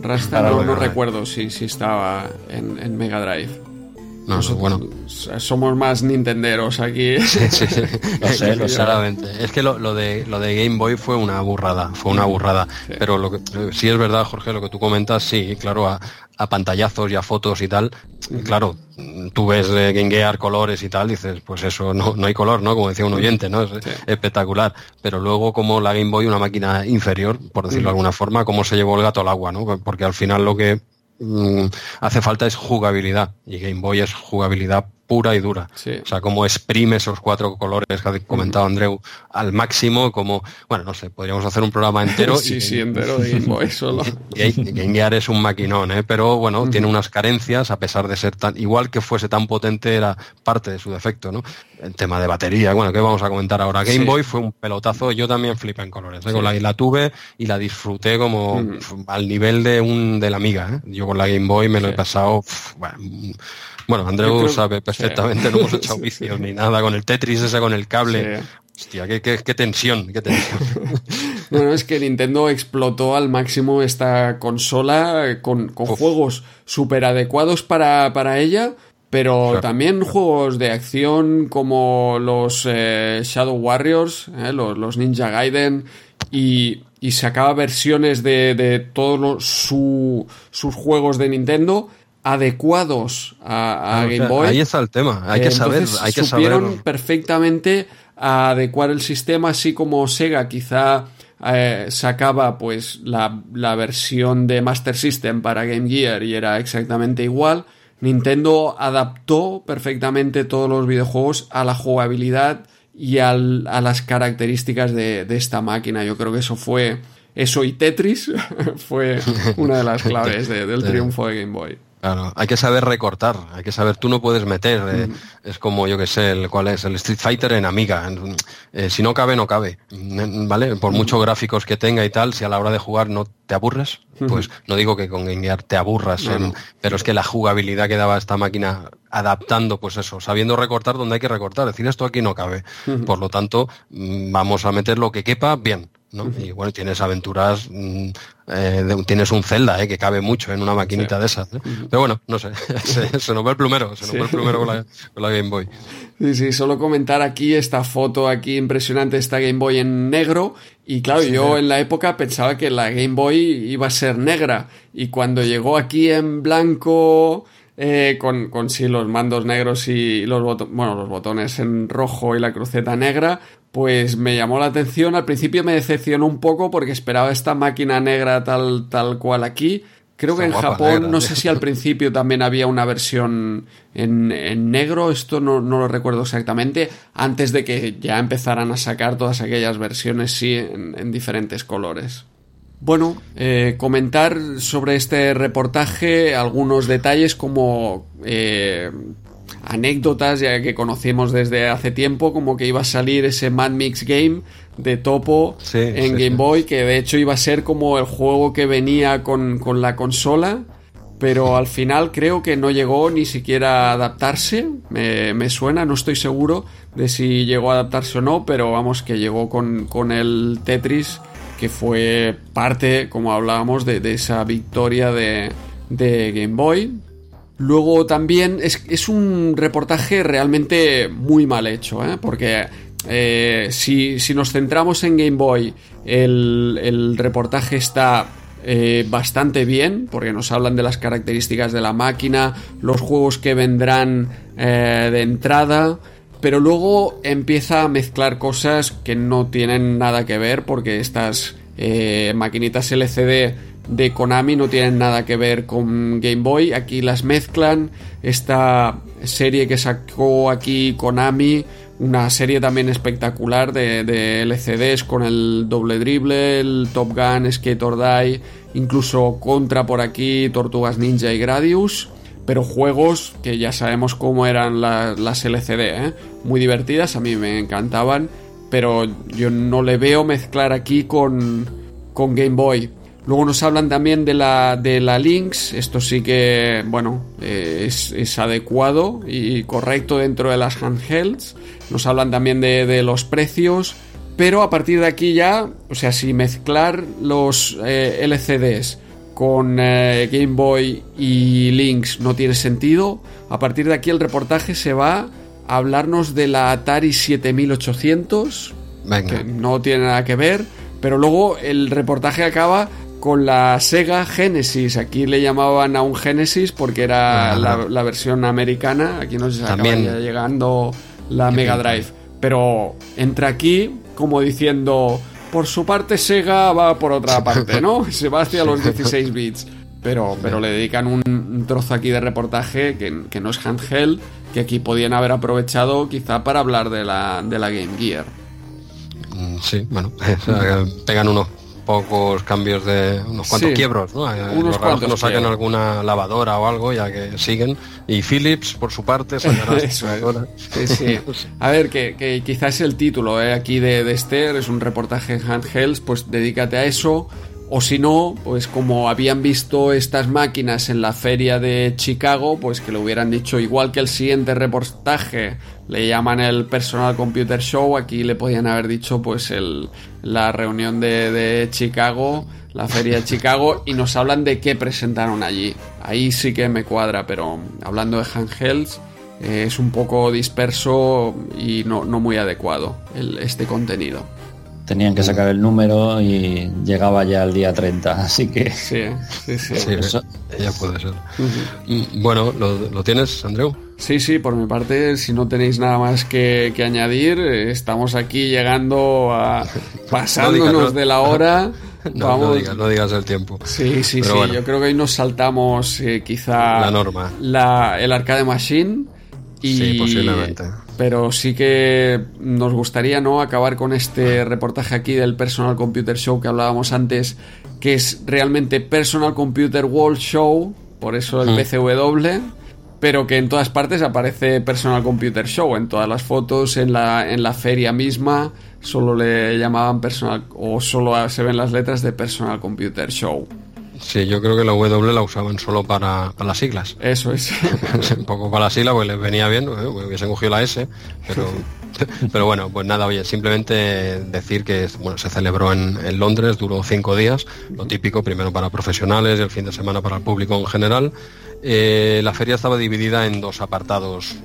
Rasta no, recuerdo si, si estaba en, en Mega Drive. No, bueno. Somos más nintenderos aquí. Sí, sí, lo sé, lo sé. Es que lo, de, lo de Game Boy fue una burrada, fue una burrada. Pero lo que sí es verdad, Jorge, lo que tú comentas, sí, claro, a, a pantallazos y a fotos y tal, claro, tú ves Game Gear colores y tal, dices, pues eso, no, no hay color, ¿no? Como decía un oyente, ¿no? Es espectacular. Pero luego como la Game Boy, una máquina inferior, por decirlo de alguna forma, cómo se llevó el gato al agua, ¿no? Porque al final lo que Mm, hace falta es jugabilidad y Game Boy es jugabilidad pura y dura. O sea, cómo exprime esos cuatro colores que ha comentado Andreu al máximo, como, bueno, no sé, podríamos hacer un programa entero. sí, sí, entero de Game Boy solo. Game Gear es un maquinón, ¿eh? pero bueno, tiene unas carencias, a pesar de ser tan, igual que fuese tan potente, era parte de su defecto, ¿no? El tema de batería, bueno, ¿qué vamos a comentar ahora? Game Boy fue un pelotazo, yo también flipé en colores, ¿eh? la, la tuve y la disfruté como al nivel de un de la amiga, ¿eh? Yo con la Game Boy me lo he pasado, bueno, bueno, Andreu sabe perfectamente, no hemos hecho vicios ni nada con el Tetris ese con el cable. Hostia, qué, qué, tensión, qué tensión. bueno, es que Nintendo explotó al máximo esta consola con, juegos súper adecuados para, para, ella, pero también juegos de acción como los eh, Shadow Warriors, eh, los, Ninja Gaiden, y, y sacaba versiones de, de todos sus juegos de Nintendo adecuados a, Game Boy. Ahí está el tema, hay que saber, hay que supieron perfectamente adecuar el sistema, así como Sega quizá eh, sacaba pues la, la, versión de Master System para Game Gear y era exactamente igual. Nintendo adaptó perfectamente todos los videojuegos a la jugabilidad y a las características de, esta máquina. Yo creo que eso fue, eso y Tetris fue una de las claves del triunfo de Game Boy. Claro, hay que saber recortar, hay que saber, tú no puedes meter, eh, es como yo que sé, el, cuál es, el Street Fighter en Amiga, eh, si no cabe, no cabe, ¿vale? Por muchos gráficos que tenga y tal, si a la hora de jugar no te aburres, pues no digo que con Game Gear te aburras, pero es que la jugabilidad que daba esta máquina adaptando, pues eso, sabiendo recortar donde hay que recortar, es decir, esto aquí no cabe, por lo tanto, mm, vamos a meter lo que quepa bien, y bueno, tienes aventuras, mm, eh, tienes un Zelda, eh, que cabe mucho en una maquinita de esas. ¿eh? Pero bueno, no sé, se, nos ve el plumero, se nos ve el plumero con la, Game Boy. Sí, sí, solo comentar aquí esta foto aquí impresionante, esta Game Boy en negro. Y claro, yo en la época pensaba que la Game Boy iba a ser negra. Y cuando llegó aquí en blanco, con, con sí los mandos negros y los botones, bueno, los botones en rojo y la cruceta negra, pues me llamó la atención. Al principio me decepcionó un poco porque esperaba esta máquina negra tal, tal cual aquí. Creo que en Japón, no sé si al principio también había una versión en, negro, esto no, lo recuerdo exactamente, antes de que ya empezaran a sacar todas aquellas versiones, sí, en, diferentes colores. Bueno, eh, comentar sobre este reportaje algunos detalles como eh, anécdotas ya que conocimos desde hace tiempo, como que iba a salir ese Mad Mix Game de Topo en Game Boy, que de hecho iba a ser como el juego que venía con, la consola, pero al final creo que no llegó ni siquiera a adaptarse, me, suena, no estoy seguro de si llegó a adaptarse o no, pero vamos que llegó con, con el Tetris, que fue parte, como hablábamos, de, de esa victoria de, de Game Boy, Luego también es, un reportaje realmente muy mal hecho, ¿eh? porque eh, si, nos centramos en Game Boy, el, reportaje está eh, bastante bien, porque nos hablan de las características de la máquina, los juegos que vendrán de entrada, pero luego empieza a mezclar cosas que no tienen nada que ver, porque estas maquinitas LCD de Konami no tienen nada que ver con Game Boy. Aquí las mezclan. Esta serie que sacó aquí Konami, una serie también espectacular de, LCDs con el doble dribble, el Top Gun, Skate or Die, incluso Contra por aquí, Tortugas Ninja y Gradius. Pero juegos que ya sabemos cómo eran las LCD, ¿eh? muy divertidas, a mí me encantaban, pero yo no le veo mezclar aquí con, con Game Boy. Luego nos hablan también de la, de la Lynx, esto sí que, bueno, eh, es, adecuado y correcto dentro de las handhelds. Nos hablan también de, los precios, pero a partir de aquí ya, o sea, si mezclar los eh, LCDs con eh, Game Boy y Lynx no tiene sentido, a partir de aquí el reportaje se va a hablarnos de la Atari 7800, que no tiene nada que ver, pero luego el reportaje acaba con la Sega Genesis. Aquí le llamaban a un Genesis porque era la, versión americana. Aquí nos está llegando la Mega Drive. Pero entra aquí como diciendo, por su parte Sega va por otra parte, ¿no? Se va hacia los 16 bits. Pero, pero le dedican un trozo aquí de reportaje que, que no es handheld, que aquí podían haber aprovechado quizá para hablar de la, de la Game Gear. Mm, sí, bueno, pegan unos pocos cambios de unos cuantos quiebros, ¿no? Eh, unos cuantos que nos saquen alguna lavadora o algo, ya que siguen. Y Philips, por su parte, A ver, que, que, quizás el título ¿eh? aquí de, de Esther es un reportaje en handhelds, pues dedícate a eso. O si no, pues como habían visto estas máquinas en la feria de Chicago, pues que le hubieran dicho, igual que el siguiente reportaje le llaman el Personal Computer Show, aquí le podían haber dicho pues la reunión de, Chicago, la feria de Chicago, y nos hablan de qué presentaron allí. Ahí sí que me cuadra, pero hablando de handhelds, eh, es un poco disperso y no muy adecuado este contenido tenían que sacar el número y llegaba ya el día 30, así que... Sí, sí, sí. ya puede ser. Mm, bueno, ¿lo, tienes, Andreu? Sí, sí, por mi parte, si no tenéis nada más que, añadir, estamos aquí llegando a... pasándonos de la hora... No, no, digas, no, digas, el tiempo. Sí, sí, sí. Yo creo que hoy nos saltamos eh, quizá... La norma. La, el arcade machine. Y, sí, posiblemente pero sí que nos gustaría no acabar con este reportaje aquí del Personal Computer Show que hablábamos antes, que es realmente Personal Computer World Show, por eso el mm. PCW, pero que en todas partes aparece Personal Computer Show, en todas las fotos, en la, en la feria misma, solo le llamaban Personal, o solo se ven las letras de Personal Computer Show. Sí, yo creo que la W la usaban solo para, las siglas. Eso es. un poco para la sigla, pues les venía bien, ¿eh? hubiesen cogido la S, pero, pero bueno, pues nada, oye, simplemente decir que bueno, se celebró en, Londres, duró cinco días, lo típico, primero para profesionales y el fin de semana para el público en general. Eh, la feria estaba dividida en dos apartados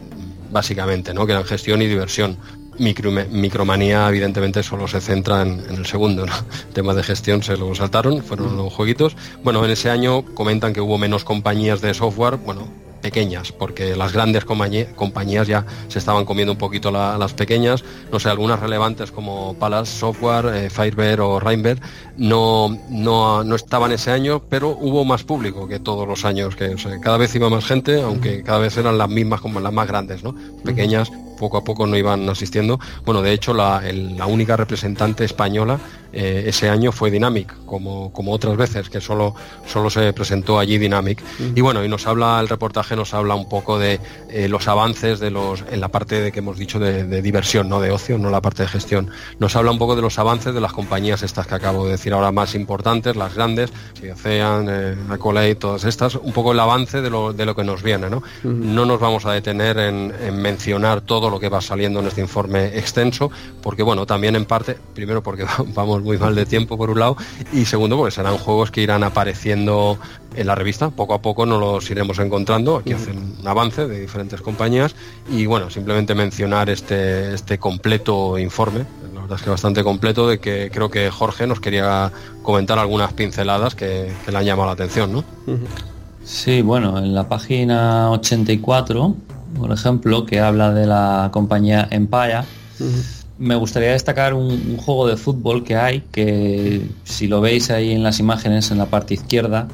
básicamente, ¿no? que eran gestión y diversión. Micromanía evidentemente solo se centra en, el segundo, ¿no? tema de gestión se lo saltaron, fueron los jueguitos. Bueno, en ese año comentan que hubo menos compañías de software, bueno, pequeñas, porque las grandes compañías ya se estaban comiendo un poquito las pequeñas, no sé, algunas relevantes como Palace Software, eh, Firebear o Rainbear, no, no, no, estaban ese año, pero hubo más público que todos los años, que cada vez iba más gente, aunque cada vez eran las mismas como las más grandes, ¿no? Pequeñas poco a poco no iban asistiendo. Bueno, de hecho, la, la única representante española eh, ese año fue Dynamic, como, como otras veces, que solo, solo se presentó allí Dynamic. Y bueno, y nos habla, el reportaje nos habla un poco de eh, los avances de los, en la parte de que hemos dicho de, diversión, no de ocio, no la parte de gestión. Nos habla un poco de los avances de las compañías estas que acabo de decir ahora más importantes, las grandes, Ocean, eh, Accolade, todas estas, un poco el avance de lo, de lo que nos viene. No, no nos vamos a detener en, en mencionar todo lo que va saliendo en este informe extenso, porque bueno, también en parte, primero porque vamos muy mal de tiempo por un lado, y segundo porque serán juegos que irán apareciendo en la revista, poco a poco nos los iremos encontrando, aquí hacen un avance de diferentes compañías, y bueno, simplemente mencionar este, este completo informe, la verdad es que bastante completo, de que creo que Jorge nos quería comentar algunas pinceladas que, le han llamado la atención, ¿no? Sí, bueno, en la página 84 por ejemplo, que habla de la compañía Empire. Me gustaría destacar un, juego de fútbol que hay, que si lo veis ahí en las imágenes en la parte izquierda,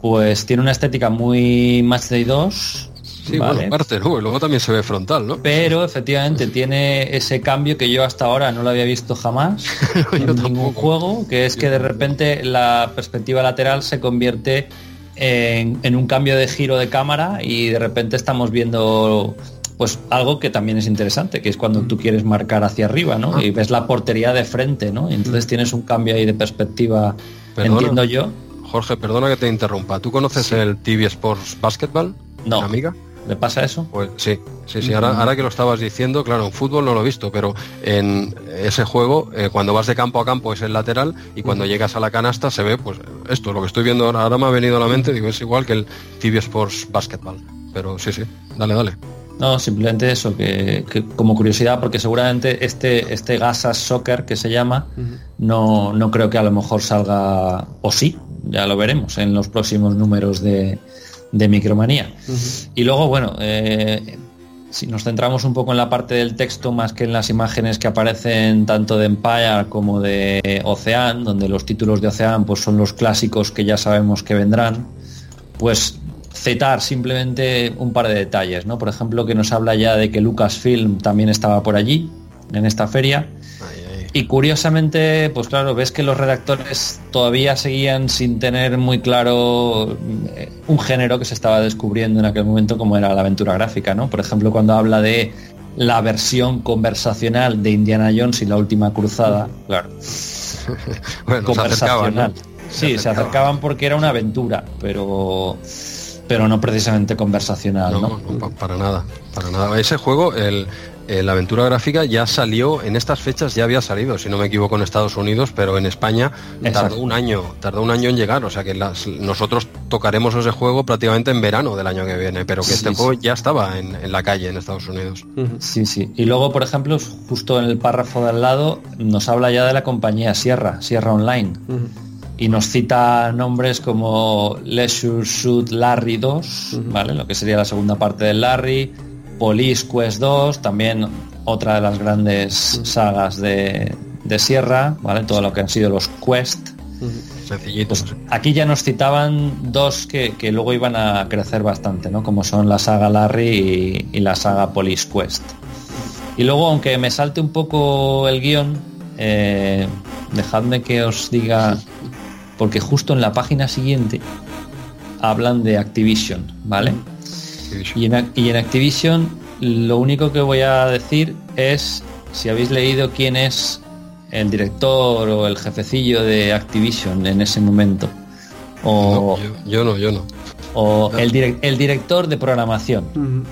pues tiene una estética muy Match Day 2. Sí, bueno, parte, ¿no? luego también se ve frontal, ¿no? Pero efectivamente tiene ese cambio que yo hasta ahora no lo había visto jamás en ningún juego, que es que de repente la perspectiva lateral se convierte en, un cambio de giro de cámara y de repente estamos viendo pues algo que también es interesante, que es cuando tú quieres marcar hacia arriba, ¿no? Y ves la portería de frente, ¿no? Y entonces tienes un cambio ahí de perspectiva entiendo yo. Jorge, perdona que te interrumpa. ¿Tú conoces el TV Sports Basketball? No. Amiga. ¿Le pasa eso? Pues sí, sí, sí. Ahora, ahora que lo estabas diciendo, claro, en fútbol no lo he visto, pero en ese juego, eh, cuando vas de campo a campo es el lateral y cuando llegas a la canasta se ve, pues esto, lo que estoy viendo ahora, ahora me ha venido a la mente, digo, es igual que el TV Sports Basketball. Pero sí, sí, dale, dale. No, simplemente eso, que, como curiosidad, porque seguramente este, este Gasas Soccer que se llama, no, no creo que a lo mejor salga, o sí, ya lo veremos en los próximos números de, de Micromanía. Y luego, bueno, eh, si nos centramos un poco en la parte del texto más que en las imágenes que aparecen tanto de Empire como de Ocean, donde los títulos de Ocean pues son los clásicos que ya sabemos que vendrán, pues citar simplemente un par de detalles, ¿no? Por ejemplo, que nos habla ya de que Lucasfilm también estaba por allí, en esta feria. Y curiosamente, pues claro, ves que los redactores todavía seguían sin tener muy claro eh, un género que se estaba descubriendo en aquel momento como era la aventura gráfica, ¿no? Por ejemplo, cuando habla de la versión conversacional de Indiana Jones y la última cruzada, claro. conversacional. Sí, se acercaban porque era una aventura, pero pero no precisamente conversacional, ¿no? No, para nada, para nada. Ese juego, el, la aventura gráfica ya salió, en estas fechas ya había salido, si no me equivoco, en Estados Unidos, pero en España tardó un año, tardó un año en llegar, o sea que nosotros tocaremos ese juego prácticamente en verano del año que viene, pero que este juego ya estaba en, la calle en Estados Unidos. Sí, sí. Y luego, por ejemplo, justo en el párrafo de al lado, nos habla ya de la compañía Sierra, Sierra Online y nos cita nombres como Leisure Suit Larry 2, ¿vale? Lo que sería la segunda parte del Larry, Police Quest 2, también otra de las grandes sagas de, Sierra, ¿vale? Todo lo que han sido los Quest. Sencillitos. Pues aquí ya nos citaban dos que, luego iban a crecer bastante, ¿no? Como son la saga Larry y, la saga Police Quest. Y luego, aunque me salte un poco el guion, eh, dejadme que os diga porque justo en la página siguiente hablan de Activision, ¿vale? Y, en, Activision lo único que voy a decir es si habéis leído quién es el director o el jefecillo de Activision en ese momento. O, yo, no, yo no. O el, director de programación.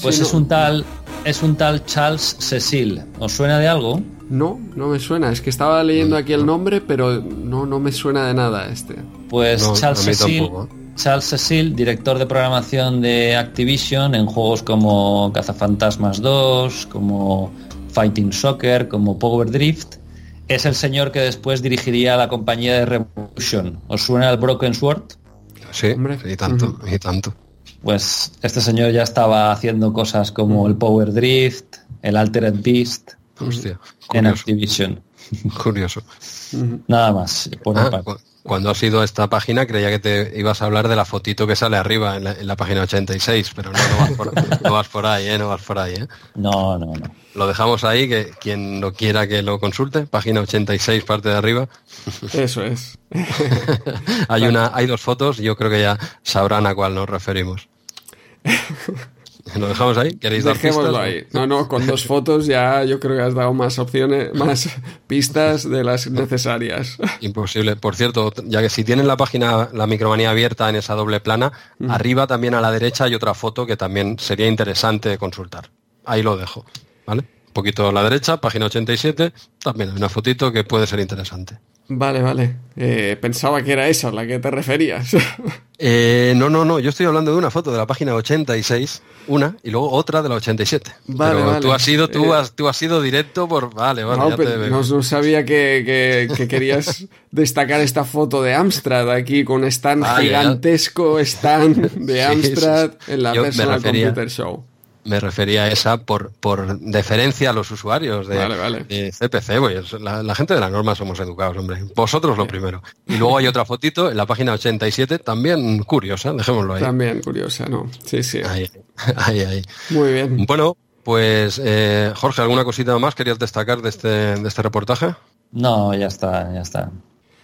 Pues es un tal es un tal Charles Cecil. ¿Os suena de algo? No, no me suena. Es que estaba leyendo aquí el nombre, pero no, no me suena de nada este. Pues Charles Cecil, Charles Cecil, director de programación de Activision en juegos como Cazafantasmas 2, como Fighting Soccer, como Power Drift, es el señor que después dirigiría la compañía de Revolution. ¿Os suena el Broken Sword? Sí, Hombre. y tanto, y tanto. Pues este señor ya estaba haciendo cosas como el Power Drift, el Altered Beast, Hostia, en Activision. Curioso. Nada más. Ah, cuando has ido a esta página creía que te ibas a hablar de la fotito que sale arriba en la, página 86, pero no, no, vas por, no, vas por, ahí, ¿eh? No vas por ahí, ¿eh? No, no, no. Lo dejamos ahí, que quien lo quiera que lo consulte, página 86, parte de arriba. Eso es. hay, una, hay dos fotos, yo creo que ya sabrán a cuál nos referimos. ¿Lo dejamos ahí? ¿Queréis dar Dejémoslo ahí. No, no, con dos fotos ya yo creo que has dado más opciones, más pistas de las necesarias. Imposible. Por cierto, ya que si tienen la página, la micromanía abierta en esa doble plana, arriba también a la derecha hay otra foto que también sería interesante consultar. Ahí lo dejo. ¿Vale? Un poquito a la derecha, página 87, también hay una fotito que puede ser interesante. Vale, vale. Eh, pensaba que era esa la que te referías. Eh, no, no, no. Yo estoy hablando de una foto de la página 86, una, y luego otra de la 87. Vale, vale. Tú has sido, tú, eh, has, tú has sido directo por. Vale, vale. No, ya no, sabía que, querías destacar esta foto de Amstrad aquí con stand gigantesco, stand de Amstrad en la Personal Computer Show me refería a esa por, por deferencia a los usuarios de, CPC. Pues, la, gente de la norma somos educados, hombre. Vosotros lo primero. Y luego hay otra fotito en la página 87, también curiosa, dejémoslo ahí. También curiosa, ¿no? Sí, sí. Ahí, ahí, ahí. Muy bien. Bueno, pues eh, Jorge, ¿alguna cosita más querías destacar de este, de este reportaje? No, ya está, ya está.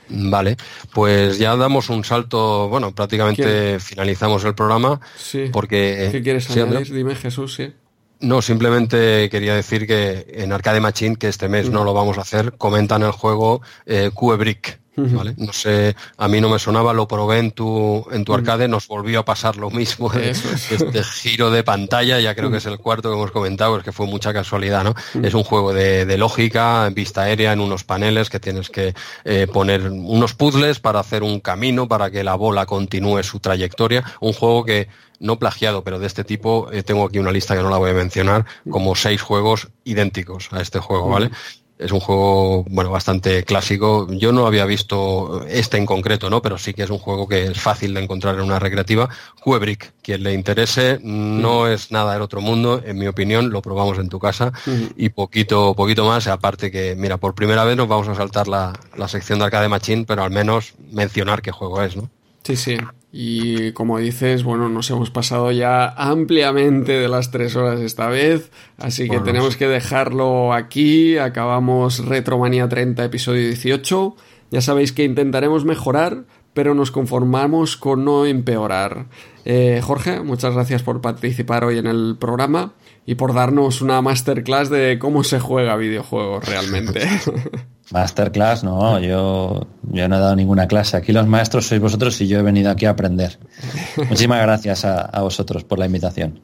Vale, pues ya damos un salto, bueno, prácticamente finalizamos el programa. Sí. Porque, ¿Qué quieres añadir? Dime, Jesús, sí. No, simplemente quería decir que en Arcade Machine, que este mes no lo vamos a hacer, comentan el juego eh, Brick, ¿vale? No sé, a mí no me sonaba, lo probé en tu, en tu arcade, nos volvió a pasar lo mismo, este giro de pantalla, ya creo que es el cuarto que hemos comentado, es que fue mucha casualidad, ¿no? Es un juego de, de, lógica, vista aérea, en unos paneles que tienes que eh, poner unos puzzles para hacer un camino, para que la bola continúe su trayectoria, un juego que no plagiado, pero de este tipo, eh, tengo aquí una lista que no la voy a mencionar, como seis juegos idénticos a este juego, ¿vale? Es un juego, bueno, bastante clásico. Yo no había visto este en concreto, ¿no? Pero sí que es un juego que es fácil de encontrar en una recreativa. Cuebrick, quien le interese, no es nada del otro mundo, en mi opinión, lo probamos en tu casa y poquito, poquito más. Aparte que, mira, por primera vez nos vamos a saltar la, la sección de Arcade Machine, pero al menos mencionar qué juego es, ¿no? Sí, sí. Y como dices, bueno, nos hemos pasado ya ampliamente de las tres horas esta vez, así que tenemos que dejarlo aquí. Acabamos Retromanía 30, episodio 18. Ya sabéis que intentaremos mejorar, pero nos conformamos con no empeorar. Eh, Jorge, muchas gracias por participar hoy en el programa y por darnos una masterclass de cómo se juega videojuegos realmente. Masterclass, no, yo, yo no he dado ninguna clase. Aquí los maestros sois vosotros y yo he venido aquí a aprender. Muchísimas gracias a, vosotros por la invitación.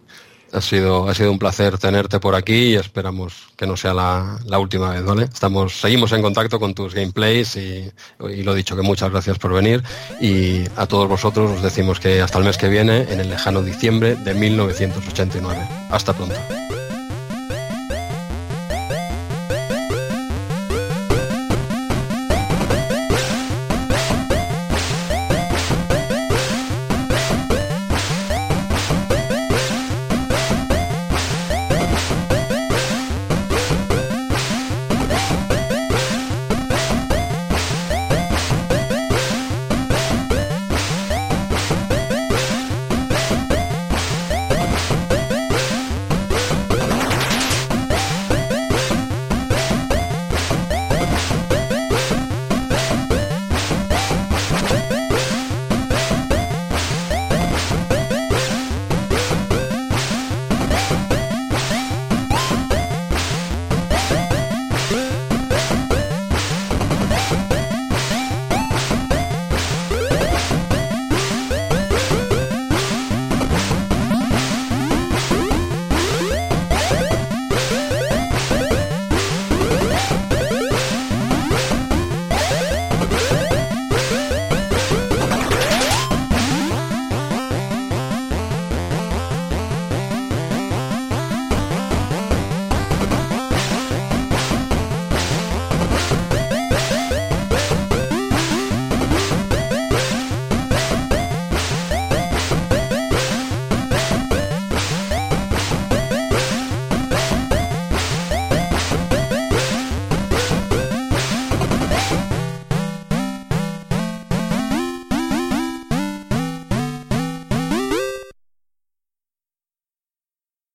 Ha sido, ha sido un placer tenerte por aquí y esperamos que no sea la, última vez, ¿vale? Estamos, seguimos en contacto con tus gameplays y, y, lo dicho, que muchas gracias por venir y a todos vosotros os decimos que hasta el mes que viene, en el lejano diciembre de 1989. Hasta pronto.